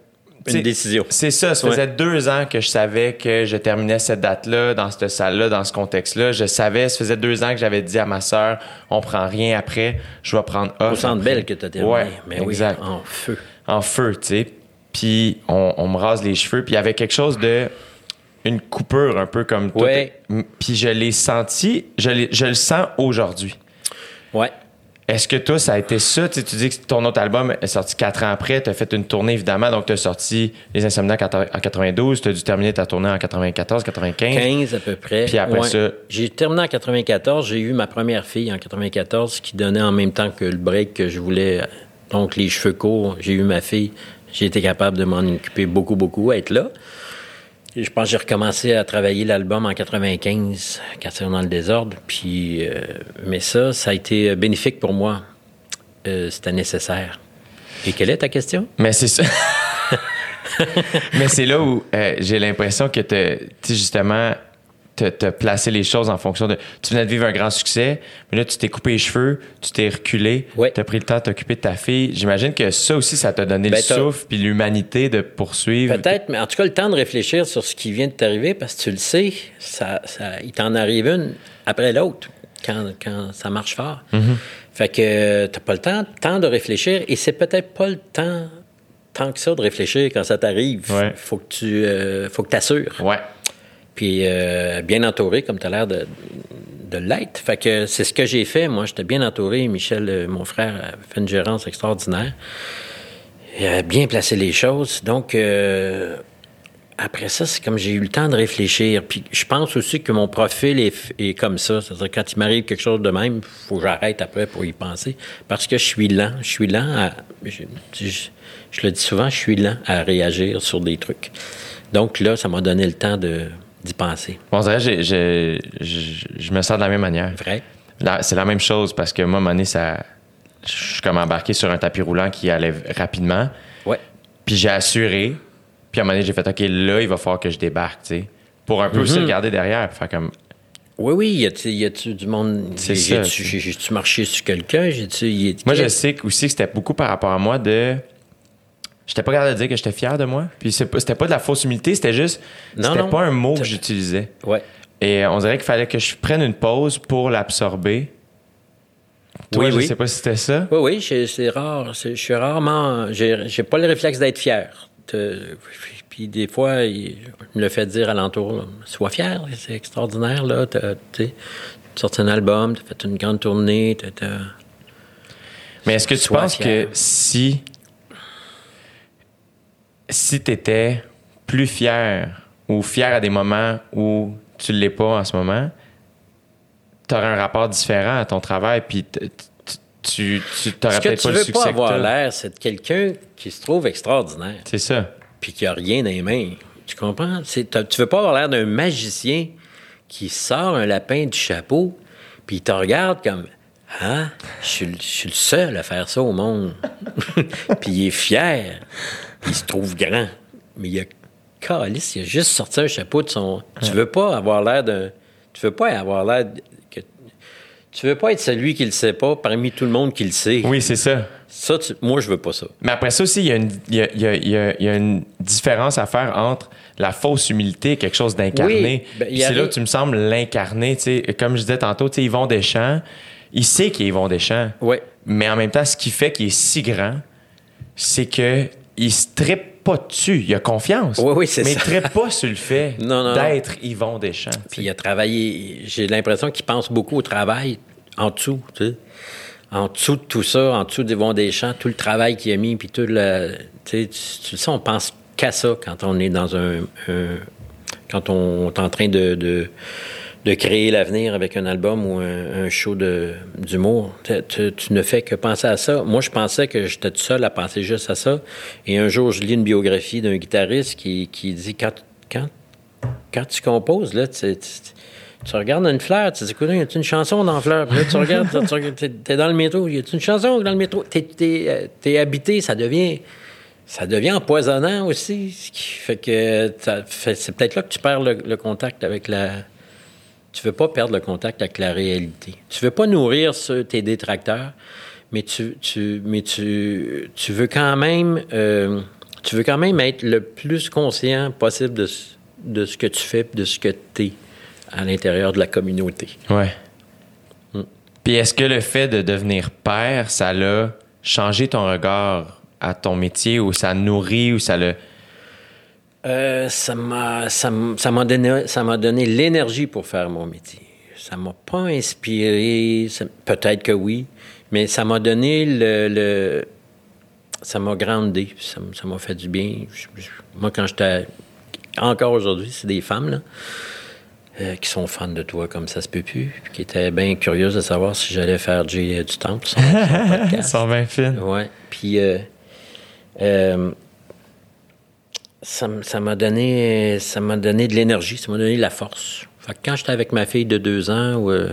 une décision. C'est ça. Ça faisait deux ans que je savais que je terminais cette date-là, dans cette salle-là, dans ce contexte-là. Je savais, ça faisait deux ans que j'avais dit à ma sœur, on prend rien après, je vais prendre off. Au centre après. belle que tu as terminé. Ouais, Mais exact. oui, en feu. En feu, tu sais. Puis on, on me rase les cheveux, puis il y avait quelque chose de une coupure un peu comme toi. Puis je l'ai senti, je, je le sens aujourd'hui. Ouais. Est-ce que toi, ça a été ça? Tu, sais, tu dis que ton autre album est sorti quatre ans après. Tu as fait une tournée, évidemment. Donc, tu as sorti Les Insomniacs en en 92. Tu as dû terminer ta tournée en 94, 95. 15 à peu près. Puis après ça- J'ai terminé en 94. J'ai eu ma première fille en 94 qui donnait en même temps que le break que je voulais. Donc, les cheveux courts. J'ai eu ma fille. J'ai été capable de m'en occuper beaucoup, beaucoup, être là. Je pense que j'ai recommencé à travailler l'album en 95, quand c'est dans le désordre. Puis, euh, mais ça, ça a été bénéfique pour moi. Euh, C'était nécessaire. Et quelle est ta question? Mais c'est ça. Mais c'est là où euh, j'ai l'impression que tu justement, as placé les choses en fonction de. Tu venais de vivre un grand succès, mais là, tu t'es coupé les cheveux, tu t'es reculé, tu as pris le temps de t'occuper de ta fille. J'imagine que ça aussi, ça t'a donné Ben, le t'as- souffle puis l'humanité de poursuivre. Peut-être, mais en tout cas, le temps de réfléchir sur ce qui vient de t'arriver, parce que tu le sais, ça, ça- il t'en arrive une après l'autre quand, quand ça marche fort. Fait que tu pas le temps, temps de réfléchir, et c'est peut-être pas le temps tant que ça de réfléchir quand ça t'arrive. Ouais. Faut que tu euh, faut que t'assures. Ouais. Puis euh, bien entouré, comme tu as l'air de, de l'être. Fait que c'est ce que j'ai fait. Moi, j'étais bien entouré. Michel, euh, mon frère, a fait une gérance extraordinaire. Il a bien placé les choses. Donc, euh, après ça, c'est comme j'ai eu le temps de réfléchir. Puis je pense aussi que mon profil est, comme ça. C'est-à-dire, quand il m'arrive quelque chose de même, il faut que j'arrête après pour y penser. Parce que je suis lent. Je suis lent à. Je- je le dis souvent, je suis lent à réagir sur des trucs. Donc là, ça m'a donné le temps de, d'y penser. Bon, j'ai- je je me sens de la même manière. Vrai? C'est la même chose parce que moi, à un moment donné, ça. Je suis comme embarqué sur un tapis roulant qui allait rapidement. Ouais. Puis j'ai assuré. Puis à un moment donné, j'ai fait OK, là, il va falloir que je débarque, tu sais. Pour un peu aussi regarder derrière. Faire comme. Oui, oui, y a-tu, du monde? C'est j'ai- ça, J'ai-tu, marché sur quelqu'un? Moi, je sais aussi que c'était beaucoup par rapport à moi de. J'étais pas capable de dire que j'étais fier de moi. Puis c'était pas de la fausse humilité, c'était juste. Non, C'était pas un mot que j'utilisais. Ouais. Et on dirait qu'il fallait que je prenne une pause pour l'absorber. Toi, Oui, je oui. sais pas si c'était ça. Oui, oui, c'est rare. Je suis rarement. J'ai pas le réflexe d'être fier. Puis des fois, il- je me le fais dire alentour Sois fier, c'est extraordinaire, là. T'as tu sorti un album, t'as fait une grande tournée, Mais est-ce que tu penses fier. que si. Si t'étais plus fier ou fier à des moments où tu l'es pas en ce moment, t'aurais un rapport différent à ton travail, puis tu, tu Ce que peut-être tu pas le veux succès pas que avoir t'as. l'air, c'est de quelqu'un qui se trouve extraordinaire, C'est ça. puis qui a rien dans les mains. Tu comprends? Tu veux pas avoir l'air d'un magicien qui sort un lapin du chapeau, puis il te regarde comme Ah, je suis, le- seul à faire ça au monde. puis il est fier, il se trouve grand. Mais il a calice, il a juste sorti un chapeau de son. Tu veux pas avoir l'air d'un. Tu veux pas avoir l'air. que... Tu veux pas être celui qui le sait pas parmi tout le monde qui le sait. Oui, c'est ça. Ça, tu- moi, je veux pas ça. Mais après ça aussi, il y, a une, il, y a, il y a- il y a- y une différence à faire entre la fausse humilité et quelque chose d'incarné. Oui, ben, c'est là tu me sembles l'incarner. Comme je disais tantôt, Yvon Deschamps, il sait qu'il est Yvon Deschamps. Ouais. Mais en même temps, ce qui fait qu'il est si grand, c'est que il se trippe pas dessus. Il a confiance. Oui, oui, c'est mais ça. il trippe pas sur le fait d'être Yvon Deschamps. Puis il a travaillé. J'ai l'impression qu'il pense beaucoup au travail en dessous, tu sais. En dessous de tout ça, en dessous d'Yvon Deschamps, tout le travail qu'il a mis, puis tout le. Tu sais, tu- sais, on pense qu'à ça quand on est dans un. un- quand on est en train de. de de créer l'avenir avec un album ou un, un show d'humour. Tu, tu- ne fais que penser à ça. Moi, je pensais que j'étais tout seul à penser juste à ça. Et un jour, je lis une biographie d'un guitariste qui, qui dit quand, quand quand tu composes, là, tu, tu- tu regardes une fleur, tu dis, écoute, y a une chanson dans fleur? Puis là, tu regardes, tu t'es dans le métro, y a une chanson dans le métro? T'es, t'es, euh, habité, ça devient, ça devient empoisonnant aussi. Ce qui fait que c'est peut-être là que tu perds le contact avec la. Tu veux pas perdre le contact avec la réalité. Tu veux pas nourrir ce- tes détracteurs, mais tu, tu, mais tu, tu veux quand même, euh, tu veux quand même être le plus conscient possible de, ce- de ce que tu fais, de ce que tu es à l'intérieur de la communauté. Ouais. Hmm. Puis est-ce que le fait de devenir père, ça l'a changé ton regard à ton métier ou ça nourrit ou ça le. Euh, ça m'a ça m'a donné ça m'a donné l'énergie pour faire mon métier. Ça m'a pas inspiré, peut-être que oui, mais ça m'a donné le, le- ça m'a grandé, ça m'a fait du bien. Moi quand j'étais encore aujourd'hui, c'est des femmes là euh, qui sont fans de toi comme ça se peut plus, puis qui étaient bien curieuses de savoir si j'allais faire du temple son, son podcast. sont bien fines. Ouais. Puis euh, euh, ça, m'a donné ça m'a donné de l'énergie, ça m'a donné de la force. Fait que quand j'étais avec ma fille de deux ans, où, euh,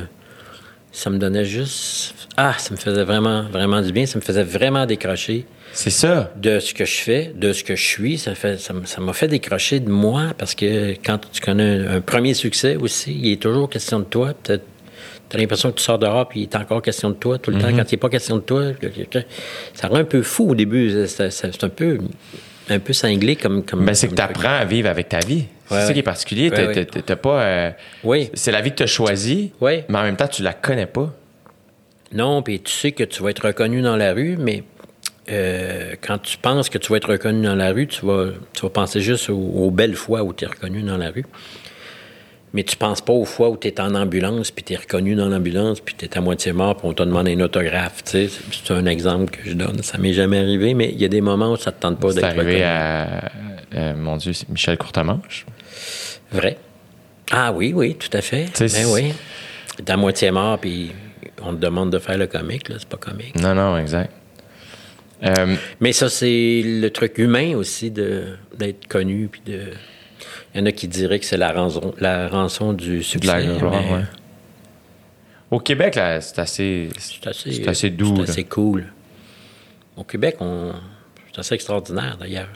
ça me donnait juste ah, ça me faisait vraiment vraiment du bien, ça me faisait vraiment décrocher C'est ça. de ce que je fais, de ce que je suis. Ça fait, m'a fait décrocher de moi parce que quand tu connais un, un premier succès aussi, il est toujours question de toi. Peut-être T'as l'impression que tu sors dehors puis il est encore question de toi tout le temps. Quand il n'est pas question de toi, ça rend un peu fou au début. C'est un peu, un peu cinglé comme. comme Ben, c'est que tu apprends à vivre avec ta vie. C'est ça qui est particulier. Ouais, t'as pas. euh, Oui. C'est la vie que tu as choisie, Oui. mais en même temps, tu la connais pas. Non, puis tu sais que tu vas être reconnu dans la rue, mais euh, quand tu penses que tu vas être reconnu dans la rue, tu vas, tu vas penser juste aux, aux belles fois où tu es reconnu dans la rue. Mais tu penses pas aux fois où tu es en ambulance, puis tu es reconnu dans l'ambulance, puis tu es à moitié mort, puis on te demande un autographe. C'est c'est un exemple que je donne. Ça m'est jamais arrivé, mais il y a des moments où ça te tente pas C'est d'être arrivé reconnu. à. euh, mon Dieu, c'est Michel Courtemanche. Vrai. Ah oui, oui, tout à fait. Tu sais, Ben c'est- oui. T'es à moitié mort, puis on te demande de faire le comique, là. C'est pas comique. Non, non, exact. Euh, Mais ça, c'est le truc humain aussi d'être connu. Puis de... Il y en a qui diraient que c'est la rançon, la rançon du succès. la gloire, mais ouais. Au Québec, c'est assez. C'est assez, C'est assez doux. C'est assez cool. Au Québec, on... c'est assez extraordinaire, d'ailleurs.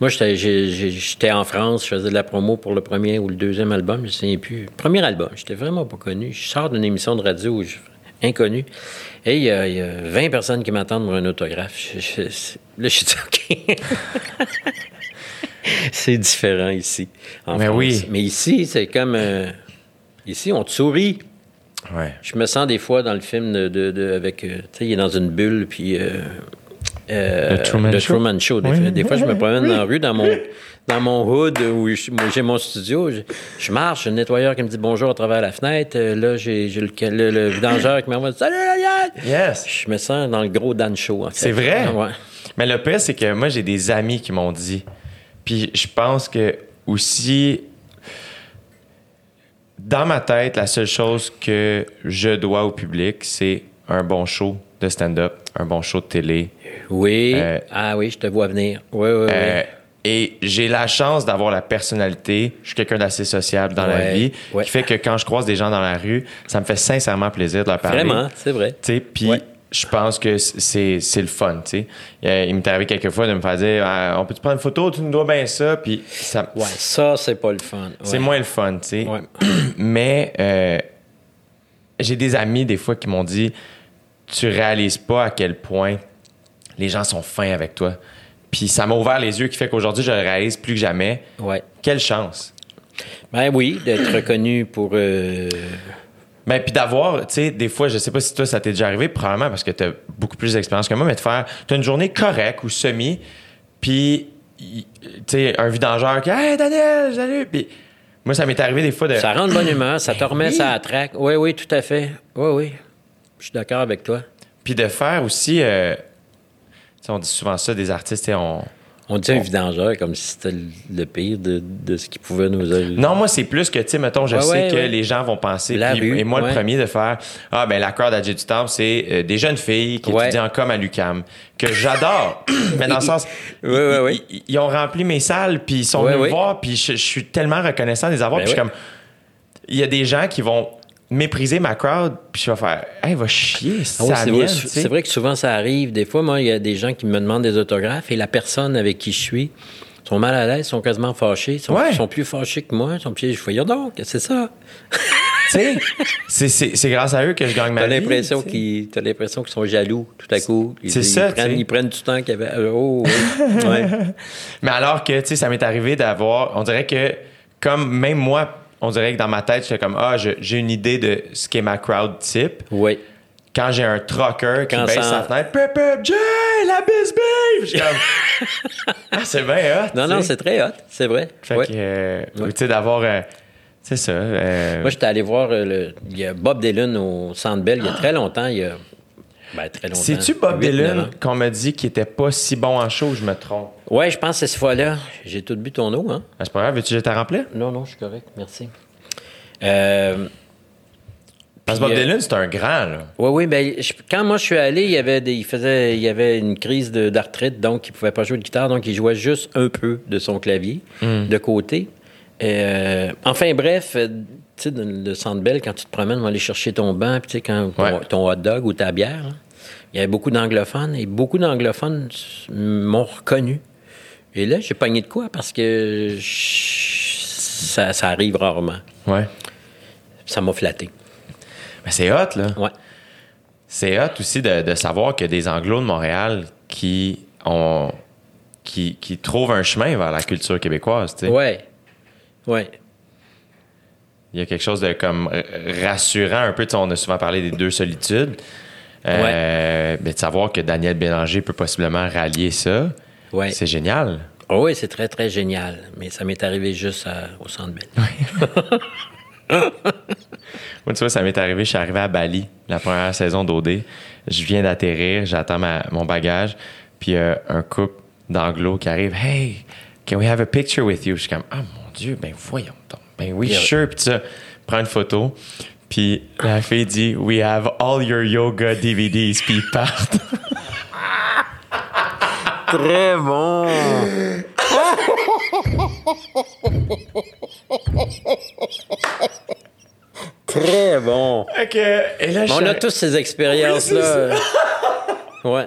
Moi, j'étais, en France, je faisais de la promo pour le premier ou le deuxième album, je ne sais plus. Premier album, j'étais vraiment pas connu. Je sors d'une émission de radio où je inconnu. Et il y, a, il y a 20 personnes qui m'attendent pour un autographe. Je- je- là, je dis OK. c'est différent ici. en Mais France. oui. Mais ici, c'est comme. euh, ici, on te sourit. Ouais. Je me sens des fois dans le film de, de- de- avec. euh, tu sais, il est dans une bulle, puis. euh, euh, The Truman The Show? Truman Show. Des, Oui. fois, des fois, je me promène dans la rue, dans mon, dans mon hood où j'ai mon studio. Je, je marche, j'ai le nettoyeur qui me dit bonjour à travers la fenêtre. Euh, Là, j'ai le, le, le vidangeur qui m'envoie Salut! Yes. Je me sens dans le gros Dan Show, en fait. C'est vrai? Ouais. Mais le pire, c'est que moi, j'ai des amis qui m'ont dit. Puis je pense que aussi, dans ma tête, la seule chose que je dois au public, c'est un bon show de stand-up, un bon show de télé. Oui. Euh, ah oui, je te vois venir. Oui, oui, oui. Euh, et j'ai la chance d'avoir la personnalité. Je suis quelqu'un d'assez sociable dans la vie, ouais. qui fait que quand je croise des gens dans la rue, ça me fait sincèrement plaisir de leur parler. Vraiment, c'est vrai. Tu sais, puis Ouais. Je pense que c'est c'est le fun, tu sais. Il m'est arrivé quelques fois de me faire dire Ah, on peut te prendre une photo, tu nous dois bien ça, puis ça Ouais, ça, c'est pas le fun. c'est moins le fun, tu sais. Ouais. Mais euh, j'ai des amis des fois qui m'ont dit tu réalises pas à quel point les gens sont fins avec toi. Puis ça m'a ouvert les yeux qui fait qu'aujourd'hui je le réalise plus que jamais. Ouais. Quelle chance. Ben oui, d'être reconnu pour. euh, Ben, puis d'avoir, tu sais, des fois, je sais pas si toi, ça t'est déjà arrivé, probablement parce que tu as beaucoup plus d'expérience que moi, mais de faire, tu une journée correcte ou semi, puis, tu sais, un vidangeur qui, hey, Daniel, salut, puis moi, ça m'est arrivé des fois de. Ça rend de bonne humeur, ça te remet oui. ça à traque. Oui, oui, tout à fait. Oui, oui. Je suis d'accord avec toi. Puis de faire aussi, euh, tu sais, on dit souvent ça, des artistes, tu sais, on. On dit un vidangeur comme si c'était le- pire de, de ce qui pouvait nous arriver. Non, moi, c'est plus que, tu sais, mettons, je Ouais, sais ouais, que ouais. les gens vont penser. La puis- rue, et moi, ouais. le premier de faire, ah, ben, la crowd à du Temple, c'est euh, des jeunes filles qui Ouais. étudient en com à l'UCAM, que j'adore. mais dans le sens, ils, ils- ils ont rempli mes salles, puis ils sont venus me voir, puis je, je suis tellement reconnaissant de les avoir. Ben puis je suis comme, il y a des gens qui vont mépriser ma crowd, puis je vais faire, hey, va chier, c'est Ah la c'est, vrai, c'est vrai que souvent ça arrive. Des fois, moi, il y a des gens qui me demandent des autographes et la personne avec qui je suis sont mal à l'aise, sont quasiment fâchés, sont, Ouais. sont plus fâchés que moi. Sont plus, je fais, donc, c'est ça. C'est- grâce à eux que je gagne ma T'as vie. l'impression qu'ils, t'as l'impression qu'ils sont jaloux tout à coup. Ils, C'est ils ça, tu prennent, ils prennent du temps qu'il y avait. Oh, oui. Ouais. Mais alors que, tu sais, ça m'est arrivé d'avoir. On dirait que, comme même moi, on dirait que dans ma tête, j'étais comme, ah, j'ai une idée de ce qu'est ma crowd type. oui. Quand j'ai un trucker qui Quand baisse ça- sa fenêtre, pep, pep, Jay, la bisbille! Je comme, ah, c'est bien hot. Non, non, c'est très hot, c'est vrai. Fait Ouais. que, euh, Ouais. tu sais, d'avoir. euh, c'est ça. euh, Moi, j'étais allé voir le, il y a Bob Dylan au Centre Bell il y a très longtemps. Il y a, ben, très longtemps. C'est-tu Bob Dylan qu'on m'a dit qu'il était pas si bon en show, je me trompe? Ouais, je pense que c'est cette fois-là. J'ai tout bu ton eau, hein? Ah, c'est pas grave, veux-tu que je te? Non, non, je suis correct, merci. Euh, Parce que Bob euh, Dylan, c'est un grand, là. oui, oui, ben, je- quand moi je suis allé, il y avait, des, il faisait, il y avait une crise de- d'arthrite, donc il pouvait pas jouer de guitare, donc il jouait juste un peu de son clavier Hmm. de côté. Euh, enfin bref, tu sais, dans le Centre Bell, quand tu te promènes, on va aller chercher ton banc, puis tu sais, quand ton, Ouais. ton hot dog ou ta bière, là, il y avait beaucoup d'anglophones, et beaucoup d'anglophones m'ont reconnu. Et là, j'ai pogné de quoi? Parce que je- ça, ça arrive rarement. Ouais. Ça m'a flatté. Mais c'est hot, là. Ouais. C'est hot aussi de, de savoir qu'il y a des Anglos de Montréal qui ont qui, qui trouvent un chemin vers la culture québécoise. tu sais. Ouais. Ouais. Il y a quelque chose de comme rassurant un peu. On a souvent parlé des deux solitudes. Euh, mais de savoir que Daniel Bélanger peut possiblement rallier ça, Ouais. c'est génial. Oh oui, c'est très, très génial. Mais ça m'est arrivé juste à- au Centre Bell. Moi, tu vois, ça m'est arrivé, je suis arrivé à Bali, la première saison d'OD. Je viens d'atterrir, j'attends ma- mon bagage, puis euh, un couple d'anglo qui arrive. Hey, can we have a picture with you? Je suis comme, ah mon Dieu, ben voyons. Ben oui, Yeah. sure. Puis ça, prends une photo. Puis la fille dit, we have all your yoga DVDs, puis ils partent. Très bon! Très bon! Ok, et là, je On a tous ces expériences-là. ouais.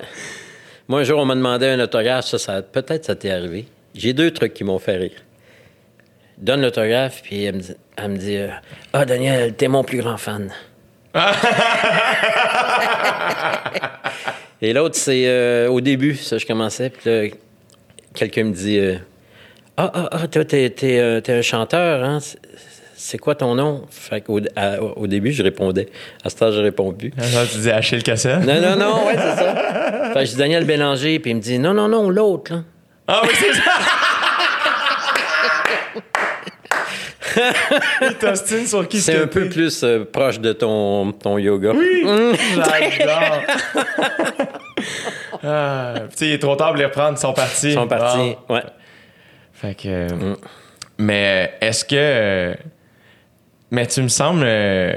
Moi, un jour, on m'a demandé un autographe. Ça, ça peut-être ça t'est arrivé. J'ai deux trucs qui m'ont fait rire. Donne l'autographe, puis elle me dit, elle me dit euh, Ah, Daniel, t'es mon plus grand fan. Et l'autre, c'est euh, au début, ça, je commençais, puis là, quelqu'un me dit euh, Ah, ah, ah, toi, t'es, t'es, t'es un chanteur, hein? C'est- C'est quoi ton nom? Fait qu'au à- au début, je répondais. À ce temps, je réponds plus. Alors, tu dis Achille Cassel? Non, non, non, ouais, c'est ça. Fait que je dis Daniel Bélanger, puis il me dit Non, non, non, l'autre, là. Ah oui, c'est ça! Il t'ostine sur qui C'est un peu plus euh, proche de ton, ton yoga. Oui! J'adore! ah, il est trop tard pour les reprendre, ils sont partis. Ils sont partis. Bon. Ouais. Fait que. euh, Mais est-ce que. euh, Mais tu me sembles. euh,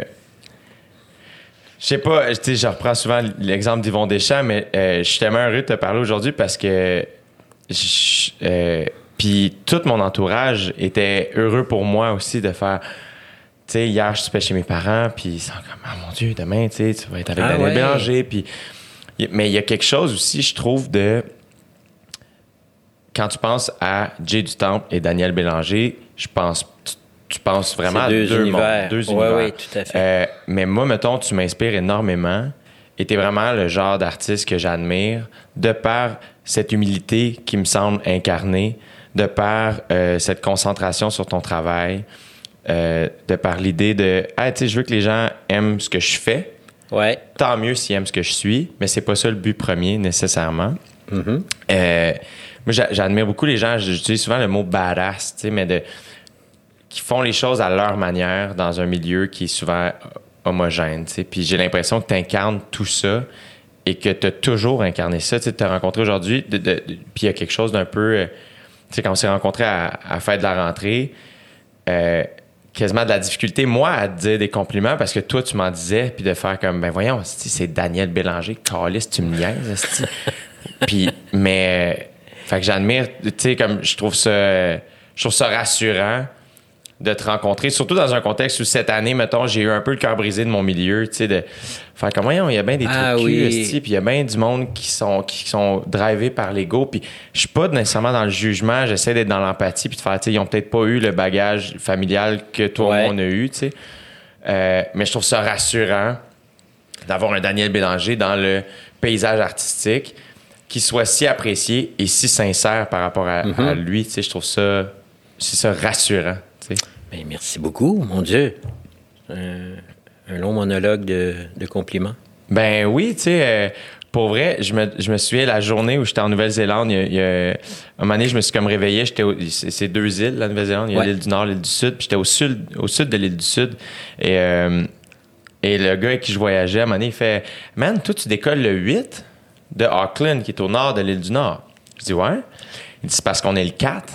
Je sais pas, tu sais, je reprends souvent l'exemple d'Yvon Deschamps, mais euh, je suis tellement heureux de te parler aujourd'hui parce que. je- euh, Puis tout mon entourage était heureux pour moi aussi de faire. Tu sais, hier, je suis chez mes parents, puis ils sont comme, ah mon Dieu, demain, tu sais, tu vas être avec Ah Daniel ouais. Bélanger. Puis, mais il y a quelque chose aussi, je trouve, de quand tu penses à Jay du Temple et Daniel Bélanger, je pense tu, tu penses vraiment à deux deux, univers. mondes, deux Ouais, univers. oui, tout à fait. Euh, mais moi, mettons, tu m'inspires énormément et tu es vraiment le genre d'artiste que j'admire de par cette humilité qui me semble incarnée, de par euh, cette concentration sur ton travail, euh, de par l'idée de ah, tu sais, je veux que les gens aiment ce que je fais, Ouais. tant mieux s'ils aiment ce que je suis, mais c'est pas ça le but premier nécessairement. Euh, moi, j'a- j'admire beaucoup les gens, j'utilise souvent le mot badass, tu sais, mais de, qui font les choses à leur manière dans un milieu qui est souvent homogène, tu sais. Puis j'ai l'impression que tu incarnes tout ça et que tu as toujours incarné ça. Tu t'as rencontré aujourd'hui, puis il y a quelque chose d'un peu. Tu sais, quand on s'est rencontrés à, à la fête de la rentrée, euh, quasiment de la difficulté, moi, à te dire des compliments parce que toi, tu m'en disais, puis de faire comme, ben voyons, c'est Daniel Bélanger, Carlis, tu me niaises, puis, mais, euh, fait que j'admire, tu sais, comme, je trouve ça, je trouve ça rassurant de te rencontrer, surtout dans un contexte où cette année, mettons, j'ai eu un peu le cœur brisé de mon milieu, tu sais, de faire comme, voyons, il y a bien des trucs Ah cul, oui. puis il y a bien du monde qui sont, qui sont drivés par l'ego, puis je suis pas nécessairement dans le jugement, j'essaie d'être dans l'empathie, puis de faire, tu sais, ils ont peut-être pas eu le bagage familial que toi Ouais. on a eu, tu sais. Euh, mais je trouve ça rassurant d'avoir un Daniel Bélanger dans le paysage artistique qui soit si apprécié et si sincère par rapport à, Mm-hmm. à lui, tu sais, je trouve ça, c'est ça rassurant, Ben, merci beaucoup, mon Dieu. Un, un long monologue de, de compliments. Ben oui, tu sais, euh, pour vrai, je me, je me souviens la journée où j'étais en Nouvelle-Zélande, il y a, il y a- un moment donné, je me suis comme réveillé, j'étais c'est c'est deux îles, la Nouvelle-Zélande, il y a Ouais. l'île du Nord, l'île du Sud, puis j'étais au sud, au sud de l'île du Sud, et, euh, et le gars avec qui je voyageais, à un moment donné, il fait « Man, toi, tu décolles le 8 de Auckland, qui est au nord de l'île du Nord. » Je dis « Ouais. » Il dit « C'est parce qu'on est le 4,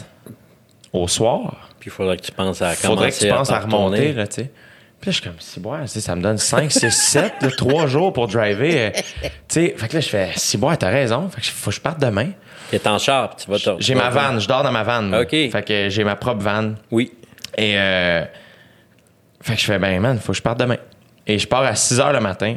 au soir. » Puis il faudrait que tu penses à faudrait que tu commencer penses à, remonter, retourner. là, tu sais. Puis là, je suis comme, tu sais, ça me donne 5, 6, 7, là, 3 jours pour driver. euh, tu sais, fait que là, je fais, si boire, t'as raison. Fait que faut que je parte demain. T'es en char, tu vas J'ai ma vanne, je dors dans ma vanne. OK. Fait que j'ai ma propre vanne. Oui. Et, euh, fait que je fais, ben, man, faut que je parte demain. Et je pars à 6 heures le matin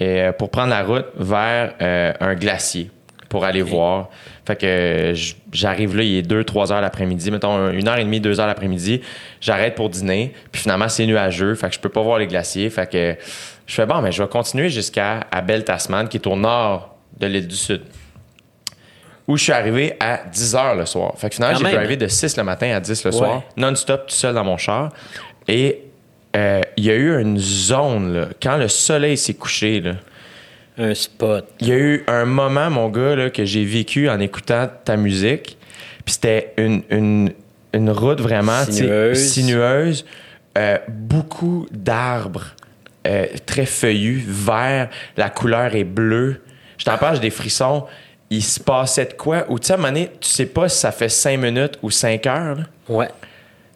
et, euh, pour prendre la route vers euh, un glacier pour aller voir. Fait que j'arrive là, il est 2-3 heures l'après-midi, mettons une heure et demie, deux heures l'après-midi. J'arrête pour dîner, puis finalement, c'est nuageux, fait que je peux pas voir les glaciers. Fait que je fais, bon, mais je vais continuer jusqu'à Abel Tasman, qui est au nord de l'île du Sud où je suis arrivé à 10 heures le soir. Fait que finalement, j'ai drivé de 6 le matin à 10 le Ouais. soir, non-stop, tout seul dans mon char. Et euh, il y a eu une zone, là, quand le soleil s'est couché, là, Un spot. il y a eu un moment, mon gars, là, que j'ai vécu en écoutant ta musique. Puis c'était une, une, une route vraiment Sinueuse. sinueuse, euh, beaucoup d'arbres euh, très feuillus, verts, la couleur est bleue. Je t'en parle, j'ai des frissons. Il se passait de quoi? Ou tu sais, à un moment donné, tu sais pas si ça fait cinq minutes ou cinq heures. là. Ouais.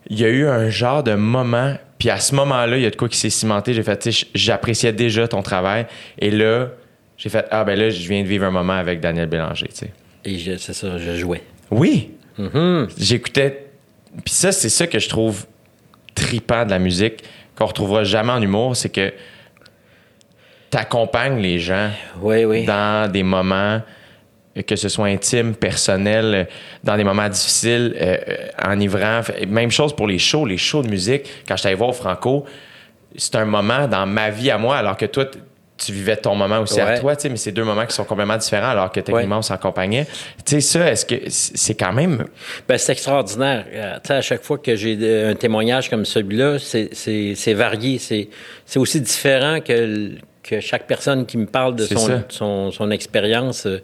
Il y a eu un genre de moment, puis à ce moment-là, il y a de quoi qui s'est cimenté. J'ai fait, j'appréciais déjà ton travail. Et là, j'ai fait, ah ben là, je viens de vivre un moment avec Daniel Bélanger, tu sais. Et je- c'est ça, je jouais. Oui! Mhm. J'écoutais. Puis ça, c'est ça que je trouve tripant de la musique, qu'on retrouvera jamais en humour, c'est que t'accompagnes les gens Oui, oui. dans des moments que ce soit intime, personnel, dans des moments difficiles, euh, euh, enivrants. Même chose pour les shows, les shows de musique. Quand j'étais allé voir au Franco, c'est un moment dans ma vie à moi, alors que toi, tu vivais ton moment aussi à toi, tu sais, mais c'est deux moments qui sont complètement différents, alors que techniquement, Ouais. on s'accompagnait. Tu sais, ça, est-ce que c'est quand même. Ben, c'est extraordinaire. Euh, tu sais, à chaque fois que j'ai de- un témoignage comme celui-là, c'est- c'est c'est varié. C'est c'est aussi différent que, que chaque personne qui me parle de son, son, son expérience. euh,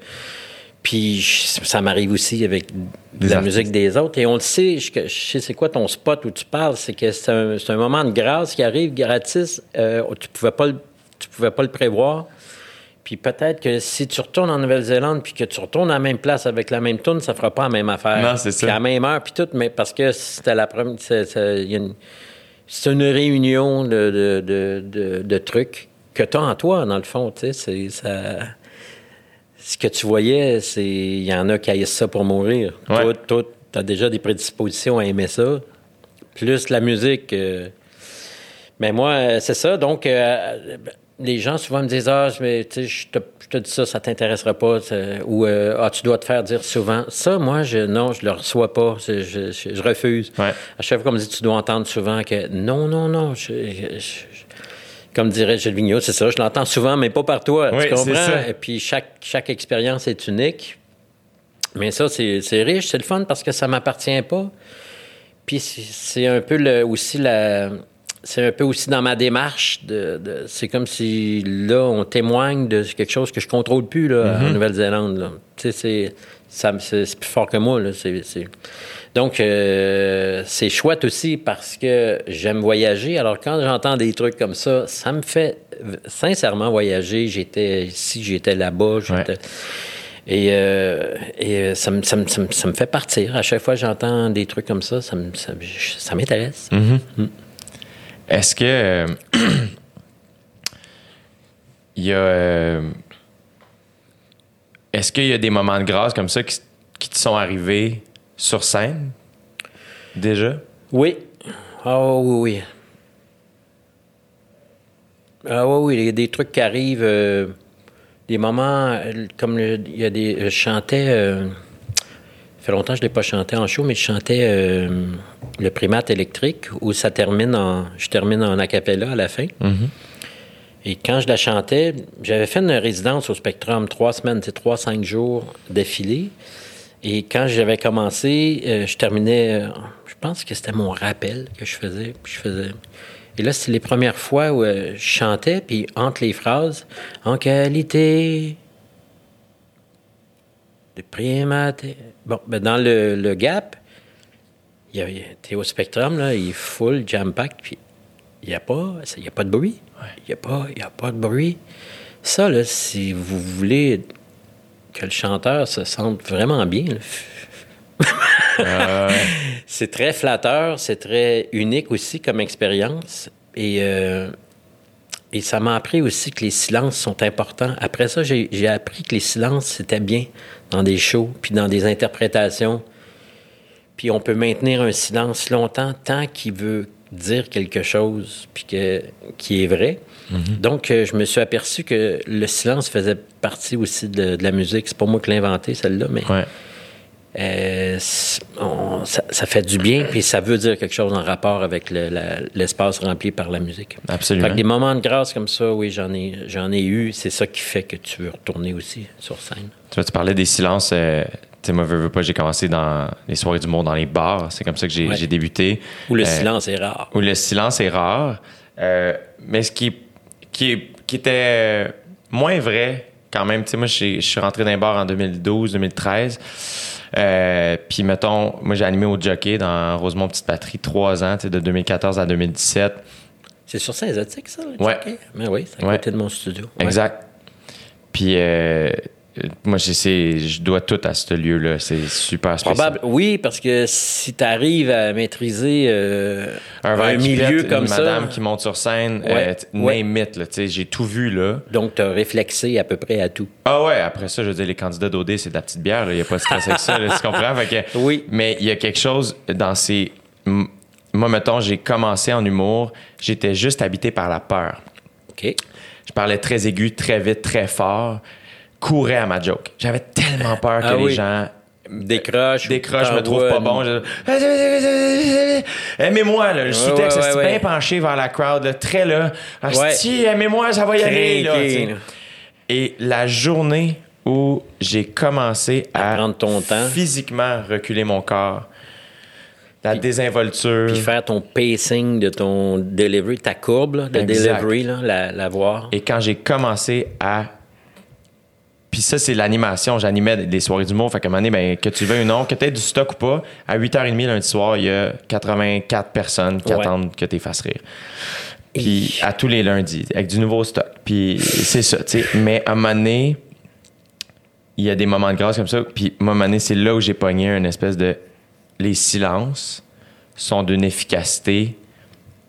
Puis je- ça m'arrive aussi avec Des la artistes. musique des autres. Et on le sait, je, je sais c'est quoi ton spot où tu parles, c'est que c'est un, moment de grâce qui arrive gratis. Euh, tu pouvais pas le, pouvais pas le prévoir. Puis peut-être que si tu retournes en Nouvelle-Zélande puis que tu retournes à la même place avec la même tune, ça fera pas la même affaire. Non, c'est ça. Puis à la même heure puis tout, mais parce que c'était la première, c'est, une, c'est une réunion de, de, de, de- de trucs que tu as en toi dans le fond, tu sais, c'est ça. Ce que tu voyais, c'est il y en a qui haïssent ça pour mourir. Ouais. Toi, toi, t'as déjà des prédispositions à aimer ça. Plus la musique. euh, mais moi, c'est ça. Donc, euh, les gens souvent me disent Ah, mais, tu sais, je te, je te dis ça, ça t'intéressera pas. Ou euh, Ah, tu dois te faire dire souvent. Ça, moi, je, non, je le reçois pas. Je, je- je- je refuse. Ouais. À chaque fois qu'on me dit Tu dois entendre souvent que non, non, non. comme dirait Gilles Vigneault, c'est ça, je l'entends souvent, mais pas par toi. Oui, tu comprends? ça. Et puis, chaque, chaque expérience est unique. Mais ça, c'est riche, c'est le fun parce que ça m'appartient pas. Puis c'est- c'est un peu le, aussi la. C'est un peu aussi dans ma démarche. De, de- c'est comme si là, on témoigne de quelque chose que je contrôle plus là, en Nouvelle-Zélande. là. Tu sais, c'est, plus fort que moi. Là. Donc, euh, c'est chouette aussi parce que j'aime voyager. Alors, quand j'entends des trucs comme ça, ça me fait sincèrement voyager. J'étais ici, j'étais là-bas. j'étais- Et, euh, et euh, ça, me, ça, me, ça me- ça me fait partir. À chaque fois que j'entends des trucs comme ça, ça, me- ça, me- ça m'intéresse. Est-ce que. euh, Il y a. euh, Est-ce qu'il y a des moments de grâce comme ça qui, qui te sont arrivés sur scène? Déjà? Oui. Ah oui, oui. Ah oui, oui, il y a des trucs qui arrivent, euh, des moments, comme il y a des... Je chantais... fait longtemps que je ne l'ai pas chanté en show, mais je chantais euh, le primate électrique où ça termine en... Je termine en acapella à la fin. Et quand je la chantais, j'avais fait une résidence au Spectrum, trois semaines, c'est trois, cinq jours d'affilée. Et quand j'avais commencé, euh, je terminais, euh, je pense que c'était mon rappel que je faisais. Puis je faisais. Et là, c'était les premières fois où euh, je chantais, puis entre les phrases, en qualité de primate. Bon, ben dans le, le gap, il y a- t'es au Spectrum, là, il est full, jam-pack, puis il n'y a, pas- y a pas de bruit. Il n'y a, a pas de bruit. Ça, là, si vous voulez que le chanteur se sente vraiment bien, là, c'est très flatteur, c'est très unique aussi comme expérience. Et, euh, et ça m'a appris aussi que les silences sont importants. Après ça, j'ai appris que les silences, c'était bien dans des shows, puis dans des interprétations. Puis on peut maintenir un silence longtemps tant qu'il veut dire quelque chose, puis que, qui est vrai. Donc, euh, je me suis aperçu que le silence faisait partie aussi de, de la musique. C'est pas moi qui l'ai inventé, celle-là, mais Ouais. Euh, on- ça, ça fait du bien, puis ça veut dire quelque chose en rapport avec le- l'espace rempli par la musique. Absolument. Fait que des moments de grâce comme ça, oui, j'en ai, j'en ai eu. C'est ça qui fait que tu veux retourner aussi sur scène. Tu vois, tu parlais des silences. euh, tu sais, moi, veux, veux pas, j'ai commencé dans les soirées d'humour dans les bars. C'est comme ça que j'ai Ouais. débuté. Où le Euh, silence est rare. où le silence est rare. Mais ce qui, qui était moins vrai, quand même, tu sais, moi, je suis- rentré dans les bars en 2012-2013. Euh, puis, mettons, moi, j'ai animé au Jockey dans Rosemont Petite Patrie trois ans, tu sais, de 2014 à 2017. C'est sur saint exotique, ça? le Ouais. jockey? Ben oui, c'est à Ouais. côté de mon studio. Ouais. Exact. Puis, euh, moi, je dois tout à ce lieu-là. C'est super spécial. Probable, oui, parce que si tu arrives à maîtriser euh, Un, un, milieu pète, comme une ça, madame qui monte sur scène, Ouais. euh, Ouais. name it, là, j'ai tout vu, là. donc tu as réflexé à peu près à tout. Ah ouais, après ça, je veux dire, les candidats d'OD, c'est de la petite bière, il n'y a pas de stress avec ça, là, tu comprends? Fait que- Oui. Mais il y a quelque chose dans ces... Moi, mettons, j'ai commencé en humour, j'étais juste habité par la peur. OK? Je parlais très aigu, très vite, très fort, courais à ma joke. J'avais tellement peur que Ah les gens Décroche. décroche, je me trouve pas bon. je- Aimez-moi, le sous-texte, ouais, ouais. bien penché vers la crowd, là, très là. Asti, aimez-moi, ça va y aller. là. Et la journée où j'ai commencé à, À prendre ton temps. physiquement reculer mon corps, la désinvolture, Puis faire ton pacing de ton delivery, ta courbe là, de Exact. delivery, là, la, la voir. et quand j'ai commencé à puis ça, c'est l'animation. J'animais des soirées d'humour. Fait moment donné, ben, que tu veux ou non, que tu aies du stock ou pas, à 8h30 lundi soir, il y a 84 personnes qui Ouais. attendent que tu fasses rire. Puis à tous les lundis, avec du nouveau stock. Puis c'est ça, tu sais. Mais à un moment donné, il y a des moments de grâce comme ça. Puis à un moment donné, c'est là où j'ai pogné une espèce de... Les silences sont d'une efficacité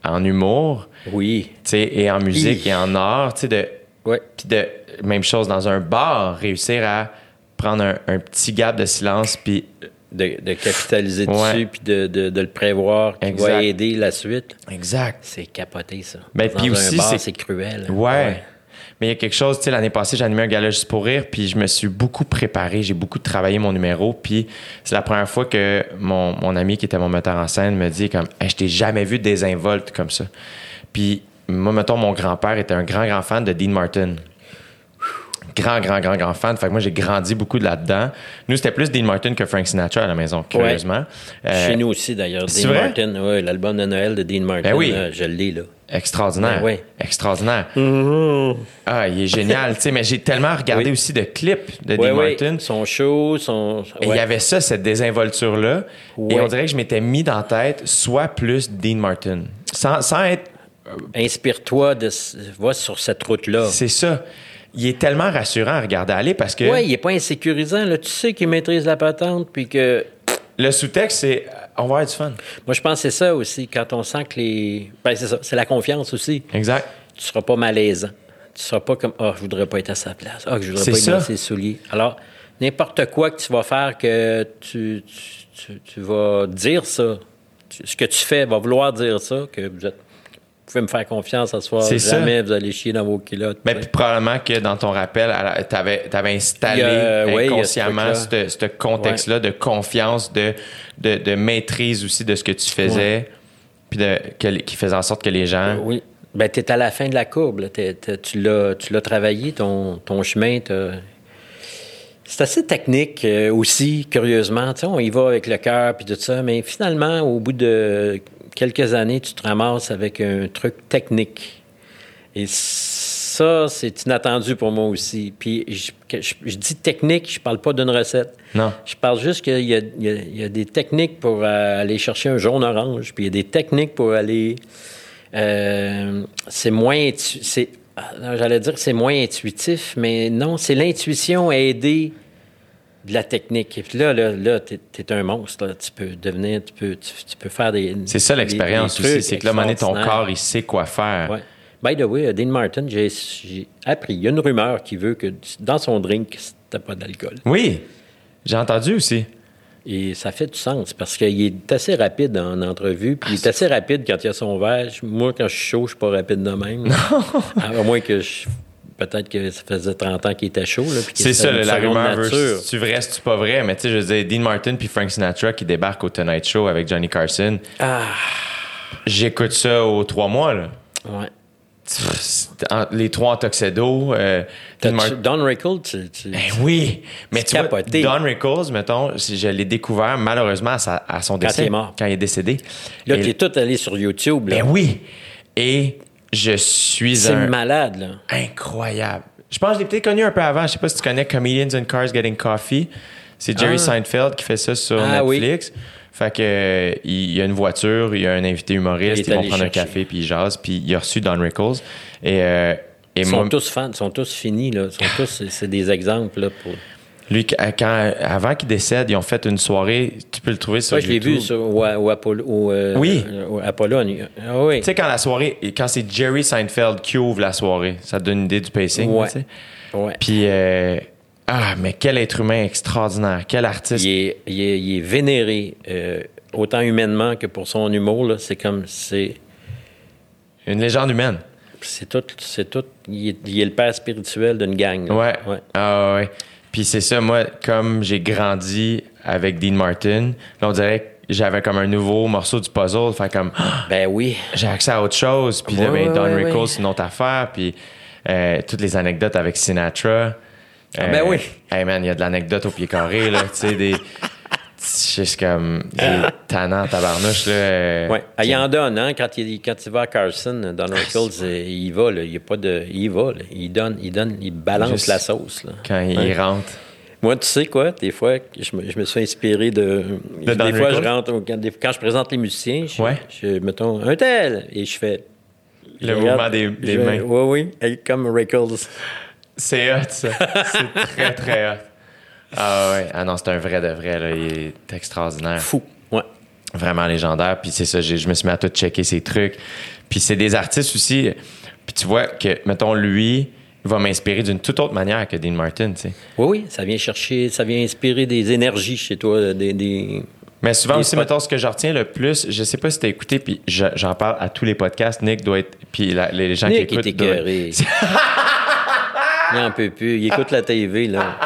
en humour, Oui. tu sais, et en musique et en art, tu sais, de... Ouais. Puis de même chose dans un bar, réussir à prendre un, un petit gap de silence, puis De, de capitaliser Ouais. dessus, puis de, de- de le prévoir, qui va aider la suite. exact. C'est capoté, ça. Ben, Dans puis aussi, c'est- cruel. Ouais. Mais il y a quelque chose, tu sais, l'année passée, j'ai animé un gala juste pour rire, puis je me suis beaucoup préparé, j'ai beaucoup travaillé mon numéro, puis c'est la première fois que mon, mon ami qui était mon metteur en scène me dit comme Hey, je t'ai jamais vu désinvolte comme ça. Puis moi, mettons, mon grand-père était un grand, grand fan de Dean Martin. Grand, grand, grand, grand fan. Fait que moi, j'ai grandi beaucoup de là-dedans. Nous, c'était plus Dean Martin que Frank Sinatra à la maison, curieusement. Euh, Chez nous aussi, d'ailleurs. Dean vrai? Martin, ouais, l'album de Noël de Dean Martin, Ben oui. euh, je l'ai, là. Extraordinaire. Ben oui. Extraordinaire. Ah, il est génial. tu sais, mais j'ai tellement regardé Oui. aussi de clips de Dean ouais. Martin. Son show, son... Et il ouais. y avait ça, cette désinvolture-là. Et on dirait que je m'étais mis dans la tête soit plus Dean Martin. Sans, sans être. Inspire-toi, de... va sur cette route-là. C'est ça. Il est tellement rassurant à regarder aller parce que Ouais, il est pas insécurisant. Là. Tu sais qu'il maîtrise la patente, puis que... le sous-texte, c'est on va avoir du fun. Moi, je pense que c'est ça aussi, quand on sent que les... Ben, c'est ça, c'est la confiance aussi. Exact. Tu seras pas malaisant. Tu seras pas comme « Ah, je voudrais pas être à sa place. Ah, je voudrais pas être dans ses souliers. » Alors, n'importe quoi que tu vas faire que tu, tu, tu- tu vas dire ça, ce que tu fais va vouloir dire ça, que vous êtes... Vous pouvez me faire confiance à ce soir. C'est ça. Jamais vous allez chier dans vos culottes. Mais puis probablement que dans ton rappel, tu avais, installé a- inconsciemment ce, ce contexte-là de confiance, de, de, de maîtrise aussi de ce que tu faisais, puis qui faisait en sorte que les gens. Oui. Ben, tu es à la fin de la courbe. là. T'es- t'es- tu l'as tu l'as travaillé, ton, ton chemin. C'est assez technique euh, aussi, curieusement. Tu sais, on y va avec le cœur puis tout ça, mais finalement, au bout de quelques années, tu te ramasses avec un truc technique. Et ça, c'est inattendu pour moi aussi. Puis je, que je- je dis technique, je parle pas d'une recette. Non. Je parle juste qu'il y a, y y des techniques pour euh, aller chercher un jaune-orange, puis il y a des techniques pour aller... euh, c'est moins... ah, J'allais dire que c'est moins intuitif, mais non, c'est l'intuition à aider de la technique. Et puis là, là, là t'es es un monstre. là. Tu peux devenir... Tu peux, tu, tu peux faire des... C'est ça l'expérience aussi, c'est que là, donné, ton corps, il sait quoi faire. Ouais. By the way, Dean Martin, j'ai appris. Il y a une rumeur qui veut que dans son drink, c'était pas d'alcool. Oui, j'ai entendu aussi. Et ça fait du sens parce qu'il est assez rapide en entrevue, puis il est assez rapide quand il a son verre. Moi, quand je suis chaud, je suis pas rapide de même. À moins que je. Peut-être que ça faisait 30 ans qu'il était chaud. C'est ça, une là, la seconde rumeur veut tu vrai, tu pas vrai, mais tu sais, je veux dire, Dean Martin puis Frank Sinatra qui débarquent au Tonight Show avec Johnny Carson. Ah, J'écoute ça aux trois mois, là. ouais. C'est Les trois en tuxedo. euh, Dean T'as-tu- Mar- Don Rickles, tu, tu- Ben oui, mais C'est tu vois. Don Rickles, mettons, je l'ai découvert malheureusement à, sa- à son Quand décès. il est mort. Quand il est décédé. là, Et- tu es tout allé sur YouTube. là. Ben oui. Et je suis C'est un malade, là. incroyable. Je pense que je l'ai peut-être connu un peu avant. Je sais pas si tu connais Comedians in Cars Getting Coffee. C'est Jerry Ah. Seinfeld qui fait ça sur Ah oui. Netflix. Fait que euh, il y a une voiture, il y a un invité humoriste, Il ils vont prendre un café puis ils jasent, puis il a reçu Don Rickles. Et, euh, et Ils sont moi, tous fans, ils sont tous finis, là. Ils sont tous, c'est des exemples, là, pour... lui, quand, quand- avant qu'il décède, ils ont fait une soirée. Tu peux le trouver sur Moi, je l'ai YouTube. vu sur, Apollo. au, euh, Oui. euh, à Pologne. Ah oui. Tu sais, quand la soirée, quand c'est Jerry Seinfeld qui ouvre la soirée, ça te donne une idée du pacing. Ouais. Ouais. Puis, euh, ah, mais quel être humain extraordinaire, quel artiste. Il est, il est- il est vénéré, euh, autant humainement que pour son humour. là. C'est comme. C'est Une légende humaine. c'est tout. C'est tout. Il est, il est le père spirituel d'une gang. là. Ouais. Ouais. Ah ouais. Puis c'est ça, moi, comme j'ai grandi avec Dean Martin, là, on dirait que j'avais comme un nouveau morceau du puzzle. Fait comme, ah, Ben oui. j'ai accès à autre chose. Puis là, ben, Don ouais, Rickles, c'est une autre affaire. Puis euh, toutes les anecdotes avec Sinatra. Ah, ben oui. Hey man, il y a de l'anecdote au pied carré, là. tu sais, des. C'est juste comme. Des tannants, tabarnouche, là. euh, Ouais. Ah, il en donne, hein? Quand il, quand il va à Carson, Don Rickles, euh, il va, là. Il y a pas de. Il va, là. Il donne, il donne, il balance Juste- la sauce, là. Quand il rentre. Moi, tu sais quoi, des fois, je me, je me suis inspiré de. Des fois, je rentre. Quand, des- quand je présente les musiciens, je, Ouais. je mettons un tel, et je fais. Le je mouvement regarde, des- des je- mains. Oui, oui, comme Rickles. C'est hot, ça. C'est très, très hot. Ah ouais. Ah non, c'est un vrai de vrai, là. Il est extraordinaire. Fou. Ouais. Vraiment légendaire. Puis c'est ça, je me suis mis à tout checker ses trucs. Puis c'est des artistes aussi. Puis tu vois que, mettons, lui, il va m'inspirer d'une toute autre manière que Dean Martin, tu sais. Oui, oui, ça vient chercher, ça vient inspirer des énergies chez toi, des. des- Mais souvent Des aussi, spots. mettons, ce que je retiens le plus, je sais pas si t'as écouté, puis je- j'en parle à tous les podcasts. Nick doit être. Puis la- les gens Nick qui écoutent. est doivent- écœuré. Il en peut plus. Il écoute la TV, là.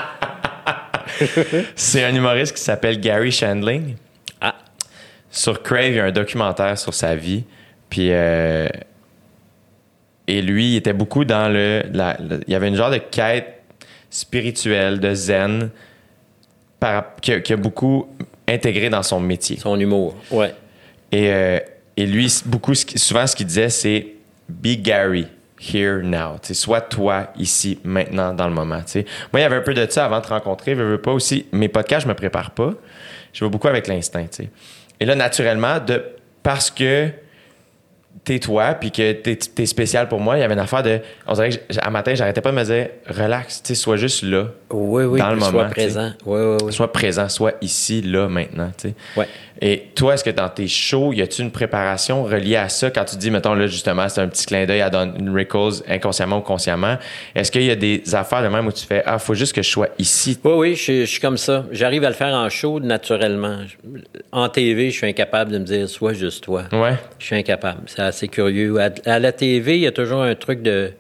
C'est un humoriste qui s'appelle Gary Shandling. Ah, Sur Crave, il y a un documentaire sur sa vie. Puis. euh, et lui, il était beaucoup dans le, la- Il y avait une genre de quête spirituelle, de zen, par, qui, a, qui a beaucoup intégré dans son métier. son humour. Ouais. Et, euh, et lui, beaucoup, souvent, ce qu'il disait, c'est Be Gary, here now. Tu sais, sois toi, ici, maintenant, dans le moment. tu sais. Moi, il y avait un peu de ça avant de te rencontrer. Je veux pas aussi. Mes podcasts, je me prépare pas. Je vais beaucoup avec l'instinct. Et là, naturellement, parce que t'es toi, puis que t'es, t'es spécial pour moi, il y avait une affaire de. On dirait que matin, j'arrêtais pas de me dire, relax, sois juste là. Oui, oui. Dans le moment, Soit présent. Oui, oui, oui. Sois présent, sois ici, là, maintenant. tu sais. Ouais. Et toi, est-ce que dans tes shows, y a-tu une préparation reliée à ça? Quand tu dis, mettons, là, justement, c'est un petit clin d'œil à Don Rickles, inconsciemment ou consciemment? Est-ce qu'il y a des affaires de même où tu fais, ah, faut juste que je sois ici? Oui, oui, je, suis- je suis comme ça. J'arrive à le faire en show naturellement. En TV, je suis incapable de me dire sois juste toi. Ouais. Je suis incapable. C'est assez curieux. À, à la TV, il y a toujours un truc de.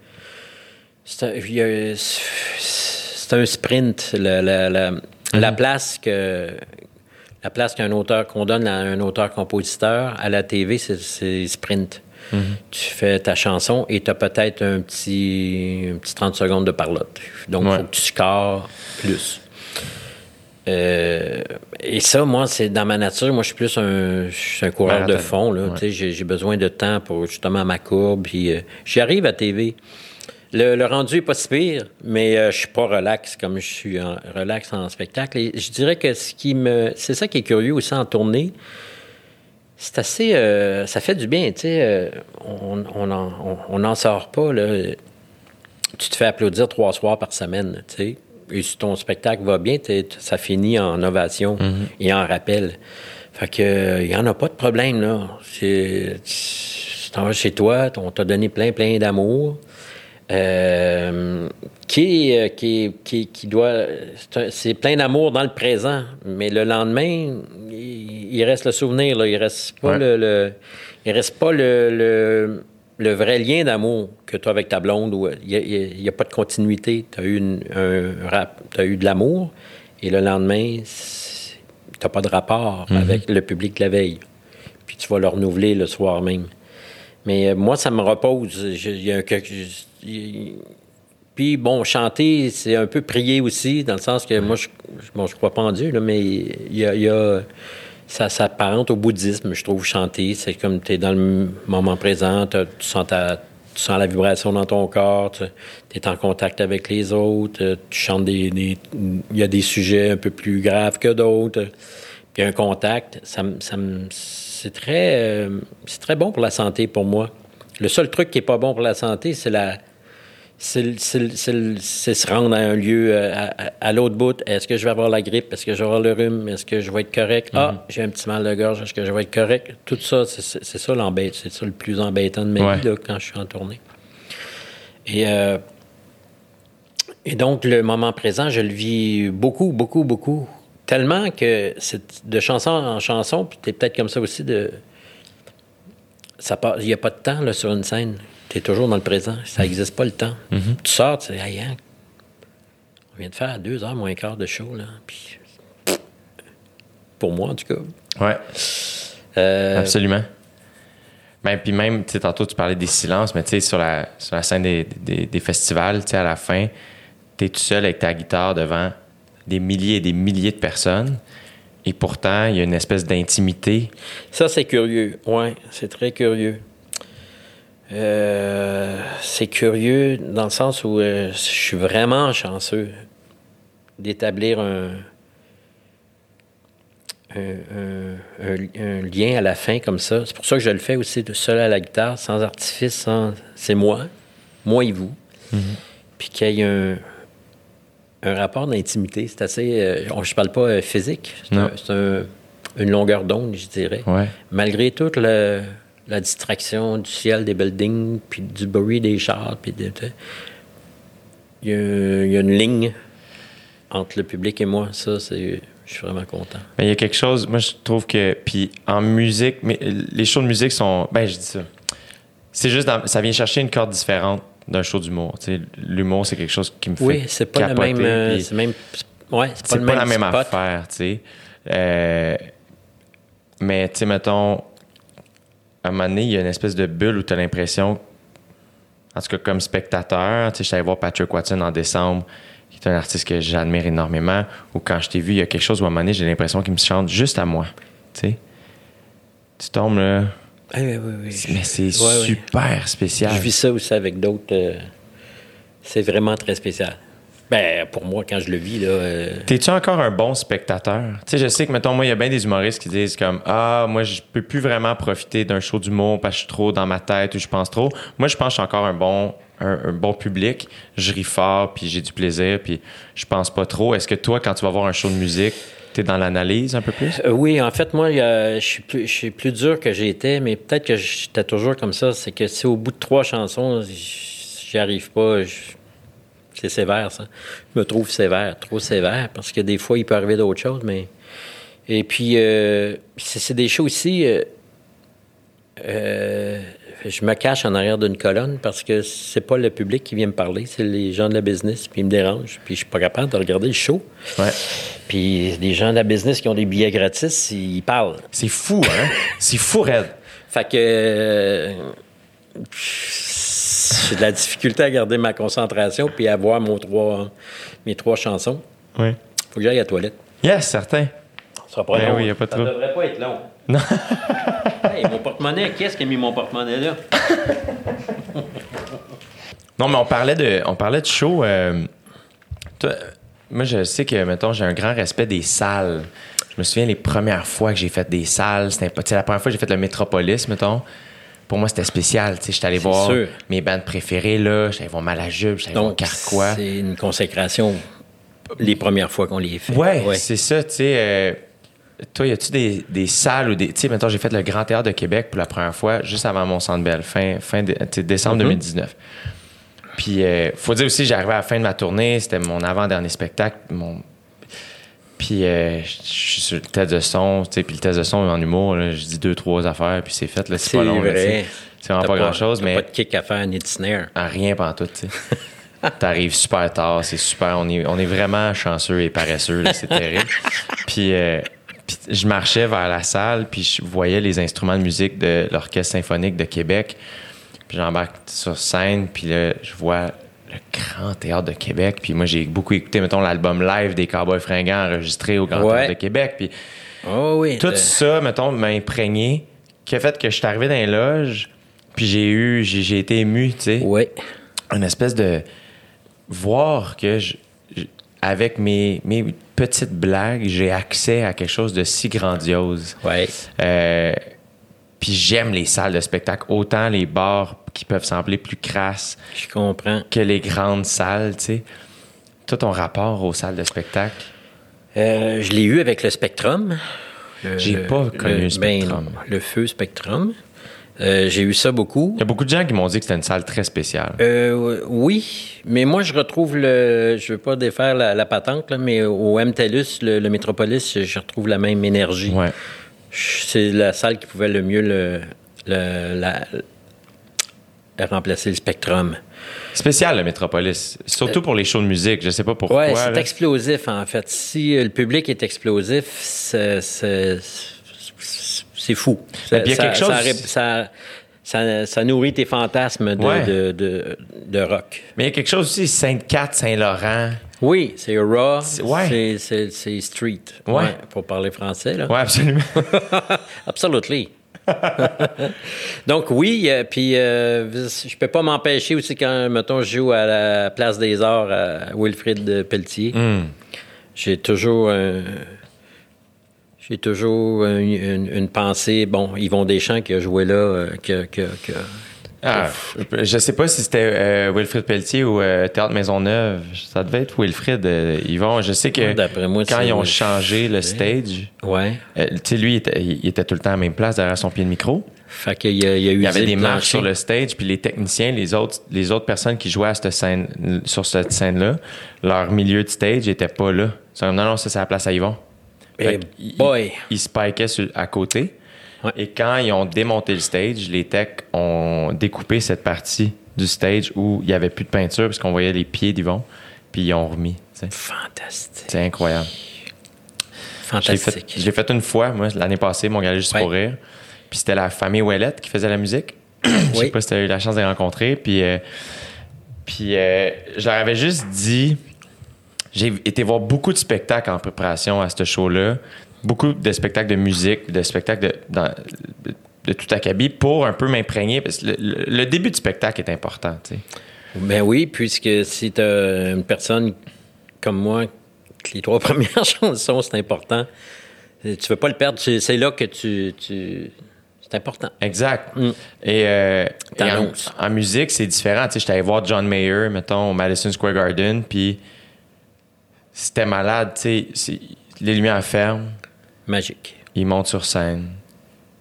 C'est un, il y a- c'est un sprint. La, la- la- la place que. La place qu'un auteur, qu'on donne à un auteur-compositeur, à la TV, c'est- sprint. Tu fais ta chanson et tu as peut-être un petit, un petit 30 secondes de parlotte. Donc, il Ouais. faut que tu scores plus. Euh, et ça, moi, c'est dans ma nature. Moi, je suis plus un, je suis un coureur de fond. Ouais. J'ai besoin de temps pour justement ma courbe. Puis, euh, j'y arrive à TV. Le, le rendu est pas si pire, mais euh, je suis pas relax comme je suis en, relax en spectacle. Et je dirais que ce qui me, c'est ça qui est curieux aussi en tournée. C'est assez, euh, ça fait du bien, tu sais. euh, on on en, on- on n'en sort pas là. Tu te fais applaudir trois soirs par semaine, tu sais. Et si ton spectacle va bien, ça finit en ovation et en rappel. Fait que il y en a pas de problème là. C'est, tu t'en vas chez toi, on t'a donné plein plein d'amour. Euh, qui, euh, qui, qui, qui doit. c'est plein d'amour dans le présent, mais le lendemain, il, il reste le souvenir, là, il reste pas Ouais. le, le- il reste pas le, le, le vrai lien d'amour que tu as avec ta blonde. où Il n'y a, pas de continuité. Tu as eu une- un rap, eu de l'amour, et le lendemain, tu n'as pas de rapport avec le public de la veille. Puis tu vas le renouveler le soir même. Mais euh, moi, ça me repose. Il y a il- puis, bon, chanter, c'est un peu prier aussi, dans le sens que moi, je bon, je crois pas en Dieu, là, mais il y a, il y a- ça s'apparente au bouddhisme, je trouve, chanter. C'est comme tu es dans le moment présent, tu sens, ta, tu sens la vibration dans ton corps, tu es en contact avec les autres, euh, tu chantes des... des- Il y a des sujets un peu plus graves que d'autres. Puis un contact, ça, ça me- c'est très, euh, c'est très bon pour la santé pour moi. Le seul truc qui est pas bon pour la santé, c'est la, c'est, se rendre à un lieu euh, à, à- à l'autre bout. Est-ce que je vais avoir la grippe? Est-ce que je vais avoir le rhume? Est-ce que je vais être correct? Ah, j'ai un petit mal de gorge. Est-ce que je vais être correct? Tout ça, c'est, ça l'embête. C'est ça le plus embêtant de ma Ouais. vie là, quand je suis en tournée. Et, euh, et donc, le moment présent, je le vis beaucoup, beaucoup, beaucoup. Tellement que c'est de chanson en chanson, puis t'es peut-être comme ça aussi de. Ça Il n'y a pas de temps là, sur une scène. Tu es toujours dans le présent. Ça n'existe pas le temps. Tu sors, tu dis, Hey, hein, On vient de faire deux heures moins quart de show, là. Puis, pour moi, en tout cas. Ouais, Euh, absolument. Ben, puis même, tu tantôt, tu parlais des silences, mais tu sais, sur la, sur la scène des, des, des festivals, tu sais, à la fin, tu es tout seul avec ta guitare devant des milliers et des milliers de personnes. Et pourtant, il y a une espèce d'intimité. Ça, c'est curieux. Oui, c'est très curieux. Euh, c'est curieux dans le sens où euh, je suis vraiment chanceux d'établir un, un, un- un- un lien à la fin comme ça. C'est pour ça que je le fais aussi de seul à la guitare, sans artifice, sans... c'est moi, moi et vous. Puis qu'il y ait un, un rapport d'intimité. C'est assez... euh, on- je parle pas physique. C'est une longueur d'onde, je dirais. Ouais. Malgré toute le- la distraction du ciel des buildings, puis du bruit des chars, puis de- de- il y, a, il y a une ligne entre le public et moi. Ça, c'est, je suis vraiment content. Mais il y a quelque chose, moi je trouve que, puis en musique, mais les shows de musique sont, ben je dis ça, c'est juste, dans- ça vient chercher une corde différente d'un show d'humour. L'humour, c'est quelque chose qui me fait Oui, c'est pas la capoter, même. euh, c'est même ouais, c'est pas, c'est le pas, même la même spot. affaire, tu sais. Euh, mais tu sais, mettons, à un moment donné, il y a une espèce de bulle où tu as l'impression, en tout cas comme spectateur, tu sais, j'étais allé voir Patrick Watson en décembre, qui est un artiste que j'admire énormément, ou quand je t'ai vu, il y a quelque chose où à un moment donné, j'ai l'impression qu'il me chante juste à moi, tu sais. Tu tombes là, Ah, oui, oui, oui. mais c'est super spécial. Je vis ça aussi avec d'autres. euh, c'est vraiment très spécial. Ben, pour moi, quand je le vis, là. euh, T'es-tu encore un bon spectateur? Tu sais, je sais que, mettons, moi, il y a bien des humoristes qui disent comme Ah, moi, je peux plus vraiment profiter d'un show d'humour parce que je suis trop dans ma tête ou je pense trop. Moi, je pense que je suis encore un bon, un, un bon public. Je ris fort, puis j'ai du plaisir, puis je pense pas trop. Est-ce que toi, quand tu vas voir un show de musique, t'es dans l'analyse un peu plus? Euh, oui, en fait, moi, je suis plus, je suis plus dur que j'ai été, mais peut-être que j'étais toujours comme ça. C'est que si au bout de trois chansons, j'y arrive pas, je- c'est sévère, ça. Je me trouve sévère, trop sévère, parce que des fois, il peut arriver d'autres choses, mais. Et puis, euh, c'est des shows aussi. euh, euh, je me cache en arrière d'une colonne parce que c'est pas le public qui vient me parler, c'est les gens de la business, puis ils me dérangent, puis je suis pas capable de regarder le show. Ouais. Puis les gens de la business qui ont des billets gratis, ils parlent. C'est fou, hein? c'est fou, Red. Fait que j'ai de la difficulté à garder ma concentration puis à voir mon trois, mes trois chansons. Oui. Faut que j'aille à la toilette. Yes, certain. Ça sera pas Ben long. oui, y a pas de Ça trouble. devrait pas être long. Non. Hey, mon porte-monnaie, qu'est-ce qui a mis mon porte-monnaie là? Non, mais on parlait de, on parlait de show. euh, toi, moi, je sais que, mettons, j'ai un grand respect des salles. Je me souviens les premières fois que j'ai fait des salles. C'était pas, tu sais, la première fois que j'ai fait le Métropolis, mettons. Pour moi, c'était spécial. Tu sais, j'étais allé voir sûr. mes bandes préférées, là. J'allais voir Malajube, j'allais voir Carquois. c'est une consécration les premières fois qu'on les fait. Ouais, c'est ça, tu sais. euh, toi, y a-tu des, des salles ou des. Tu sais, mettons, j'ai fait le Grand Théâtre de Québec pour la première fois, juste avant mon centre belle, fin, fin de- décembre 2019. Puis, euh, faut dire aussi, j'arrivais à la fin de ma tournée, c'était mon avant-dernier spectacle. Mon... Puis, euh, je suis sur le test de son, tu sais, puis le test de son en humour, là, je dis deux, trois affaires, puis c'est fait, là, c'est pas long. C'est vraiment pas grand-chose, mais pas de kick à faire ni de snare. à rien pendant tout, tu sais. T'arrives super tard, c'est super. On est, on est vraiment chanceux et paresseux, c'est terrible. Puis, euh, puis je marchais vers la salle, puis je voyais les instruments de musique de l'Orchestre symphonique de Québec. Puis j'embarque sur scène, puis là, je vois le Grand Théâtre de Québec. Puis moi, j'ai beaucoup écouté, mettons, l'album live des Cowboys fringants enregistré au Grand Ouais. Théâtre de Québec. Puis Oh oui. tout ça, mettons, m'a imprégné, qui a fait que je suis arrivé dans les loges, puis j'ai eu, j'ai été ému, tu sais Oui. une espèce de voir que je- je- avec mes, mes petites blagues, j'ai accès à quelque chose de si grandiose. Oui. Euh, puis j'aime les salles de spectacle, autant les bars qui peuvent sembler plus crasses Je comprends. que les grandes salles, tu sais. Toi, ton rapport aux salles de spectacle? Euh, je l'ai eu avec le Spectrum. J'ai pas connu le Spectrum. ben, le feu Spectrum. Euh, j'ai eu ça beaucoup. Il y a beaucoup de gens qui m'ont dit que c'était une salle très spéciale. Euh, oui, mais moi, je retrouve le. Je veux pas défaire la, la patente, là, mais au MTELUS, le, le Métropolis, je retrouve la même énergie. Ouais. C'est la salle qui pouvait le mieux le, le- la- remplacer le Spectrum. Spécial, le Métropolis. Surtout pour les shows de musique. Je sais pas pourquoi. Ouais, c'est explosif, en fait. Si euh, le public est explosif, c'est- fou. Il y a Ça- quelque chose- ça, ré- ça, ça- ça nourrit tes fantasmes de, Ouais. de, de- de rock. Mais il y a quelque chose aussi, Sainte-Cat, Saint-Laurent. Oui, c'est raw, ouais. c'est- street. Ouais. pour parler français. Ouais, absolument. Absolutely. Donc oui, euh, puis euh, je peux pas m'empêcher aussi quand, mettons, je joue à la Place des Arts à Wilfrid Pelletier. Hmm. J'ai toujours un- J'ai toujours une, une- une pensée. Bon, Yvon Deschamps qui a joué là, euh, que, que, que- Ah, je sais pas si c'était euh, Wilfrid Pelletier ou euh, Théâtre Maisonneuve. Ça devait être Wilfrid. euh, Yvon, je sais que moi, quand ils ont changé le stage, Ouais. euh, tu sais, lui, il était, il était tout le temps à la même place derrière son pied de micro. Fait qu'il y a, il y a eu Il y avait des marches sur le stage, puis les techniciens, les autres, les autres personnes qui jouaient à cette scène, sur cette scène-là, leur milieu de stage était pas là. Non, non, ça, c'est la place à Yvon. Eh qu'ils- boy. Ils spikaient sur- à côté. Ouais. Et quand ils ont démonté le stage, les techs ont découpé cette partie du stage où il y avait plus de peinture parce qu'on voyait les pieds d'Yvon, puis ils ont remis. Fantastique. C'est incroyable. Je l'ai fait, Fantastique. je l'ai fait une fois, moi, l'année passée, mon gars juste Ouais. pour rire. Puis c'était la famille Ouellette qui faisait la musique. Je sais Oui. pas si tu as eu la chance de les rencontrer. Puis, euh, puis euh, je leur avais juste dit j'ai été voir beaucoup de spectacles en préparation à ce show-là. Beaucoup de spectacles de musique, de spectacles de, dans- de tout acabit pour un peu m'imprégner. Parce que le, le- le début du spectacle est important. tu sais. Ben oui, puisque si tu une personne comme moi, que les trois premières chansons, c'est important. Tu veux pas le perdre. C'est là que tu. tu- C'est important. Exact. Mm. Et, euh, et en musique, c'est différent. Tu sais, j'étais allé voir John Mayer, mettons, au Madison Square Garden, puis c'était malade. Tu sais, les lumières ferment, Magique. ils montent sur scène,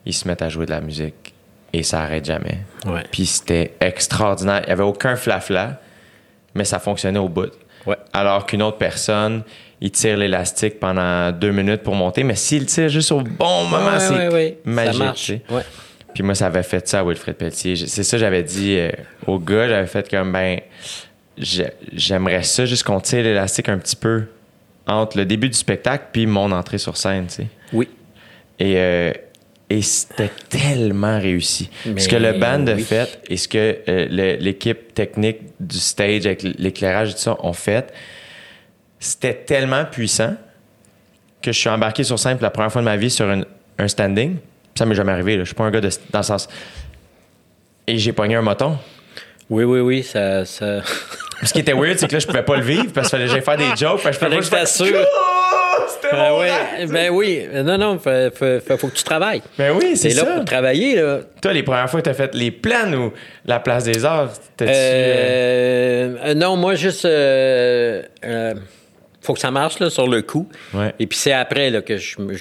ils se mettent à jouer de la musique et ça arrête jamais. Ouais. Puis c'était extraordinaire. Il n'y avait aucun flafla, mais ça fonctionnait au bout. Ouais. Alors qu'une autre personne, il tire l'élastique pendant deux minutes pour monter, mais s'il tire juste au bon moment, Ouais, c'est ouais, magique. Ça marche. tu sais. Ouais. Puis moi, ça avait fait ça à Wilfred Pelletier. C'est ça j'avais dit euh, au gars. J'avais fait comme, ben, j'aimerais ça juste qu'on tire l'élastique un petit peu entre le début du spectacle puis mon entrée sur scène, tu sais. Oui. Et, euh, et c'était tellement réussi. Mais ce que le band a oui. fait et ce que euh, l'équipe technique du stage avec l'éclairage et tout ça ont fait, c'était tellement puissant que je suis embarqué sur scène pour la première fois de ma vie sur une- un standing. Ça m'est jamais arrivé. Là. Je suis pas un gars de, dans le sens. Et j'ai pogné un moton. Oui, oui, oui, ça. ça... Ce qui était weird, c'est que là, je pouvais pas le vivre parce fallait que j'aille faire des jokes. Fait je Fallait que je t'assure. faire- Oh, C'était Ben rêve. ben oui. Non, non, faut, faut, que tu travailles. Ben oui, c'est T'es là ça. pour travailler, là. Toi, les premières fois que tu as fait les plans ou la place des arts, t'as-tu. euh, Euh, non, moi, juste. euh, euh, faut que ça marche là, sur le coup. Ouais. Et puis c'est après là, que je me.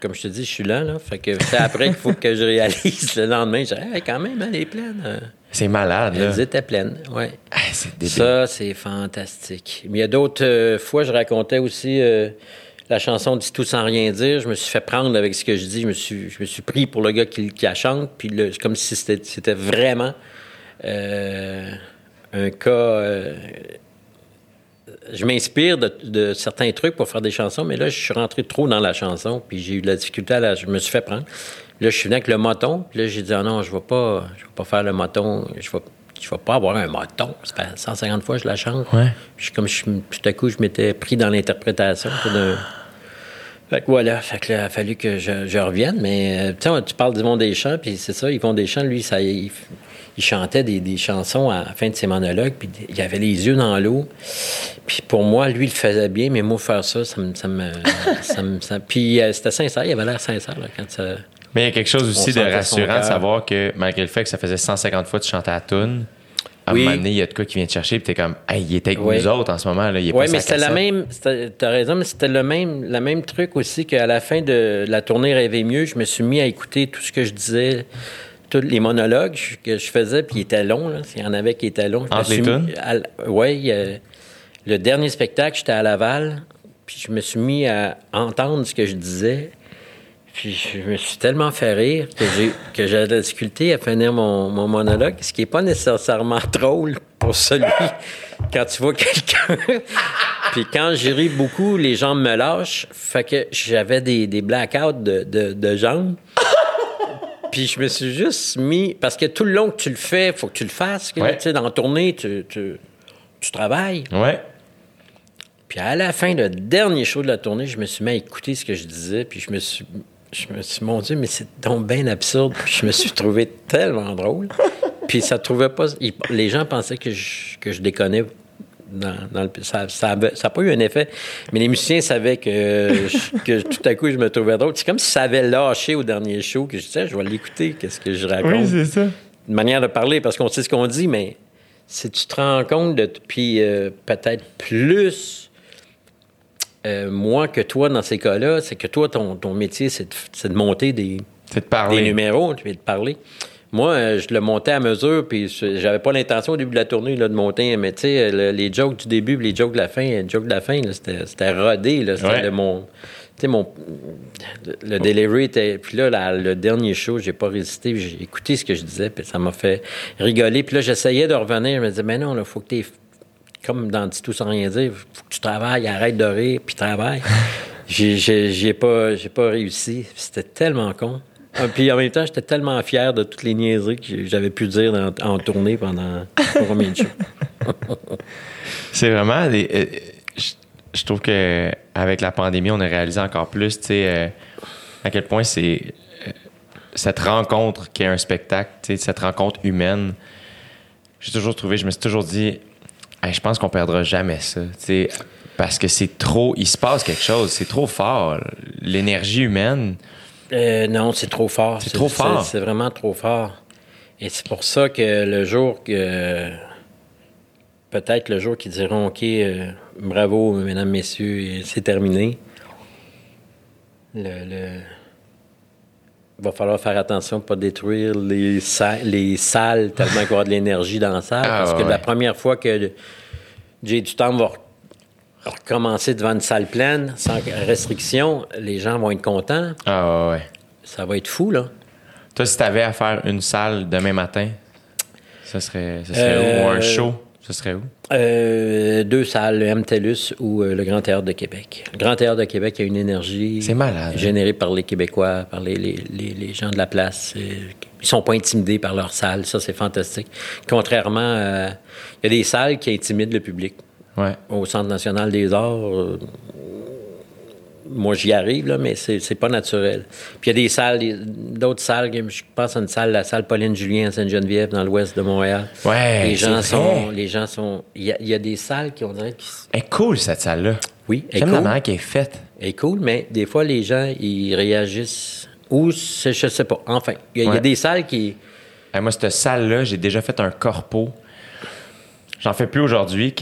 Comme je te dis, je suis lent, là. Fait que c'est après qu'il faut que je réalise le lendemain. Je dis, Hey, quand même, elle est pleine. C'est malade, là. Elles étaient pleines, ouais. Ah. Ça, c'est fantastique. Mais il y a d'autres euh, fois, je racontais aussi euh, la chanson Dis tout sans rien dire. Je me suis fait prendre avec ce que je dis. Je me suis, je me suis pris pour le gars qui, qui la chante. Puis le- comme si c'était, c'était vraiment euh, un cas. je m'inspire de, de certains trucs pour faire des chansons, mais là, je suis rentré trop dans la chanson, puis j'ai eu de la difficulté à la. Je me suis fait prendre. Là, je suis venu avec le moton, puis là, j'ai dit, ah non, je ne vais pas, je vais pas faire le moton, je vais, je vais pas avoir un moton. Ça fait 150 fois que je la chante. Ouais. Puis comme je, tout à coup, je m'étais pris dans l'interprétation. Fait que voilà, fait que là, il a fallu que je, je revienne, mais euh, tu sais, tu parles d'Yvon Deschamps, puis c'est ça, Yvon Deschamps, lui, ça, il, il chantait des, des chansons à la fin de ses monologues, puis il avait les yeux dans l'eau. Puis pour moi, lui, il le faisait bien, mais moi, faire ça, ça me... Ça me, ça me- ça- puis euh, c'était sincère, il avait l'air sincère, là, quand ça... Mais il y a quelque chose aussi de rassurant de savoir que malgré le fait que ça faisait 150 fois que tu chantais à la toune, à Oui. un moment donné, il y a de quoi qui vient te chercher, puis t'es comme, hey, il est avec Oui. nous autres en ce moment, là. Il est Oui, mais c'était la même. T'as raison, mais c'était le même, truc aussi qu'à la fin de la tournée Rêver mieux, je me suis mis à écouter tout ce que je disais, tous les monologues que je faisais, puis ils étaient longs, là. S'il y en avait qui étaient longs. il y a- le dernier spectacle, j'étais à Laval, puis je me suis mis à entendre ce que je disais. Puis je me suis tellement fait rire que j'ai que j'ai de la difficulté à finir mon, mon monologue, ce qui n'est pas nécessairement drôle pour celui quand tu vois quelqu'un. Puis quand je ris beaucoup, les jambes me lâchent. Fait que j'avais des, des blackouts de, de, de jambes. Puis je me suis juste mis. Parce que tout le long que tu le fais, faut que tu le fasses. Ouais. Tu sais, dans la tournée, tu, tu, tu travailles. Ouais. Puis à la fin, le dernier show de la tournée, je me suis mis à écouter ce que je disais. Puis je me suis. Je me suis dit, mon Dieu, mais c'est donc bien absurde. Je me suis trouvé tellement drôle. Puis ça trouvait pas. les gens pensaient que je, que je déconnais. Dans, dans le, ça n'a ça, pas eu un effet. Mais les musiciens savaient que, je- que tout à coup, je me trouvais drôle. C'est comme si ça avait lâché au dernier show que je disais, je vais l'écouter, qu'est-ce que je raconte? Oui, c'est ça. une manière de parler parce qu'on sait ce qu'on dit, mais si tu te rends compte de. Puis euh, peut-être plus euh, moi que toi dans ces cas-là, c'est que toi, ton, ton métier, c'est de, monter des, de parler. des numéros, puis de parler. Moi, euh, je le montais à mesure, puis j'avais pas l'intention au début de la tournée là, de monter, mais tu sais, le- les jokes du début, les jokes de la fin, les jokes de la fin, c'était rodé, là, c'était Ouais. mon... Tu sais, mon... Le, delivery était... Puis là, la- le dernier show, j'ai pas résisté, puis j'ai écouté ce que je disais, puis ça m'a fait rigoler. Puis là, j'essayais de revenir, je me disais, mais non, là, faut que t'aies... Comme dans Dis tout sans rien dire, faut que tu travailles, arrête de rire, puis travaille. J'ai- pas, j'ai pas réussi. C'était tellement con. Ah, Puis en même temps, j'étais tellement fier de toutes les niaiseries que j'avais pu dire en tournée pendant combien de shows. C'est vraiment des. euh, je, je trouve que avec la pandémie, on a réalisé encore plus, tu sais, euh, à quel point c'est euh, cette rencontre qui est un spectacle, tu sais, cette rencontre humaine. J'ai toujours trouvé, je me suis toujours dit, Hey, je pense qu'on perdra jamais ça, parce que c'est trop, il se passe quelque chose, c'est trop fort, l'énergie humaine. Euh, non, c'est trop fort. C'est trop fort. C'est vraiment trop fort. Et c'est pour ça que le jour que. Peut-être le jour qu'ils diront OK, euh, bravo, mesdames, messieurs, c'est terminé. Le, va falloir faire attention de ne pas détruire les, sa- les salles tellement qu'il y aura de l'énergie dans la salle. Ah, parce que ouais, la première fois que Jay du temps va re- recommencer devant une salle pleine, sans restriction, les gens vont être contents. Ah ouais. Ça va être fou, là. Toi, si t'avais à faire une salle demain matin, ça serait, ça serait Euh? Ou un show, ça serait où? Euh, deux salles, le MTELUS ou euh, le Grand Théâtre de Québec. Le Grand Théâtre de Québec a une énergie malade. générée par les Québécois, par les, les- les- les gens de la place. Euh, Ils sont pas intimidés par leur salle. Ça, c'est fantastique. Contrairement à... Il y a des salles qui intimident le public. Ouais. Au Centre national des arts, moi, j'y arrive, là, mais c'est pas naturel. Puis il y a des salles, d'autres salles, je pense à une salle, la salle Pauline Julien à Sainte-Geneviève, dans l'ouest de Montréal. Ouais, les gens sont, les gens sont, il y, a- il y a des salles qui on dirait qui, Elle est cool, cette salle-là. oui, elle est J'aime la cool, manière qu'elle est faite. elle est cool, mais des fois les gens ils réagissent ou je sais pas. Enfin, il y, a- y des salles qui, Hey, moi, cette salle-là, j'ai déjà fait un corpo. J'en fais plus aujourd'hui,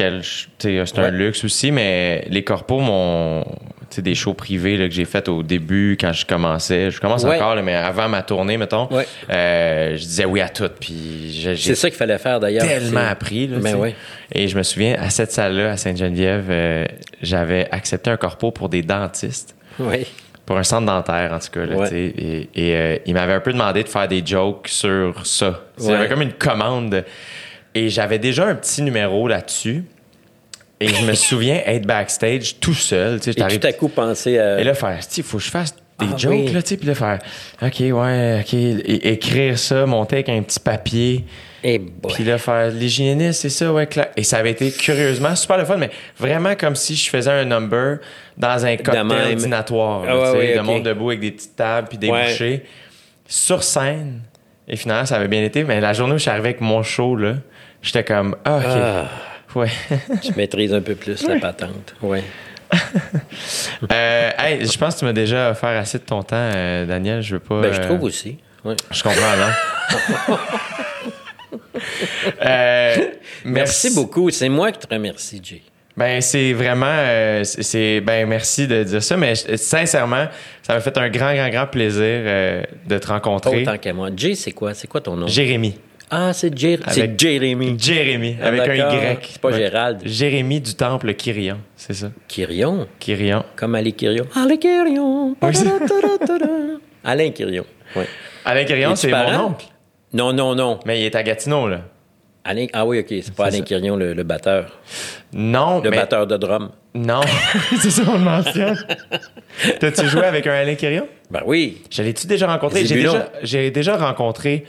c'est un Ouais. luxe aussi, mais les corpos, mon, tu sais, des shows privés là, que j'ai fait au début quand je commençais. Je commence Ouais. encore, là, mais avant ma tournée, mettons, Ouais. euh, je disais oui à tout. Puis c'est ça qu'il fallait faire d'ailleurs. tellement appris. Là, Ben ouais. Et je me souviens, à cette salle-là, à Sainte-Geneviève, euh, j'avais accepté un corpo pour des dentistes. Oui. Pour un centre dentaire, en tout cas. Là. Et, et, euh, il m'avait un peu demandé de faire des jokes sur ça. C'était Ouais. comme une commande. Et j'avais déjà un petit numéro là-dessus. Et je me souviens être backstage tout seul. tu sais, Et tout à coup penser à Et là, faire, il faut que je fasse des Ah, jokes, oui. là, tu sais. Puis là, faire, OK, ouais, OK. é- écrire ça, monter avec un petit papier. Eh boy. Puis là, faire l'hygiéniste, c'est ça, ouais, clair. Et ça avait été curieusement super le fun, mais vraiment comme si je faisais un number dans un cocktail dînatoire. Ah ouais, tu sais, de monde debout avec des petites tables puis des Ouais. bouchées. Sur scène. Et finalement, ça avait bien été. Mais la journée où je suis arrivé avec mon show, là, j'étais comme, ah, OK. Ah, Ouais. je maîtrise un peu plus la patente. Ouais. Euh, hey, je pense que tu m'as déjà offert assez de ton temps, euh, Daniel. Je veux pas. Ben, je euh, trouve aussi. Ouais. Je comprends, non? Euh, Merci beaucoup. C'est moi qui te remercie, Jay. Ben c'est vraiment euh, c'est- ben merci de dire ça mais sincèrement ça m'a fait un grand grand grand plaisir euh, de te rencontrer. autant qu'à moi. Jay, c'est quoi? C'est quoi ton nom? Jérémy. Ah, c'est Avec- Jérémy. Jérémy Ah, avec un. Y. C'est pas Gérald. Jérémy du temple Kyrion, c'est ça. Kyrion? Kyrion. Comme Ali Kyrion. Ali Kyrion. Alain Kyrion. Oui. Alain Kyrion, c'est mon oncle. Non, non, non. Mais il est à Gatineau là. Alain, ah oui, OK, c'est pas Alain. Quirion, le, le batteur. Non, Le mais batteur de drum. non, c'est ça on le mentionne. T'as-tu joué avec un Alain Quirion? Ben oui. Je l'ai-tu déjà rencontré? J'ai Zébulon. déjà, j'ai déjà rencontré,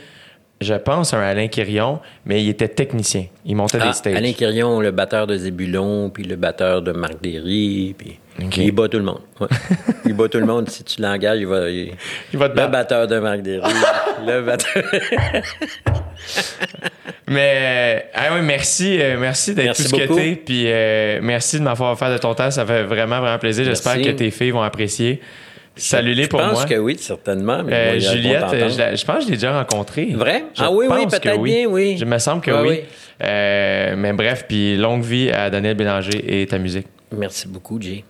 je pense, un Alain Quirion, mais il était technicien. Il montait Ah, des stages. Alain Quirion, le batteur de Zébulon, puis le batteur de Marc Derry, puis il bat tout le monde. ouais. il bat tout le monde. Si tu l'engages, il va... Il, Il va te le batteur de Marc Derry, le batteur... Mais euh, ah oui, merci, euh, merci d'être tout ce que t'es, puis euh, merci de m'avoir offert de ton temps. Ça fait vraiment vraiment plaisir. J'espère que tes filles vont apprécier. Salut-les pour Je pense moi. que oui, certainement. mais Euh, moi, Juliette, je, pense que je l'ai déjà rencontrée. Vrai? Je Ah oui, oui, peut-être bien, oui. Je me semble que Ah oui. oui. Euh, mais bref, puis longue vie à Daniel Bélanger et ta musique. Merci beaucoup, Jay.